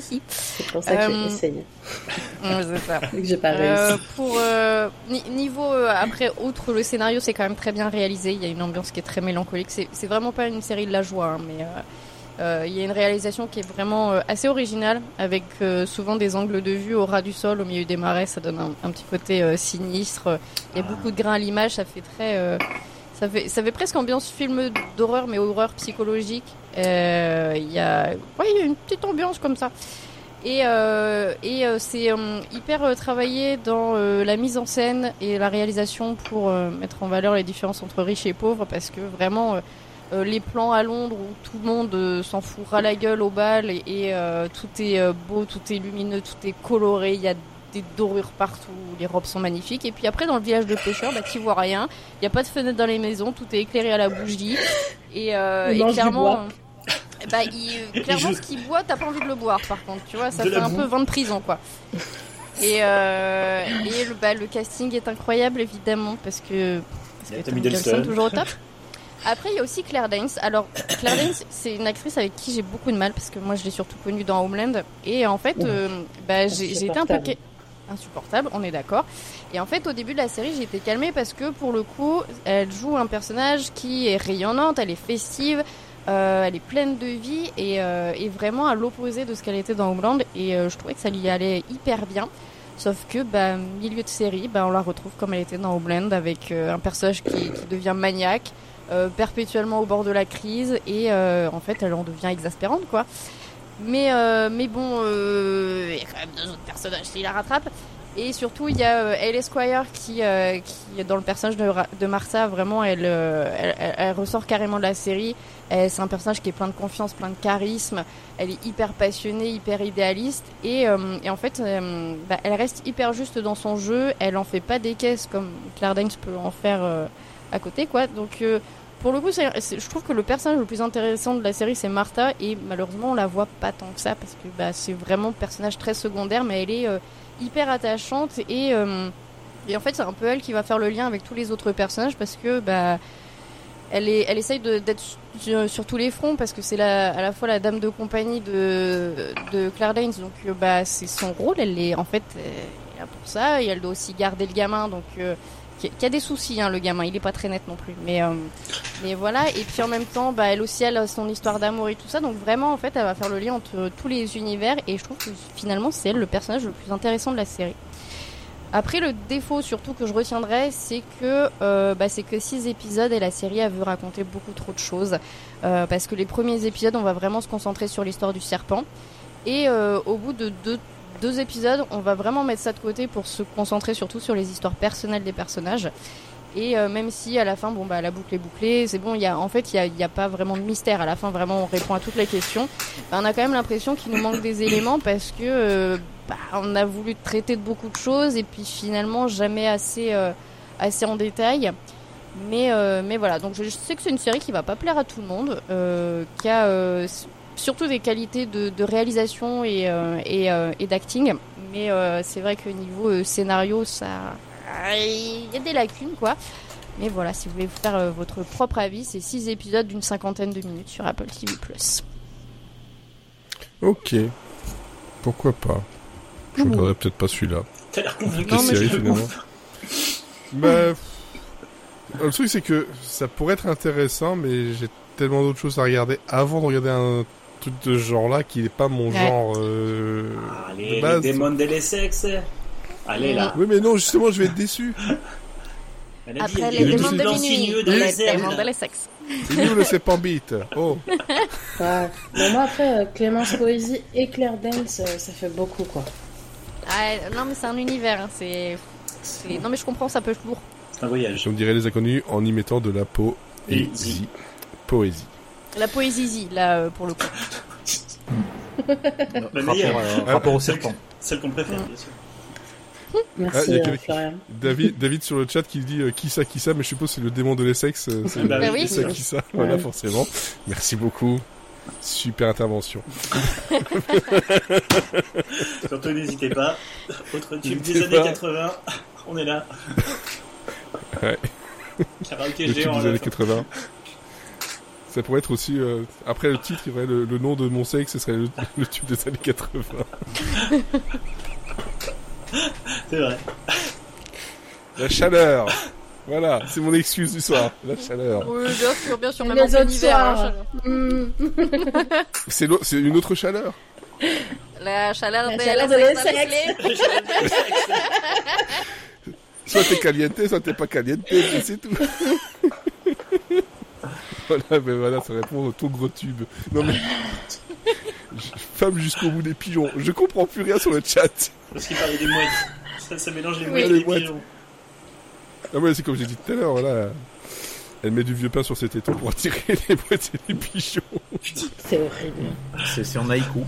C'est pour ça que Euh, j'ai essayé. Ça. Que j'ai pas Euh, réussi. pour euh, ni- niveau après outre le scénario c'est quand même très bien réalisé. Il y a une ambiance qui est très mélancolique. C'est vraiment pas une série de la joie hein, mais euh, il y a une réalisation qui est vraiment euh, assez originale avec euh, souvent des angles de vue au ras du sol au milieu des marais. Ça donne un, un petit côté sinistre. Il y a beaucoup de grains à l'image. Ça fait très ça fait ça fait presque ambiance film d'horreur mais horreur psychologique Euh, il y a ouais il y a une petite ambiance comme ça. Et, euh, et euh, c'est euh, hyper travaillé dans euh, la mise en scène et la réalisation pour euh, mettre en valeur les différences entre riches et pauvres parce que vraiment les plans à Londres où tout le monde s'en fout ras la gueule au bal et, et, euh, tout est beau, tout est lumineux, tout est coloré, il y a des dorures partout, les robes sont magnifiques. Et puis après dans le village de pêcheurs, bah tu vois rien, il n'y a pas de fenêtre dans les maisons, tout est éclairé à la bougie. Et, euh, et clairement... bah, il- clairement, ce qu'il boit, t'as pas envie de le boire, par contre, tu vois, ça De fait un boue. peu vin de prison, quoi. Et, euh, et le, bah, le casting est incroyable, évidemment, parce que, parce que Tom Hiddleston, toujours au top. Après, il y a aussi Claire Danes. Alors, Claire Danes, c'est une actrice avec qui j'ai beaucoup de mal, parce que moi, je l'ai surtout connue dans Homeland. Et en fait, euh, bah, j'ai été un peu... Insupportable, on est d'accord. Et en fait, au début de la série, j'ai été calmée parce que pour le coup, elle joue un personnage qui est rayonnante, elle est festive, euh, elle est pleine de vie et, euh, et vraiment à l'opposé de ce qu'elle était dans Homeland. Et euh, je trouvais que ça lui allait hyper bien. Sauf que, bah, milieu de série, bah, on la retrouve comme elle était dans Homeland avec euh, un personnage qui, qui devient maniaque, euh, perpétuellement au bord de la crise et euh, en fait, elle en devient exaspérante, quoi. Mais, mais bon, il y a quand même deux autres personnages qui la rattrapent. Et surtout, il y a euh, Elle Esquire qui, euh, qui, dans le personnage de, de Martha, vraiment, elle- elle ressort carrément de la série. C'est un personnage qui est plein de confiance, plein de charisme. Elle est hyper passionnée, hyper idéaliste. Et, euh, et en fait, euh, bah, elle reste hyper juste dans son jeu. Elle en fait pas des caisses comme Claire Danes peut en faire euh, à côté, quoi. Donc, euh, pour le coup, c'est- je trouve que le personnage le plus intéressant de la série, c'est Martha. Et malheureusement, on la voit pas tant que ça parce que bah, c'est vraiment un personnage très secondaire, mais elle est euh, hyper attachante et, euh, et en fait, c'est un peu elle qui va faire le lien avec tous les autres personnages parce que bah, elle, est, elle essaye d'être sur, sur tous les fronts parce que c'est la, à la fois la dame de compagnie de, de Claire Danes, donc euh, bah, c'est son rôle. Elle est en fait euh, là pour ça et elle doit aussi garder le gamin, donc euh, qui, qui a des soucis, hein, le gamin. Il est pas très net non plus, mais euh, mais voilà. Et puis en même temps, bah, elle aussi elle a son histoire d'amour et tout ça, donc vraiment en fait, elle va faire le lien entre tous les univers et je trouve que finalement c'est elle le personnage le plus intéressant de la série. Après, le défaut surtout que je retiendrai, c'est que euh, bah, c'est que six épisodes et la série a veut raconter beaucoup trop de choses. Euh, parce que les premiers épisodes, on va vraiment se concentrer sur l'histoire du serpent. Et euh, au bout de deux, deux épisodes, on va vraiment mettre ça de côté pour se concentrer surtout sur les histoires personnelles des personnages. Et euh, même si à la fin, bon bah la boucle est bouclée, c'est bon. Y a en fait, il y a, a pas vraiment de mystère. À la fin, vraiment, on répond à toutes les questions. Bah, on a quand même l'impression qu'il nous manque des éléments parce que euh, bah, on a voulu traiter de beaucoup de choses et puis finalement jamais assez euh, assez en détail. Mais mais voilà. Donc je, sais que c'est une série qui va pas plaire à tout le monde, qui a surtout des qualités de, de réalisation et et, et d'acting. Mais c'est vrai que niveau scénario, ça il y a des lacunes quoi. Mais voilà, si vous voulez vous faire euh, votre propre avis, c'est six épisodes d'une cinquantaine de minutes sur Apple TV+. Ok. Pourquoi pas? Je Mmh. regarderai peut-être pas celui-là. T'as l'air mais série je- finalement Bah, le truc c'est que ça pourrait être intéressant, mais j'ai tellement d'autres choses à regarder avant de regarder un truc de ce genre-là qui n'est pas mon Ouais. genre. euh, Allez, de les base. démons de l'Essex. Allez là. Oui, mais non, justement, je vais être déçu. Elle a dit, Après les des démons de minuit, dans les les là. de sexe. Il est où le sépambite Oh, Ouais. Mais moi, après, euh, Clémence Poésie et Claire Dance, euh, ça fait beaucoup, quoi. Ah, non mais c'est un univers, hein, c'est... c'est- Non mais je comprends, ça peut être lourd. C'est un voyage. je me dirais les inconnus en y mettant de la poésie. Poésie. La poésie, là, euh, pour le coup. Le Rapport, meilleur. euh, rapport au serpent. Celle qu'on préfère, bien sûr. Ah, Merci, il y a euh, Florian. David, David sur le chat qui dit euh, qui ça, qui ça, mais je suppose c'est le démon de l'Essex. euh, c'est Bah oui, qui ça, qui ça. Voilà, forcément. Merci beaucoup. Super intervention. Surtout, n'hésitez pas. Autre tube des années pas. 80, on est là. Ouais. Karaoké Le tube géant. des années fin. 80. Ça pourrait être aussi. euh, après le titre, il y aurait le, le nom de mon sexe, ce serait le, le tube des années 80. C'est vrai. La chaleur Voilà, c'est mon excuse du soir. La chaleur. Oui, bien sûr, bien sûr, même en plein hiver. chaleur. C'est l'au- c'est une autre chaleur. La chaleur La de chaleur la de sexe sexe. Soit t'es caliente, soit t'es pas caliente, c'est tout. voilà, mais voilà, ça répond au ton gros tube. Non mais. Femme jusqu'au bout des pigeons. Je comprends plus rien sur le chat. Parce qu'il parlait des mouettes. Ça, ça mélange les Oui, mouettes et les les mouettes. pigeons. Ah ouais, c'est comme j'ai dit tout à l'heure, voilà. Elle met du vieux pain sur ses tétons pour attirer les mouettes et les pigeons. C'est horrible. C'est c'est en haïku.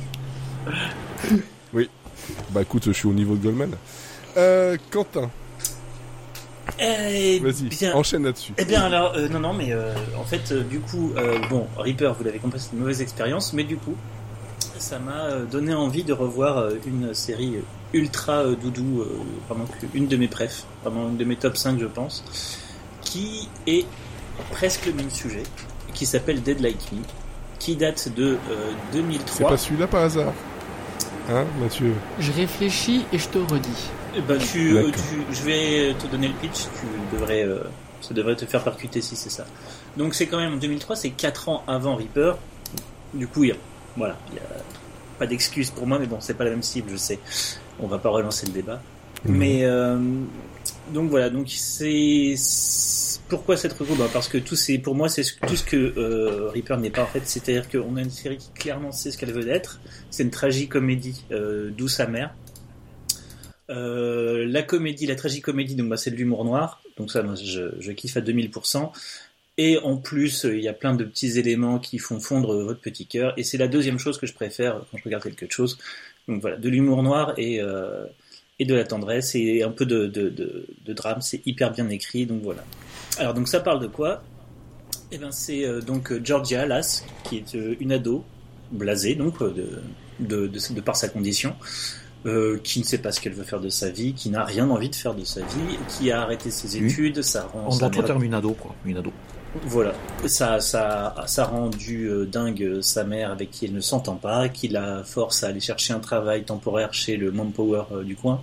Bah écoute, je suis au niveau de Goldman. Euh, Quentin, Eh vas-y, bien, enchaîne là-dessus. Eh bien alors, euh, non, non, mais euh, en fait, euh, du coup, euh, bon, Reaper, vous l'avez compris, c'est une mauvaise expérience, mais du coup, ça m'a euh, donné envie de revoir euh, une série ultra euh, doudou, vraiment une de mes préfs, vraiment une de mes top 5, je pense, qui est presque le même sujet, qui s'appelle Dead Like Me, qui date de euh, C'est 2003. pas celui-là par hasard. Hein, Mathieu? Je réfléchis et je te redis. Eh ben, tu, euh, je vais te donner le pitch, tu devrais, euh, ça devrait te faire percuter si c'est ça. Donc c'est quand même en 2003, c'est 4 ans avant Reaper. Du coup, il y a, voilà, il y a pas d'excuse pour moi, mais bon, c'est pas la même cible, je sais. On va pas relancer le débat. Mais euh, donc voilà, donc c'est pourquoi cette reco? Bah parce que tout c'est pour moi c'est ce- tout ce que euh, Reaper n'est pas en fait, c'est-à-dire qu'on a une série qui clairement sait ce qu'elle veut être. C'est une tragicomédie euh, douce amère. Euh, la comédie, la tragicomédie, donc bah, c'est de l'humour noir, donc ça moi, je, je kiffe à 2000%. Et en plus, euh, il y a plein de petits éléments qui font fondre euh, votre petit cœur. Et c'est la deuxième chose que je préfère quand je regarde quelque chose. Donc voilà, de l'humour noir et euh, et de la tendresse et un peu de, de, de, de drame. C'est hyper bien écrit, donc voilà. Alors donc ça parle de quoi? Eh ben c'est euh, donc Georgia Lass qui est euh, une ado blasée donc de, de, de, de par sa condition. euh, qui ne sait pas ce qu'elle veut faire de sa vie, qui n'a rien envie de faire de sa vie, qui a arrêté ses Oui. études, ça rend On sa a trop une ado, quoi. Une ado. Voilà, ça, ça, ça a rendu euh, dingue euh, sa mère avec qui elle ne s'entend pas, qui la force à aller chercher un travail temporaire chez le Manpower euh, du coin,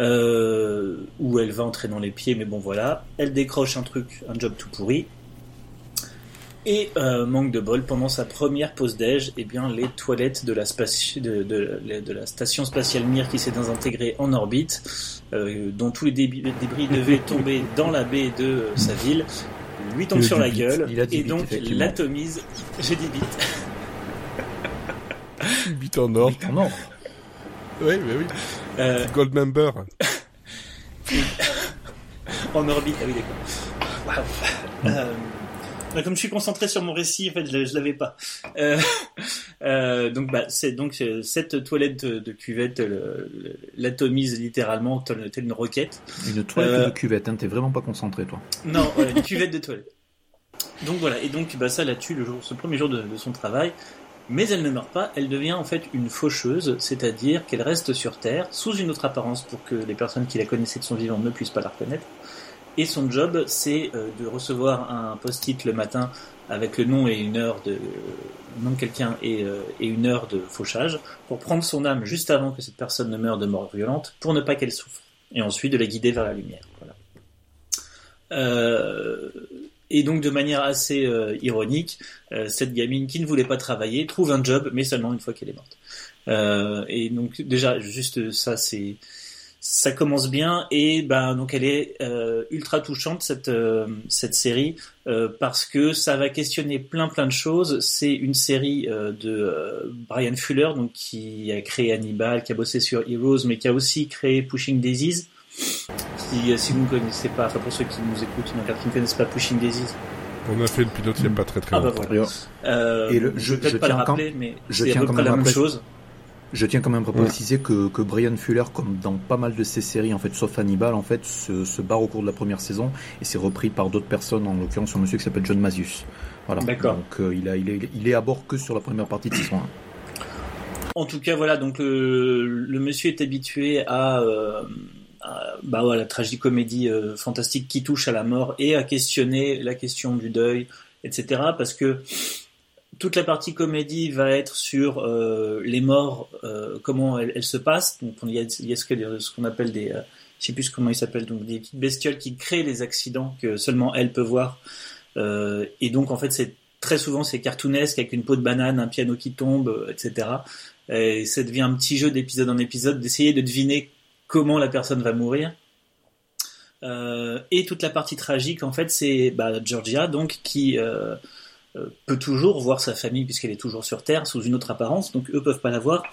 euh, où elle va entrer dans les pieds, mais bon voilà, elle décroche un truc, un job tout pourri. Et manque de bol, pendant sa première pause déj, eh bien les toilettes de la, de, de- de la station spatiale Mir qui s'est désintégrée en orbite, dont tous les débris, devaient tomber dans la baie de sa ville, lui tombe sur la bite. gueule Il a et donc l'atomise. J'ai dit bite. Une bite en or. En or. Oui, mais oui. Euh, Gold member. en orbite. Ah oui, d'accord. Waouh. Euh, bah, comme je suis concentré sur mon récit, en fait, je, je l'avais pas. Euh, euh, donc, bah, c'est donc cette toilette de, de cuvette l'atomise littéralement telle, telle une roquette. Une toilette Euh, de cuvette, hein. T'es vraiment pas concentré, toi. Non, une cuvette de toilette. Donc voilà, et donc bah, ça la tue le jour, ce premier jour de, de son travail. Mais elle ne meurt pas, elle devient en fait une faucheuse, c'est-à-dire qu'elle reste sur Terre sous une autre apparence pour que les personnes qui la connaissaient de son vivant ne puissent pas la reconnaître. Et son job, c'est euh, de recevoir un post-it le matin avec le nom et une heure de nom de quelqu'un et, euh, et une heure de fauchage pour prendre son âme juste avant que cette personne ne meure de mort violente pour ne pas qu'elle souffre et ensuite de la guider vers la lumière. Voilà. Euh, et donc de manière assez euh, ironique, euh, cette gamine qui ne voulait pas travailler trouve un job, mais seulement une fois qu'elle est morte. Euh, et donc déjà juste ça c'est ça commence bien et ben donc elle est euh, ultra touchante cette euh, cette série euh, parce que ça va questionner plein plein de choses. C'est une série euh, de euh, Brian Fuller donc qui a créé Hannibal, qui a bossé sur Heroes, mais qui a aussi créé Pushing Daisies. Qui, si vous ne connaissez pas, enfin pour ceux qui nous écoutent, donc, qui ne connaissent pas Pushing Daisies, On a fait le pilote il n'y a pas très très ah bah longtemps. voilà. Euh, Et le- je je- je pas le tiens quand- rappeler, mais je c'est à tiens peu quand près même la même chose. Je tiens quand même à préciser que, que Brian Fuller, comme dans pas mal de ses séries, en fait, sauf Hannibal, en fait, se, se barre au cours de la première saison et c'est repris par d'autres personnes, en l'occurrence un monsieur qui s'appelle John Mazius. Voilà. D'accord. Donc euh, il, a, il, est, il est à bord que sur la première partie de saison 1. En tout cas, voilà, donc le, le monsieur est habitué à, euh, à- bah, voilà, la tragicomédie euh, fantastique qui touche à la mort et à questionner la question du deuil, etc. Parce que toute la partie comédie va être sur euh, les morts, euh, comment elles, se passent. Donc il y a, ce qu'on appelle des, euh, je sais plus comment ils s'appellent, donc des petites bestioles qui créent les accidents que seulement elles peuvent voir. Euh, et donc en fait c'est très souvent c'est cartoonesque avec une peau de banane, un piano qui tombe, euh, etc. Et ça devient un petit jeu d'épisode en épisode d'essayer de deviner comment la personne va mourir. Euh, et toute la partie tragique, en fait, c'est bah, Georgia, donc qui peut toujours voir sa famille puisqu'elle est toujours sur Terre sous une autre apparence, donc eux peuvent pas la voir,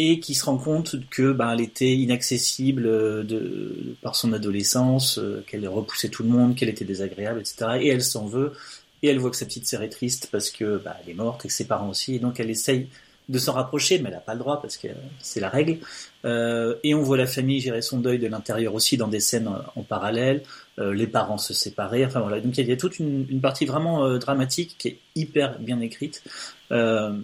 et qui se rend compte que bah, elle était inaccessible euh, de, par son adolescence, euh, qu'elle repoussait tout le monde, qu'elle était désagréable, etc. Et elle s'en veut, et elle voit que sa petite sœur est triste parce que bah, elle est morte et que ses parents aussi, et donc elle essaye de s'en rapprocher, mais elle n'a pas le droit parce que c'est la règle. Euh, et on voit la famille gérer son deuil de l'intérieur aussi dans des scènes en, parallèle, euh, les parents se séparer, enfin voilà. Donc il y a toute une, une partie vraiment euh, dramatique qui est hyper bien écrite. Euh,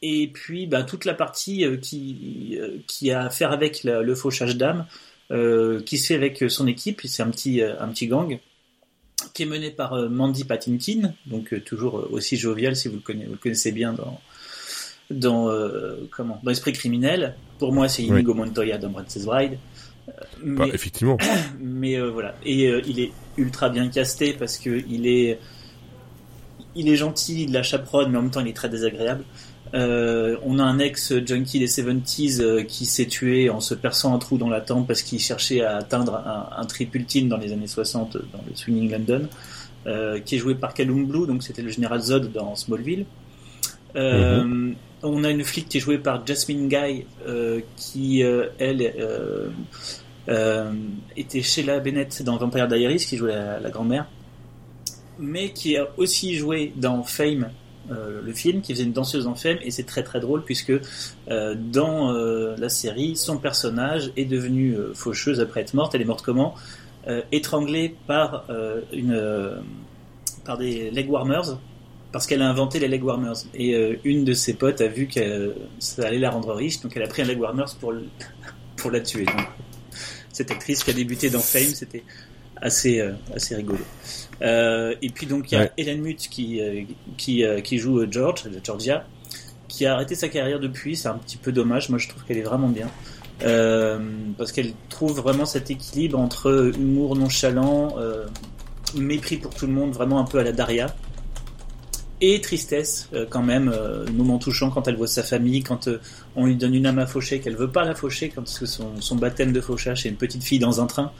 et puis bah, toute la partie euh, qui, euh, qui a à faire avec la- le fauchage d'âme, euh, qui se fait avec son équipe, c'est un petit, euh, un petit gang qui est mené par euh, Mandy Patinkin, donc euh, toujours euh, aussi jovial si vous le connaissez, vous le connaissez bien dans dans euh, comment dans Esprit criminel. Pour moi, c'est Inigo Montoya dans Princess Bride. Euh, Bah, effectivement. mais euh, voilà et euh, il est ultra bien casté parce que il est il est gentil, il la chaperonne, mais en même temps il est très désagréable. Euh, on a un ex junkie des 70s euh, qui s'est tué en se perçant un trou dans la tempe parce qu'il cherchait à atteindre un, un trip ultime dans les années 60 dans le Swinging London, qui est joué par Callum Blue, donc c'était le général Zod dans Smallville. Euh, On a une flic qui est jouée par Jasmine Guy, euh, qui euh, elle euh, était Sheila Bennett dans Vampire Diaries, qui jouait la, la grand-mère, mais qui a aussi joué dans Fame, le film, qui faisait une danseuse en Fame, et c'est très très drôle puisque dans la série, son personnage est devenu faucheuse après être morte. Elle est morte comment? Étranglée par une par des leg warmers parce qu'elle a inventé les leg warmers et euh, une de ses potes a vu que euh, ça allait la rendre riche donc elle a pris un leg warmers pour le- pour la tuer. Donc, cette actrice qui a débuté dans Fame, c'était assez euh, assez rigolo. Euh, et puis donc il y a Ouais. Helen Muth qui qui qui joue George, Georgia, qui a arrêté sa carrière depuis. C'est un petit peu dommage. Moi, je trouve qu'elle est vraiment bien. Parce qu'elle trouve vraiment cet équilibre entre humour nonchalant, mépris pour tout le monde, vraiment un peu à la Daria, et tristesse euh, quand même, euh, moment touchant quand elle voit sa famille, quand euh, on lui donne une âme à faucher, qu'elle veut pas la faucher, quand son, son baptême de fauchage c'est une petite fille dans un train.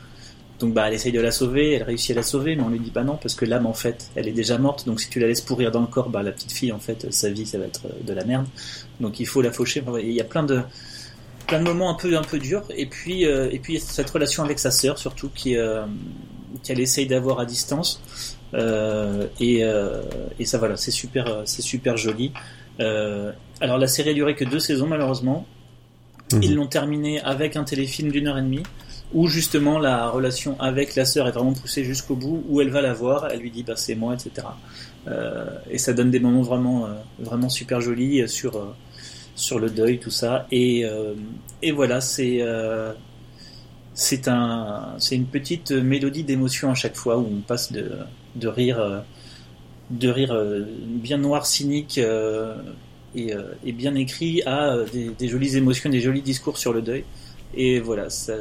Donc bah elle essaye de la sauver, elle réussit à la sauver, mais on lui dit pas non parce que l'âme en fait elle est déjà morte. Donc si tu la laisses pourrir dans le corps, bah la petite fille en fait sa vie ça va être euh, de la merde. Donc il faut la faucher. Il y a plein de plein de moments un peu un peu durs et puis euh, et puis cette relation avec sa sœur surtout qui euh, qu'elle essaye d'avoir à distance Euh, et euh, et ça voilà c'est super euh, c'est super joli. Euh, alors la série a duré que deux saisons malheureusement. Mhm. Ils l'ont terminé avec un téléfilm d'une heure et demie où justement la relation avec la sœur est vraiment poussée jusqu'au bout, où elle va la voir, elle lui dit bah c'est moi, etc. Euh, et ça donne des moments vraiment euh, vraiment super jolis euh, sur euh, sur le deuil, tout ça. Et euh, et voilà, c'est euh, c'est un c'est une petite mélodie d'émotion à chaque fois où on passe de de rire euh, de rire euh, bien noir cynique euh, et, et bien écrit à des, des jolies émotions, des jolis discours sur le deuil. Et voilà, ça,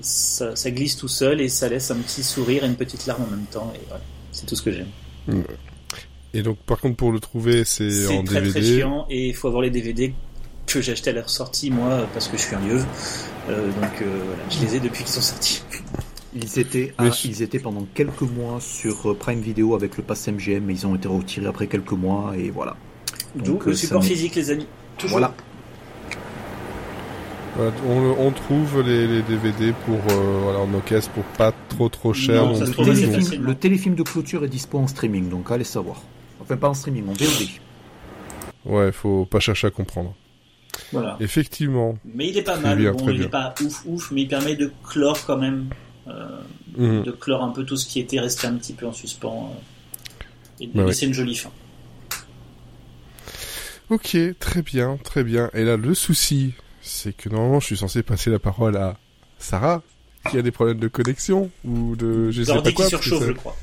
ça, ça glisse tout seul et ça laisse un petit sourire et une petite larme en même temps. Et voilà, c'est tout ce que j'aime. Et donc, par contre, pour le trouver, c'est en très DVD. très chiant et il faut avoir les DVD que j'ai achetés à leur sortie moi parce que je suis un lieu. Euh, donc euh, voilà, je les ai depuis qu'ils sont sortis. Ils étaient, ils étaient pendant quelques mois sur euh, Prime Video avec le pass MGM, mais ils ont été retirés après quelques mois et voilà. D'où Donc, le euh, support physique les amis. Toujours. Voilà. Voilà, on, on trouve les, les DVD pour euh, voilà, en occasion pour pas trop trop cher. Non, téléfilm, le téléfilm de clôture est dispo en streaming, donc allez savoir. Enfin, pas en streaming, en VOD. Ouais, faut pas chercher à comprendre. Voilà. Effectivement. Mais il est pas Très mal. bien, bon, il bien. est pas ouf ouf, mais il permet de clore quand même, euh, Mhm. de clore un peu tout ce qui était resté un petit peu en suspens. euh. Et, Bah et ouais. c'est une jolie fin. Ok, très bien, très bien. Et là, le souci, c'est que normalement, je suis censé passer la parole à Sarah, qui a des problèmes de connexion ou de je sais pas quoi. surchauffe, je crois.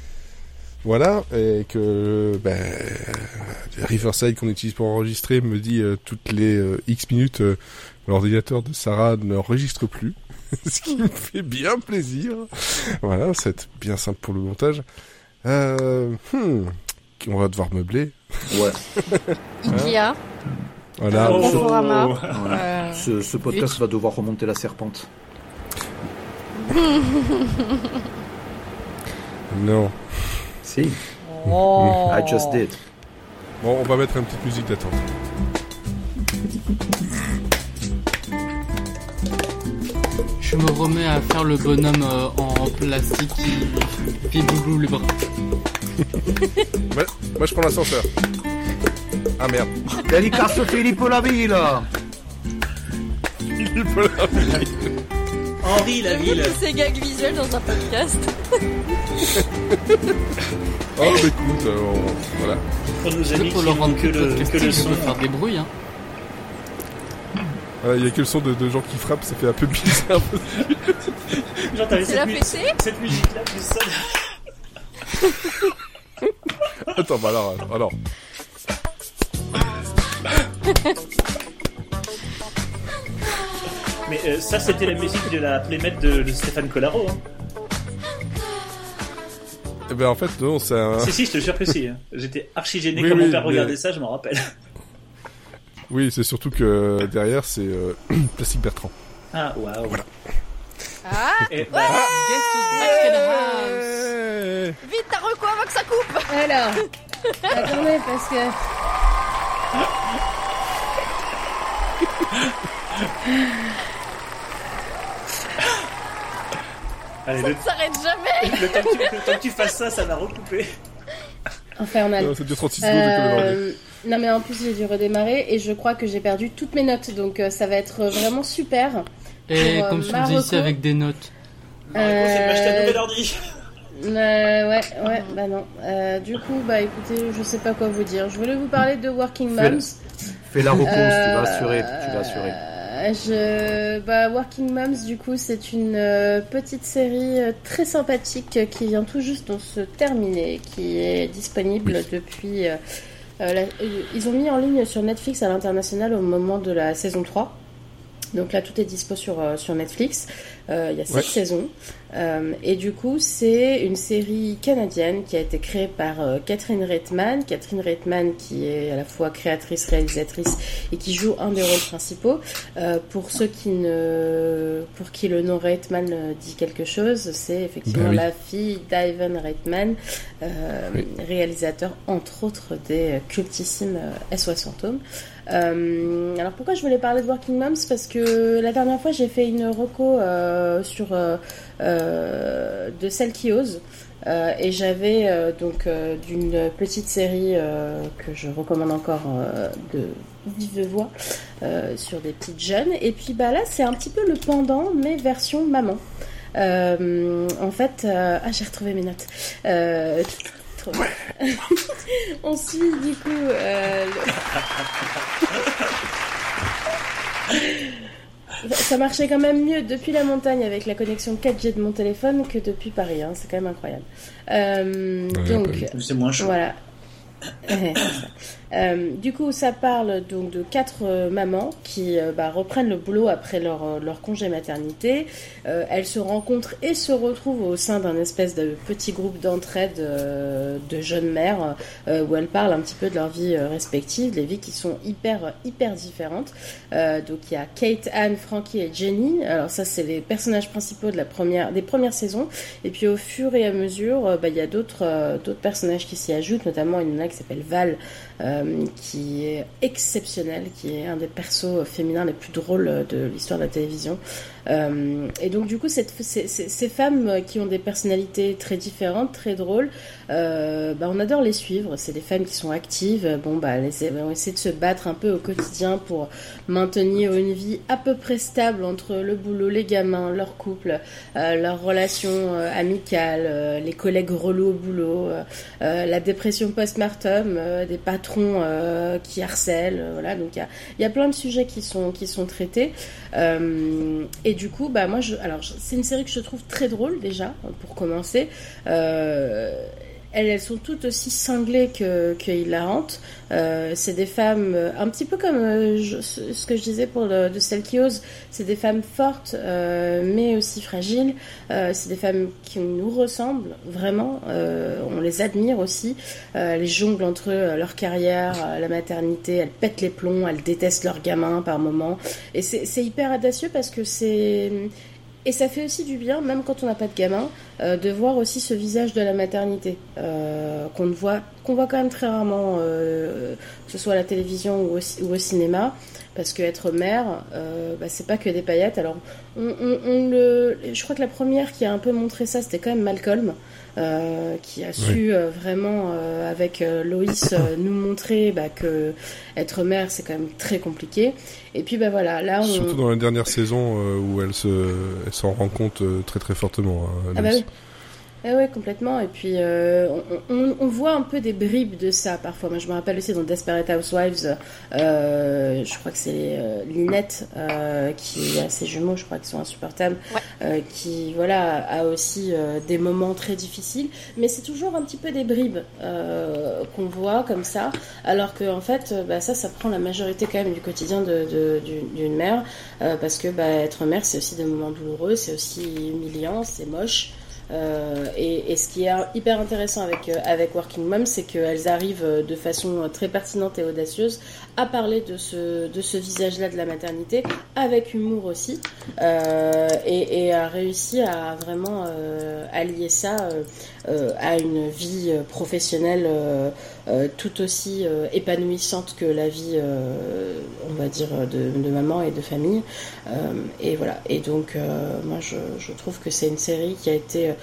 Voilà, et que ben, Riverside qu'on utilise pour enregistrer me dit euh, toutes les euh, X minutes euh, l'ordinateur de Sarah n'enregistre plus, ce qui me fait bien plaisir. Voilà, c'est bien simple pour le montage. Euh, hmm, on va devoir meubler. Ouais. Ikea, Voilà. Oh. Conforama. Voilà. euh, Ce, ce podcast va devoir remonter la serpente. Non. Si, oh. I just did. Bon, on va mettre une petite musique d'attente. Je me remets à faire le bonhomme euh, en plastique qui fait boulou les bras. Ouais, moi je prends l'ascenseur. Ah merde. Delicato Filippo la Villa Henri, la J'aime bien ville. tous ces gags visuels dans un podcast. Oh, bah écoute, euh, on- voilà. Pour nos C'est amis pour qui leur rendre que plus le, que le je son. faire des bruits. Hein. Il y a que le son de, de gens qui frappent, ça fait un peu bizarre. Genre, t'avais C'est la cette, mu- cette musique-là qui sonne. Attends, bah alors, alors. Mais euh, ça, c'était la musique de la playmate de, de Stéphane Collaro. Hein. Eh ben en fait, non, c'est un... Si, si, je te jure que si. hein. J'étais archi gêné Oui, quand oui, mon père mais- regardait ça, je m'en rappelle. Oui, c'est surtout que derrière, c'est euh, Plastique Bertrand. Ah, waouh. Ah, Et bah, Guess who's back in the house? Vite, t'as reco avant que ça coupe Alors, attendez, parce que. allez, Ça le, ne s'arrête jamais le temps que tu, le temps que tu fasses ça, ça va recouper. Infernal. Ça dure 36 secondes de que Euh, non mais en plus j'ai dû redémarrer et je crois que j'ai perdu toutes mes notes donc euh, ça va être vraiment super. Et Pour, euh, comme je te disais ici avec des notes. Un Euh, nouvel ordi. Euh, ouais ouais bah non. Euh, du coup bah écoutez je sais pas quoi vous dire. Je voulais vous parler de Working. Moms. Fais la repose, tu Euh, vas assurer, tu vas assurer. Je, bah, Working Moms, du coup, c'est une petite série très sympathique qui vient tout juste de se terminer, qui est disponible depuis. Euh, la- euh, ils ont mis en ligne sur Netflix à l'international au moment de la saison 3. Donc là, tout est dispo sur, euh, sur Netflix. Euh, Il y a sept Ouais. saisons. Euh, et du coup, c'est une série canadienne qui a été créée par Catherine Reitman. Catherine Reitman, qui est à la fois créatrice, réalisatrice et qui joue un des rôles principaux. Pour ceux qui ne, pour qui le nom Reitman dit quelque chose, c'est effectivement Ben oui. la fille d'Ivan Reitman, euh, Oui. réalisateur entre autres des cultissimes SOS Fantôme. Euh, alors pourquoi je voulais parler de Working Moms? Parce que la dernière fois j'ai fait une reco euh, sur euh, de celle qui ose. Et j'avais donc d'une petite série que je recommande encore de vive voix sur des petites jeunes. Et puis bah là c'est un petit peu le pendant mais version maman. En fait, ah j'ai retrouvé mes notes. On suit du coup euh, le- Ça marchait quand même mieux depuis la montagne avec la connexion 4G de mon téléphone que depuis Paris. hein. C'est quand même incroyable. Euh, Ouais, donc, Paris. C'est moins chaud. voilà. Euh, du coup, ça parle donc de quatre euh, mamans qui euh, bah, reprennent le boulot après leur, euh, leur congé maternité. Elles se rencontrent et se retrouvent au sein d'un espèce de petit groupe d'entraide de jeunes mères où elles parlent un petit peu de leur vie respective, les vies qui sont hyper hyper différentes. Donc il y a Kate, Anne, Frankie et Jenny. Alors ça, c'est les personnages principaux de la première des premières saisons. Et puis au fur et à mesure, bah, il y a d'autres d'autres personnages qui s'y ajoutent, notamment une nana qui s'appelle Val, euh, qui est exceptionnelle, qui est un des persos féminins les plus drôles de l'histoire de la télévision. Euh, et donc du coup, ces, femmes qui ont des personnalités très différentes, très drôles, euh, bah, on adore les suivre. C'est des femmes qui sont actives. Bon, bah, elles elles essaient de se battre un peu au quotidien pour maintenir une vie à peu près stable entre le boulot, les gamins, leur couple, euh, leurs relations euh, amicales, les collègues relous au boulot, la dépression post-mortem, des patrons qui harcèlent. voilà, donc il y a, plein de sujets qui sont qui sont traités. Du coup, bah moi, je, alors c'est une série que je trouve très drôle déjà pour commencer. Euh, elles, elles sont toutes aussi cinglées que, que hilarantes. Euh, c'est des femmes euh, un petit peu comme euh, ce que je disais pour le, de celle qui ose. C'est des femmes fortes, euh, mais aussi fragiles. Euh, c'est des femmes qui nous ressemblent vraiment. Euh, on les admire aussi. Elles jonglent entre eux, leur carrière, la maternité. Elles pètent les plombs. Elles détestent leurs gamins par moments. Et c'est hyper audacieux parce que c'est et ça fait aussi du bien, même quand on n'a pas de gamin, euh, de voir aussi ce visage de la maternité euh, qu'on voit qu'on voit quand même très rarement, euh, que ce soit à la télévision ou au, cinéma, parce que être mère, bah, c'est pas que des paillettes. Alors, je crois que la première qui a un peu montré ça, c'était quand même Malcolm. Euh, qui a su euh, vraiment euh, avec Loïs nous montrer bah, que être mère c'est quand même très compliqué et puis bah voilà là on Surtout dans la dernière saison où elle se, elle s'en rend compte très très fortement. hein, Ah bah oui. Eh ouais, complètement. Et puis, euh, on, on- on voit un peu des bribes de ça parfois. Moi, je me rappelle aussi dans Desperate Housewives, euh, je crois que c'est euh, Lynette qui a ses jumeaux, je crois qu'ils sont insupportables, Ouais. qui voilà a aussi des moments très difficiles. Mais c'est toujours un petit peu des bribes qu'on voit comme ça, alors que en fait, bah, ça, ça prend la majorité quand même du quotidien de- de- d'une d'une mère, parce que bah, être mère, c'est aussi des moments douloureux, c'est aussi humiliant, c'est moche. Euh, et, ce qui est hyper intéressant avec, euh, avec Working Mom, c'est qu'elles arrivent euh, de façon très pertinente et audacieuse à parler de ce, de ce visage-là de la maternité, avec humour aussi, euh, et, a réussi à vraiment euh, allier ça euh, à une vie professionnelle tout aussi épanouissante que la vie, on va dire, de, maman et de famille. Et voilà. Et donc, moi, je, trouve que c'est une série qui a été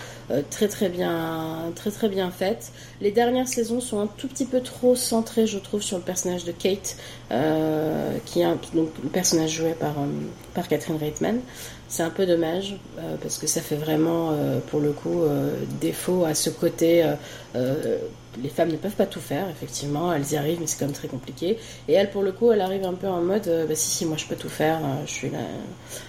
très très bien, très très bien faite. Les dernières saisons sont un tout petit peu trop centrées, je trouve, sur le personnage de Kate, euh, qui est un, donc le personnage joué par euh, par Catherine Reitman. C'est un peu dommage euh, parce que ça fait vraiment, euh, pour le coup, euh, défaut à ce côté. Les femmes ne peuvent pas tout faire, effectivement, elles y arrivent, mais c'est quand même très compliqué. Et elle, pour le coup, elle arrive un peu en mode, euh, bah si, si, moi je peux tout faire, euh, je suis la,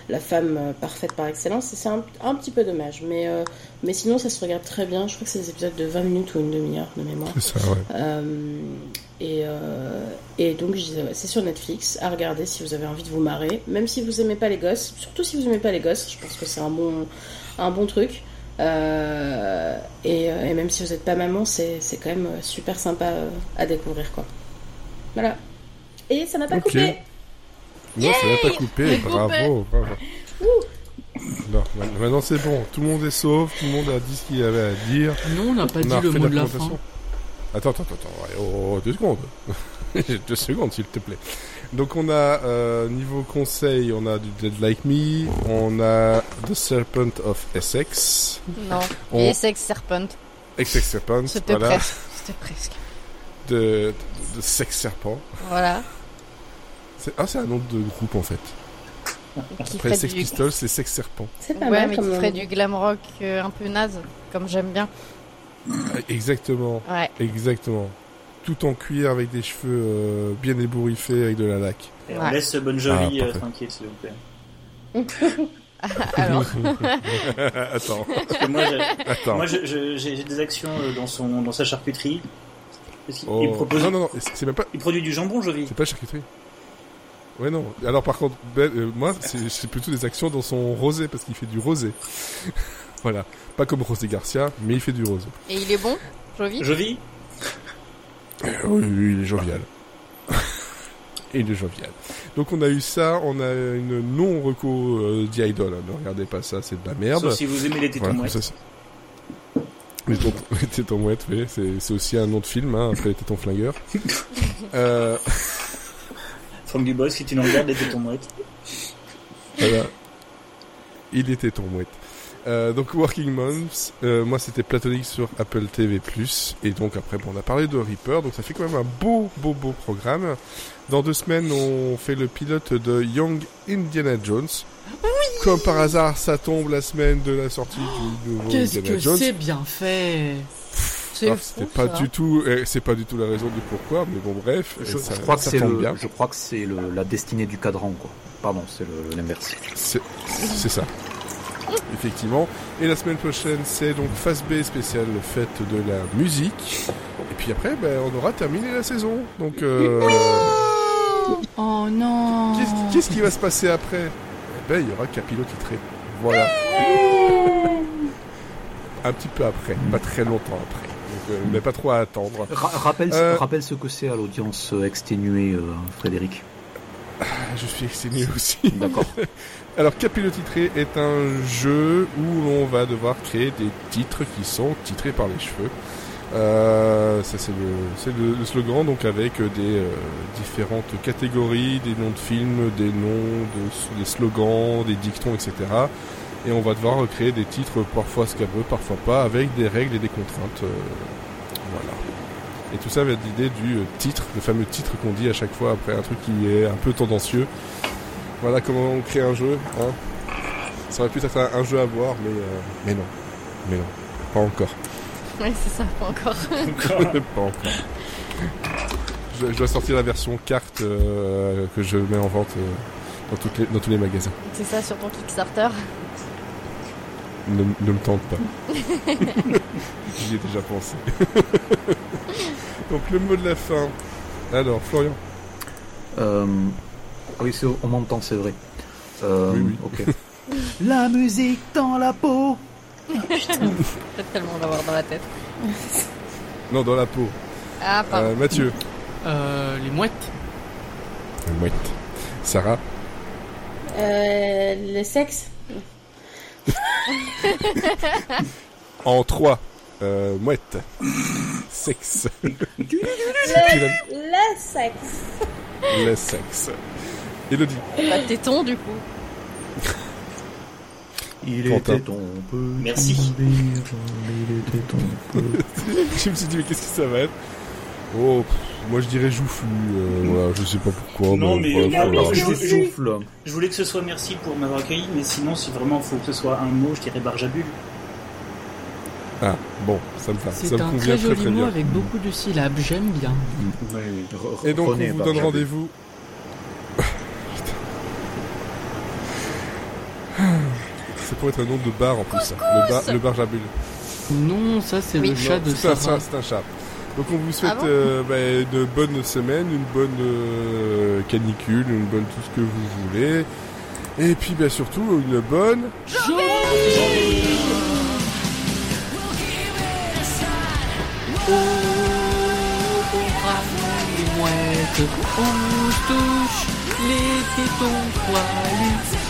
la femme euh, parfaite par excellence. Et c'est un, un petit peu dommage, mais, euh, mais sinon ça se regarde très bien. Je crois que c'est des épisodes de 20 minutes ou une demi-heure de mémoire. C'est ça, ouais. Euh, et, euh, et donc je disais, ouais, c'est sur Netflix, à regarder si vous avez envie de vous marrer, même si vous aimez pas les gosses, surtout si vous aimez pas les gosses, je pense que c'est un bon, un bon truc. Euh, et, euh, et même si vous n'êtes pas maman, c'est c'est quand même euh, super sympa à découvrir quoi. Voilà. Et ça n'a pas coupé. Non, ça n'a pas coupé. Bravo, bravo. Non, ma- maintenant c'est bon. Tout le monde est sauf. Tout le monde a dit ce qu'il avait à dire. Non, on n'a pas On dit le mot de la fin. Attends, attends, attends. ouais, Oh, oh, deux secondes. deux secondes, s'il te plaît. Donc on a euh, niveau conseil, on a du Dead Like Me, on a The Serpent of Essex, Non. On- Et Sex Serpent. Essex Serpent, C'était voilà, presque. C'était presque. de, de, de Sex Serpent. Voilà. C'est- Ah, c'est un nom de groupe en fait. Qui Après ferait Sex du... Pistols, c'est Sex Serpent. C'est pas Ouais, mal mais comme qui ferait du glam rock euh, un peu naze, comme j'aime bien. Euh, Exactement, Ouais. exactement. Tout en cuir avec des cheveux euh, bien ébouriffés avec de la laque. Et on Ouais. laisse Bon Jovi Ah, euh, tranquille, s'il vous plaît. Alors, Attends, Parce que moi, j'ai- attends. moi des actions euh, dans, son, dans sa charcuterie. Parce qu'il- Oh. il, propose, Non, non, non, c'est même pas, il produit du jambon, Jovi. c'est pas charcuterie. Ouais, non. Alors par contre, Ben, euh, moi, c'est plutôt des actions dans son rosé parce qu'il fait du rosé. voilà, pas comme Rosé Garcia, mais il fait du rosé. et il est bon, Jovi? Jovi? Oui, oui, il est jovial. il est jovial. Donc on a eu ça, on a une non-reco euh, d'Idol. hein. Ne regardez pas ça, c'est de la merde. Sauf si vous aimez les tétons Voilà, mouettes. les tétons, les tétons mouettes, oui, c'est aussi un nom de film, hein, après les tétons flingueurs. euh, Franck Dubos, si tu nous regardes, les tétons mouettes. voilà. Il était ton mouette. Euh, donc Working Moms, euh, moi c'était Platonic sur Apple TV+, et donc après bon, on a parlé de Reaper, donc ça fait quand même un beau beau beau programme. Dans deux semaines on fait le pilote de Young Indiana Jones. Comme par hasard ça tombe la semaine de la sortie du nouveau Qu'est-ce Indiana que Jones. c'est bien fait C'est Ah, C'était pas ça. du tout, eh, c'est pas du tout la raison du pourquoi, mais bon bref, Je, ça, je crois que c'est le, bien. je crois que c'est le- la destinée du cadran, quoi. Pardon, c'est l'inverse. C'est ça. Effectivement. Et la semaine prochaine, c'est donc Phase B spéciale fête de la musique. Et puis après, ben, on aura terminé la saison. Donc, euh, Oh non qu'est-ce qu'est-ce qui va se passer après? Eh ben, il y aura Capillo titré. Voilà. Un petit peu après, pas très longtemps après. Donc, euh, mais pas trop à attendre. Ra- rappelle, Euh, rappelle ce que c'est à l'audience exténuée, euh, Frédéric. Je suis exténué aussi. D'accord. Alors, Capillo titré est un jeu où l'on va devoir créer des titres qui sont titrés par les cheveux. Euh, ça c'est le, le, le slogan donc avec des euh, différentes catégories, des noms de films, des noms de des slogans, des dictons, etc. Et on va devoir créer des titres parfois scabreux, parfois pas, avec des règles et des contraintes. euh. Et tout ça va être l'idée du euh, titre, le fameux titre qu'on dit à chaque fois après un truc qui est un peu tendancieux. Voilà comment on crée un jeu. Hein. Ça aurait pu être un, un jeu à voir, mais, euh, mais non. Mais non. Pas encore. Ouais, c'est ça, pas encore. pas encore. Je, je dois sortir la version carte euh, que je mets en vente euh, dans, toutes les, dans tous les magasins. c'est ça sur ton Kickstarter. Ne, ne me tente pas. J'y ai déjà pensé. Donc le mot de la fin. Alors, Florian. Euh, oui, c'est- on m'entend, c'est vrai. Euh, Oui, oui. Ok. la musique dans la peau. Peut-être tellement l'avoir dans la tête. Non, dans la peau. Ah, pardon. Euh, Mathieu. Euh, les mouettes. Mouette. Sarah. Euh, le sexe En 3. Euh, mouette. Sexe. le, le sexe Le sexe. Elodie. Pas de téton, du coup. Il Quentin. était ton peu. Merci. Il était ton peu. je me suis dit, mais qu'est-ce que ça va être? Oh, moi je dirais joufflu. euh, voilà, je sais pas pourquoi. Non, mais- non, voilà. mais- Je je- souffle. Je voulais que ce soit merci pour m'avoir accueilli, mais sinon, si vraiment faut que ce soit un mot, je dirais barjabule. Ah, bon, ça me va. C'est Ça me un convient très très joli très mot bien. avec beaucoup de syllabes, j'aime bien. Et donc, René, on vous donne rendez-vous. C'est pour être un nom de bar en plus. ça. Le bar, le bar Jabul. Non, ça c'est Oui. le chat de C'est un, Sarah. c'est un chat. Donc on vous souhaite Ah bon euh, bah, une bonne semaine, une bonne euh, canicule, une bonne tout ce que vous voulez. Et puis bah, surtout une bonne... les mouettes, on touche les tétons poilus.